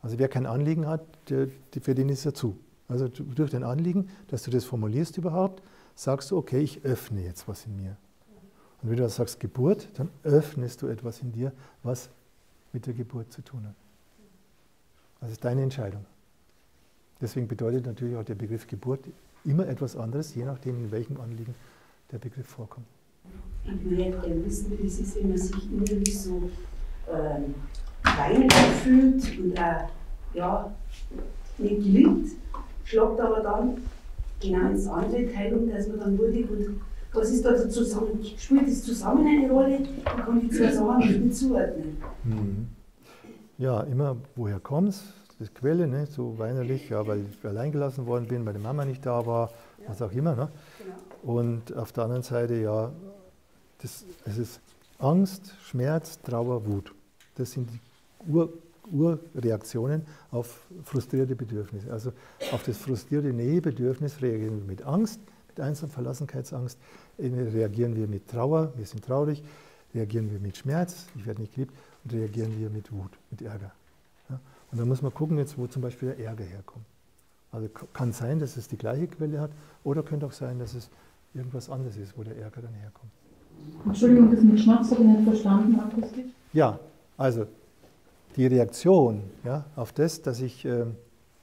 Also wer kein Anliegen hat, der, für den ist er zu. Also durch dein Anliegen, dass du das formulierst überhaupt, sagst du, okay, ich öffne jetzt was in mir. Und wenn du sagst Geburt, dann öffnest du etwas in dir, was mit der Geburt zu tun hat. Das ist deine Entscheidung. Deswegen bedeutet natürlich auch der Begriff Geburt immer etwas anderes, je nachdem, in welchem Anliegen der Begriff vorkommt. Ich würde gerne wissen, wie das ist, wenn man sich innerlich so ähm, klein fühlt und auch ja, nicht geliebt, schlagt aber dann genau ins andere Teilung, dass man dann würdig und was ist da zusammen, spielt das zusammen eine Rolle? Man kann die zwei Sachen nicht zuordnen. Mhm. Ja, immer woher kommst, das Quelle, ne? so weinerlich, ja, weil ich allein gelassen worden bin, weil die Mama nicht da war, ja. was auch immer. Ne? Genau. Und auf der anderen Seite, ja, das, es ist Angst, Schmerz, Trauer, Wut. Das sind die Ur, Urreaktionen auf frustrierte Bedürfnisse. Also auf das frustrierte Nähebedürfnis reagieren wir mit Angst, mit Einsam Verlassenheitsangst, reagieren wir mit Trauer, wir sind traurig, reagieren wir mit Schmerz, ich werde nicht geliebt, und reagieren wir mit Wut, mit Ärger. Ja? Und da muss man gucken, jetzt, wo zum Beispiel der Ärger herkommt. Also kann sein, dass es die gleiche Quelle hat, oder könnte auch sein, dass es irgendwas anderes ist, wo der Ärger dann herkommt. Entschuldigung, das mit Schmerz habe ich nicht verstanden, akustisch. Ja, also die Reaktion ja, auf das, dass ich äh,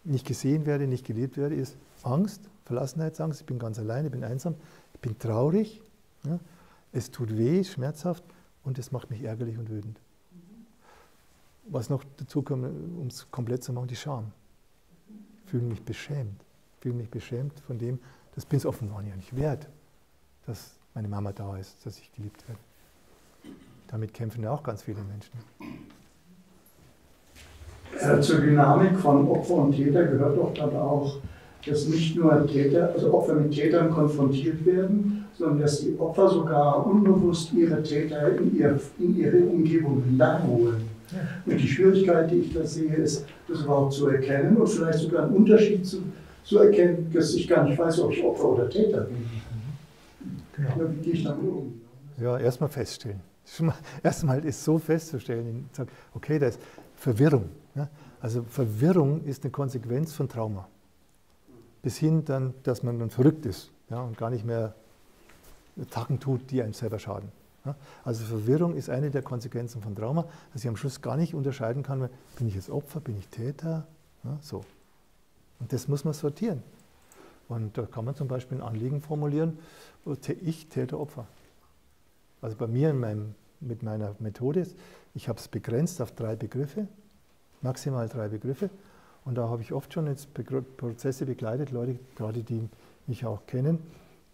nicht gesehen werde, nicht geliebt werde, ist Angst, Verlassenheitsangst, ich bin ganz allein, ich bin einsam, ich bin traurig, ja, es tut weh, schmerzhaft und es macht mich ärgerlich und wütend. Was noch dazu kommt, um es komplett zu machen, die Scham. Ich fühle mich beschämt. Ich fühle mich beschämt von dem, das bin es offenbar nicht wert, dass meine Mama da ist, dass ich geliebt werde. Damit kämpfen ja auch ganz viele Menschen. Äh, zur Dynamik von Opfer und Täter gehört doch dann auch, dass nicht nur Täter, also Opfer mit Tätern konfrontiert werden, sondern dass die Opfer sogar unbewusst ihre Täter in, ihr, in ihre Umgebung hineinholen. Und die Schwierigkeit, die ich da sehe, ist, das überhaupt zu erkennen und vielleicht sogar einen Unterschied zu, zu erkennen, dass ich gar nicht weiß, ob ich Opfer oder Täter bin. Genau. Wie gehe ich damit um? Ja, erstmal feststellen. Erstmal ist so festzustellen, okay, da ist Verwirrung. Also Verwirrung ist eine Konsequenz von Trauma. Bis hin dann, dass man dann verrückt ist ja, und gar nicht mehr Tacken tut, die einem selber schaden. Ja? Also Verwirrung ist eine der Konsequenzen von Trauma, dass ich am Schluss gar nicht unterscheiden kann, bin ich jetzt Opfer, bin ich Täter, ja, so. Und das muss man sortieren. Und da kann man zum Beispiel ein Anliegen formulieren, ich Täter, Opfer. Also bei mir meinem, mit meiner Methode ich habe es begrenzt auf drei Begriffe, maximal drei Begriffe. Und da habe ich oft schon jetzt Prozesse begleitet, Leute, gerade die mich auch kennen,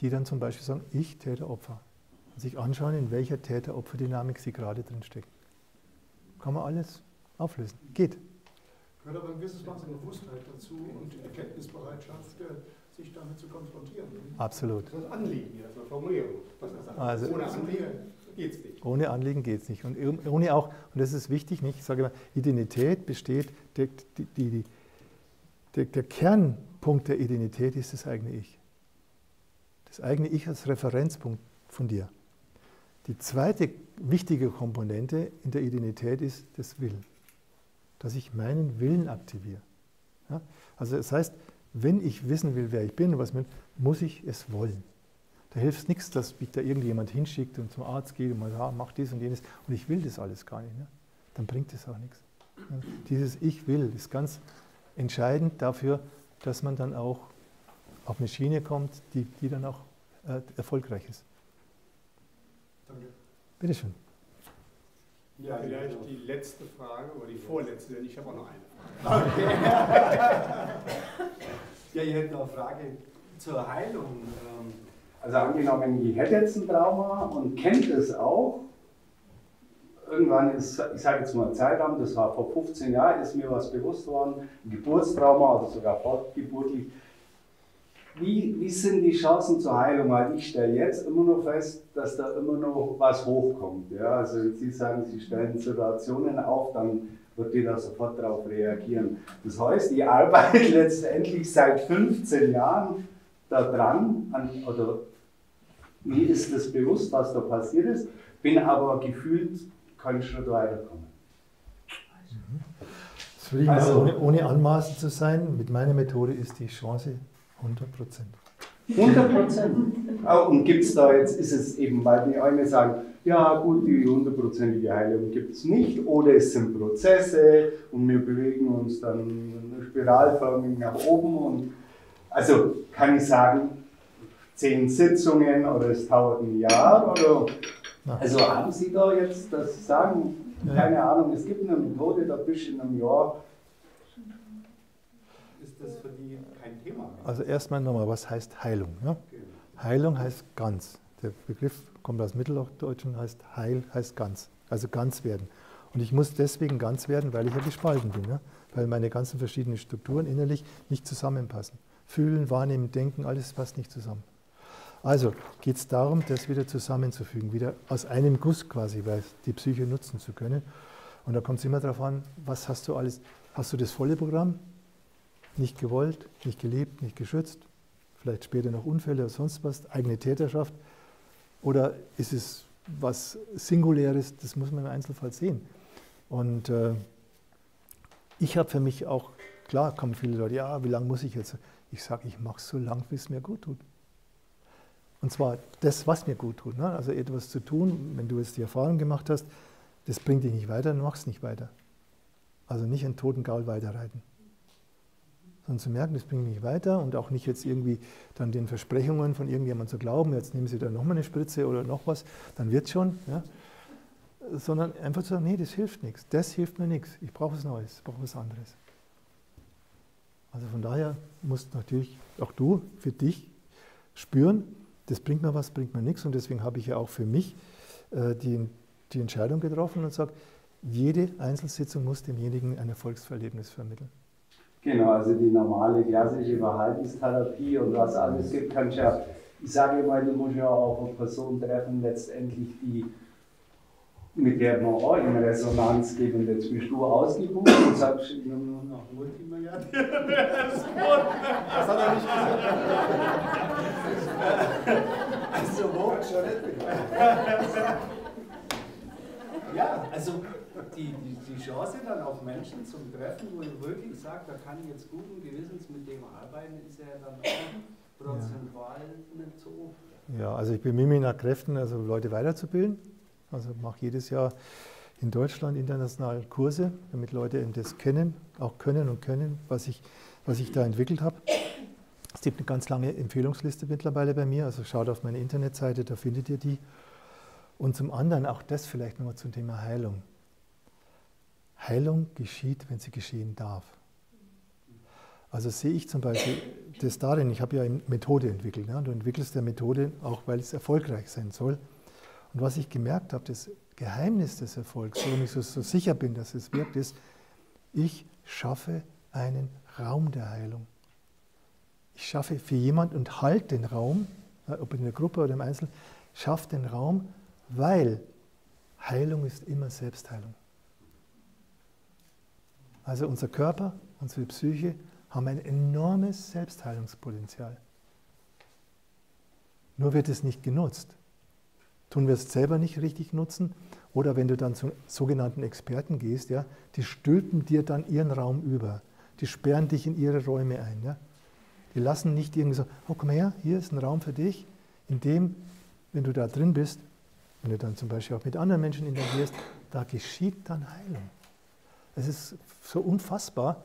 die dann zum Beispiel sagen, ich Täter, Opfer. Und sich anschauen, in welcher Täter-Opfer-Dynamik sie gerade drin stecken. Kann man alles auflösen. Geht. Gehört aber ein gewisses Maß an Bewusstheit dazu und Erkenntnisbereitschaft, sich damit zu konfrontieren. Absolut. Das ist Anliegen, hier, das ist Formulierung. Was also, ohne Anliegen geht es nicht. Ohne Anliegen geht es nicht. Und ohne auch, und das ist wichtig, nicht? ich sage immer, Identität besteht, der, die, die, der, der Kernpunkt der Identität ist das eigene Ich. Das eigene Ich als Referenzpunkt von dir. Die zweite wichtige Komponente in der Identität ist das Willen, dass ich meinen Willen aktiviere. Ja? Also das heißt, wenn ich wissen will, wer ich bin und was bin, muss ich es wollen. Da hilft es nichts, dass mich da irgendjemand hinschickt und zum Arzt geht und mal sagt, mach dies und jenes und ich will das alles gar nicht. Ne? Dann bringt es auch nichts. Dieses Ich will ist ganz entscheidend dafür, dass man dann auch auf eine Schiene kommt, die, die dann auch äh, erfolgreich ist. Danke. Bitte schön. Ja, vielleicht die letzte Frage oder die vorletzte, denn ich habe auch noch eine Frage. Okay. ja, ich hätte noch eine Frage zur Heilung. Ähm, also angenommen, ich hätte jetzt ein Trauma und kennt es auch. Irgendwann ist, ich sage jetzt mal ein Zeitraum, das war vor 15 Jahren, ist mir was bewusst worden, ein Geburtstrauma oder sogar fortgeburtlich. Wie, wie sind die Chancen zur Heilung? Weil ich stelle jetzt immer noch fest, dass da immer noch was hochkommt. Ja? Also Sie sagen, Sie stellen Situationen auf, dann wird jeder sofort darauf reagieren. Das heißt, ich arbeite letztendlich seit 15 Jahren daran, an, oder mir ist das bewusst, was da passiert ist, bin aber gefühlt keinen Schritt weiterkommen. Das würde ich also, ohne, ohne anmaßend zu sein, mit meiner Methode ist die Chance 100 Prozent. 100 Prozent. Und gibt es da jetzt, ist es eben, weil die eine sagen, ja gut, die hundertprozentige Heilung gibt es nicht, oder es sind Prozesse und wir bewegen uns dann spiralförmig nach oben. Und also kann ich sagen, zehn Sitzungen oder es dauert ein Jahr oder also haben Sie da jetzt das Sagen, keine Ahnung, es gibt eine Methode, da bist du in einem Jahr ist das für die kein Thema mehr. Also erstmal nochmal, was heißt Heilung? Ja? Heilung heißt ganz. Der Begriff kommt aus Mitteldeutschen, heißt Heil, heißt ganz. Also ganz werden. Und ich muss deswegen ganz werden, weil ich ja gespalten bin. Ja? Weil meine ganzen verschiedenen Strukturen innerlich nicht zusammenpassen. Fühlen, wahrnehmen, denken, alles passt nicht zusammen. Also geht es darum, das wieder zusammenzufügen, wieder aus einem Guss quasi, weil die Psyche nutzen zu können. Und da kommt es immer darauf an, was hast du alles. Hast du das volle Programm? Nicht gewollt, nicht geliebt, nicht geschützt, vielleicht später noch Unfälle oder sonst was, eigene Täterschaft? Oder ist es was Singuläres? Das muss man im Einzelfall sehen. Und äh, ich habe für mich auch, klar kommen viele Leute, ja, wie lange muss ich jetzt? Ich sage, ich mache es so lange, bis es mir gut tut. Und zwar das, was mir gut tut. Ne? Also etwas zu tun, wenn du jetzt die Erfahrung gemacht hast, das bringt dich nicht weiter, dann machst du nicht weiter. Also nicht einen toten Gaul weiterreiten. Sondern zu merken, das bringt mich weiter und auch nicht jetzt irgendwie dann den Versprechungen von irgendjemandem zu glauben, jetzt nehmen sie da nochmal eine Spritze oder noch was, dann wird schon. Ja? Sondern einfach zu sagen, nee, das hilft nichts, das hilft mir nichts, ich brauche was Neues, ich brauche was anderes. Also von daher musst natürlich auch du für dich spüren, das bringt mir was, bringt mir nichts. Und deswegen habe ich ja auch für mich äh, die, die Entscheidung getroffen und sage, jede Einzelsitzung muss demjenigen ein Erfolgsverlebnis vermitteln. Genau, also die normale klassische Verhaltenstherapie und was alles gibt, kannst ja, ich sage immer, du musst ja auch eine Person treffen, letztendlich, die mit der man auch in Resonanz geht und jetzt bist du ausgebucht und sagst, ich habe nur noch Multimilliardär. Das hat er nicht gesagt. Also wo? Ja, also die, die, die Chance dann auf Menschen zum Treffen, wo ich wirklich sage, da kann ich jetzt guten Gewissens mit dem arbeiten, ist ja dann auch prozentual ja. nicht so. Ja, also ich bemühe mich nach Kräften, also Leute weiterzubilden also mache jedes Jahr in Deutschland international Kurse, damit Leute das kennen, auch können und können, was ich, was ich da entwickelt habe. Es gibt eine ganz lange Empfehlungsliste mittlerweile bei mir, also schaut auf meine Internetseite, da findet ihr die. Und zum anderen auch das vielleicht nochmal zum Thema Heilung. Heilung geschieht, wenn sie geschehen darf. Also sehe ich zum Beispiel das darin, ich habe ja eine Methode entwickelt. Ne? Du entwickelst eine Methode auch, weil es erfolgreich sein soll. Und was ich gemerkt habe, das Geheimnis des Erfolgs, warum ich so, so sicher bin, dass es wirkt, ist, ich schaffe einen Raum der Heilung. Ich schaffe für jemanden und halte den Raum, ob in der Gruppe oder im Einzelnen, schaffe den Raum, weil Heilung ist immer Selbstheilung. Also unser Körper, unsere Psyche haben ein enormes Selbstheilungspotenzial. Nur wird es nicht genutzt tun wir es selber nicht richtig nutzen. Oder wenn du dann zu sogenannten Experten gehst, ja, die stülpen dir dann ihren Raum über. Die sperren dich in ihre Räume ein. Ja. Die lassen nicht irgendwie so, oh komm her, hier ist ein Raum für dich, in dem, wenn du da drin bist, wenn du dann zum Beispiel auch mit anderen Menschen interagierst, da geschieht dann Heilung. Es ist so unfassbar,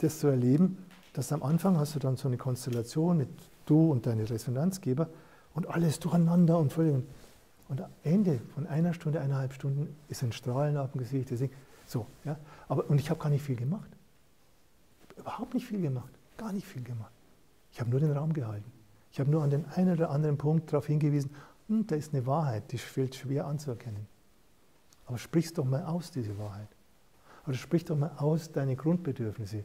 das zu erleben, dass am Anfang hast du dann so eine Konstellation mit du und deine Resonanzgeber und alles durcheinander und völlig. Und am Ende von einer Stunde, eineinhalb Stunden ist ein Strahlen auf dem Gesicht. Deswegen, so, ja. Aber, und ich habe gar nicht viel gemacht. Überhaupt nicht viel gemacht. Gar nicht viel gemacht. Ich habe nur den Raum gehalten. Ich habe nur an den einen oder anderen Punkt darauf hingewiesen, hm, da ist eine Wahrheit, die fällt schwer anzuerkennen. Aber sprich doch mal aus, diese Wahrheit. Oder sprich doch mal aus deine Grundbedürfnisse,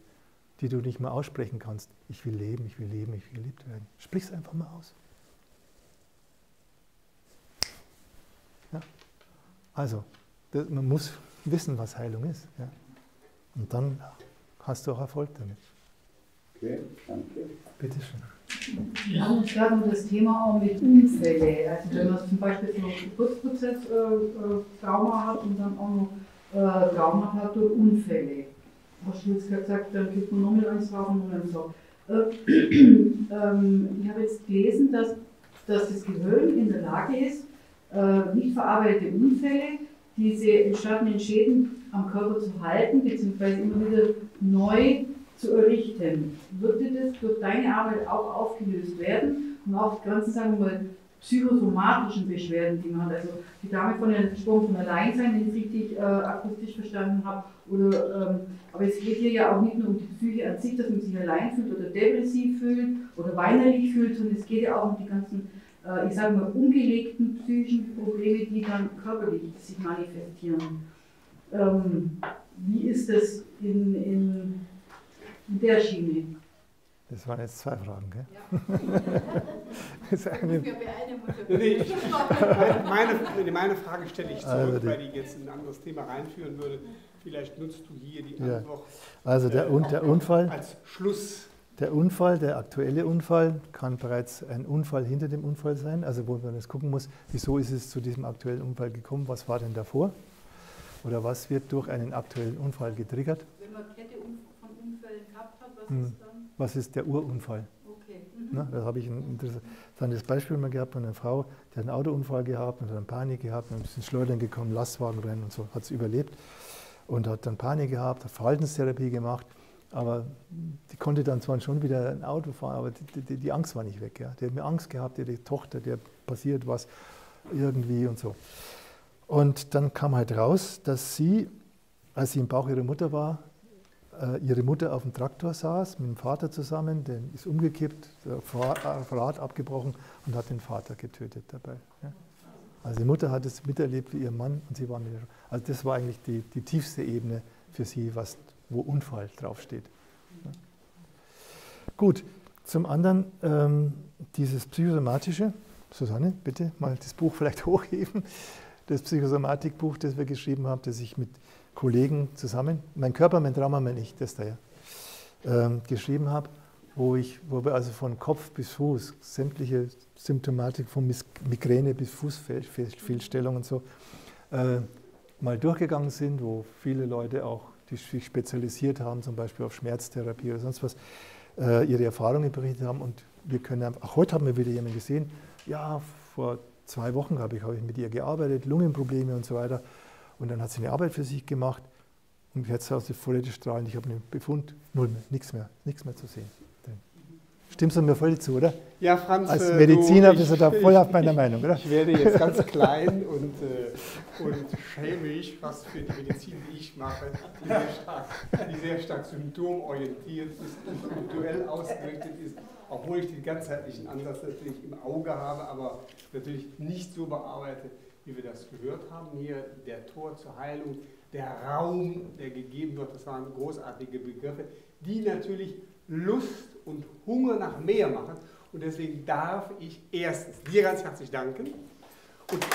die du nicht mehr aussprechen kannst. Ich will leben, ich will leben, ich will geliebt werden. Sprich es einfach mal aus. Also, das, man muss wissen, was Heilung ist. Ja? Und dann hast du auch Erfolg damit. Okay, danke. Bitte schön. Wir haben uns gerade um das Thema auch mit Unfälle. Also wenn man zum Beispiel so einen Geburtsprozess-Trauma äh, äh, hat und dann auch noch äh, Trauma hat durch Unfälle. Hast du jetzt gesagt, dann gibt man noch mit eins drauf und dann so. Äh, ähm, ich habe jetzt gelesen, dass, dass das Gehirn in der Lage ist, äh, nicht verarbeitete Unfälle, diese entstandenen Schäden am Körper zu halten, beziehungsweise immer wieder neu zu errichten. Würde das durch deine Arbeit auch aufgelöst werden und auch die ganzen, sagen wir mal, psychosomatischen Beschwerden, die man hat. Also die Dame von der Sprung von Alleinsein, wenn ich es richtig äh, akustisch verstanden habe. Oder, ähm, aber es geht hier ja auch nicht nur um die Psyche an sich, dass man sich allein fühlt oder depressiv fühlt oder weinerlich fühlt, sondern es geht ja auch um die ganzen, äh, ich sage mal, ungelegten psychischen Probleme, die dann körperlich sich manifestieren. Ähm, wie ist das in, in, in der Schiene? Das waren jetzt zwei Fragen, gell? Ja. das eine, nee, ich, meine, meine, Frage stelle ich zurück, also die, weil ich jetzt in ein anderes Thema reinführen würde. Vielleicht nutzt du hier die ja. Antwort. Also der, äh, der Unfall. Als Schluss. Der Unfall, der aktuelle Unfall, kann bereits ein Unfall hinter dem Unfall sein. Also wo man jetzt gucken muss, wieso ist es zu diesem aktuellen Unfall gekommen, was war denn davor? Oder was wird durch einen aktuellen Unfall getriggert? Wenn man Kette von Unfällen gehabt hat, was hm. ist dann? Was ist der Urunfall? Okay. Mhm. Na, da habe ich ein interessantes Beispiel mal gehabt von einer Frau, die hat einen Autounfall gehabt und hat dann Panik gehabt, und ist ins Schleudern gekommen, Lastwagenrennen und so, hat es überlebt und hat dann Panik gehabt, hat Verhaltenstherapie gemacht, aber die konnte dann zwar schon wieder ein Auto fahren, aber die, die, die Angst war nicht weg. Ja. Die hat mir Angst gehabt, die Tochter, der passiert was irgendwie und so. Und dann kam halt raus, dass sie, als sie im Bauch ihrer Mutter war, äh, ihre Mutter auf dem Traktor saß, mit dem Vater zusammen, der ist umgekippt, der äh, Rad abgebrochen und hat den Vater getötet dabei. Also die Mutter hat es miterlebt wie ihr Mann und sie waren Also das war eigentlich die, die tiefste Ebene für sie, was, wo Unfall draufsteht. Gut, zum anderen ähm, dieses psychosomatische, Susanne, bitte mal das Buch vielleicht hochheben das Psychosomatikbuch, das wir geschrieben haben, das ich mit Kollegen zusammen, mein Körper, mein Trauma, mein Ich, das da ja, ähm, geschrieben habe, wo, ich, wo wir also von Kopf bis Fuß sämtliche Symptomatik von Migräne bis Fußfehlstellung und so äh, mal durchgegangen sind, wo viele Leute auch, die sich spezialisiert haben, zum Beispiel auf Schmerztherapie oder sonst was, äh, ihre Erfahrungen berichtet haben. Und wir können auch heute haben wir wieder jemanden gesehen, ja, vor zwei Wochen habe ich, habe ich mit ihr gearbeitet, Lungenprobleme und so weiter. Und dann hat sie eine Arbeit für sich gemacht und jetzt aus der Vorräte strahlen. Ich habe einen Befund, null mehr, nichts mehr, nichts mehr zu sehen. Stimmst du mir voll zu, oder? Ja, Franz. Als äh, Mediziner du, bist du da voll auf meiner Meinung, oder? Ich werde jetzt ganz klein und, äh, und schäme mich fast für die Medizin, die ich mache, die sehr stark, die sehr stark symptomorientiert ist und punktuell ausgerichtet ist obwohl ich den ganzheitlichen Ansatz natürlich im Auge habe, aber natürlich nicht so bearbeite, wie wir das gehört haben. Hier der Tor zur Heilung, der Raum, der gegeben wird, das waren großartige Begriffe, die natürlich Lust und Hunger nach mehr machen. Und deswegen darf ich erstens dir ganz herzlich danken. Und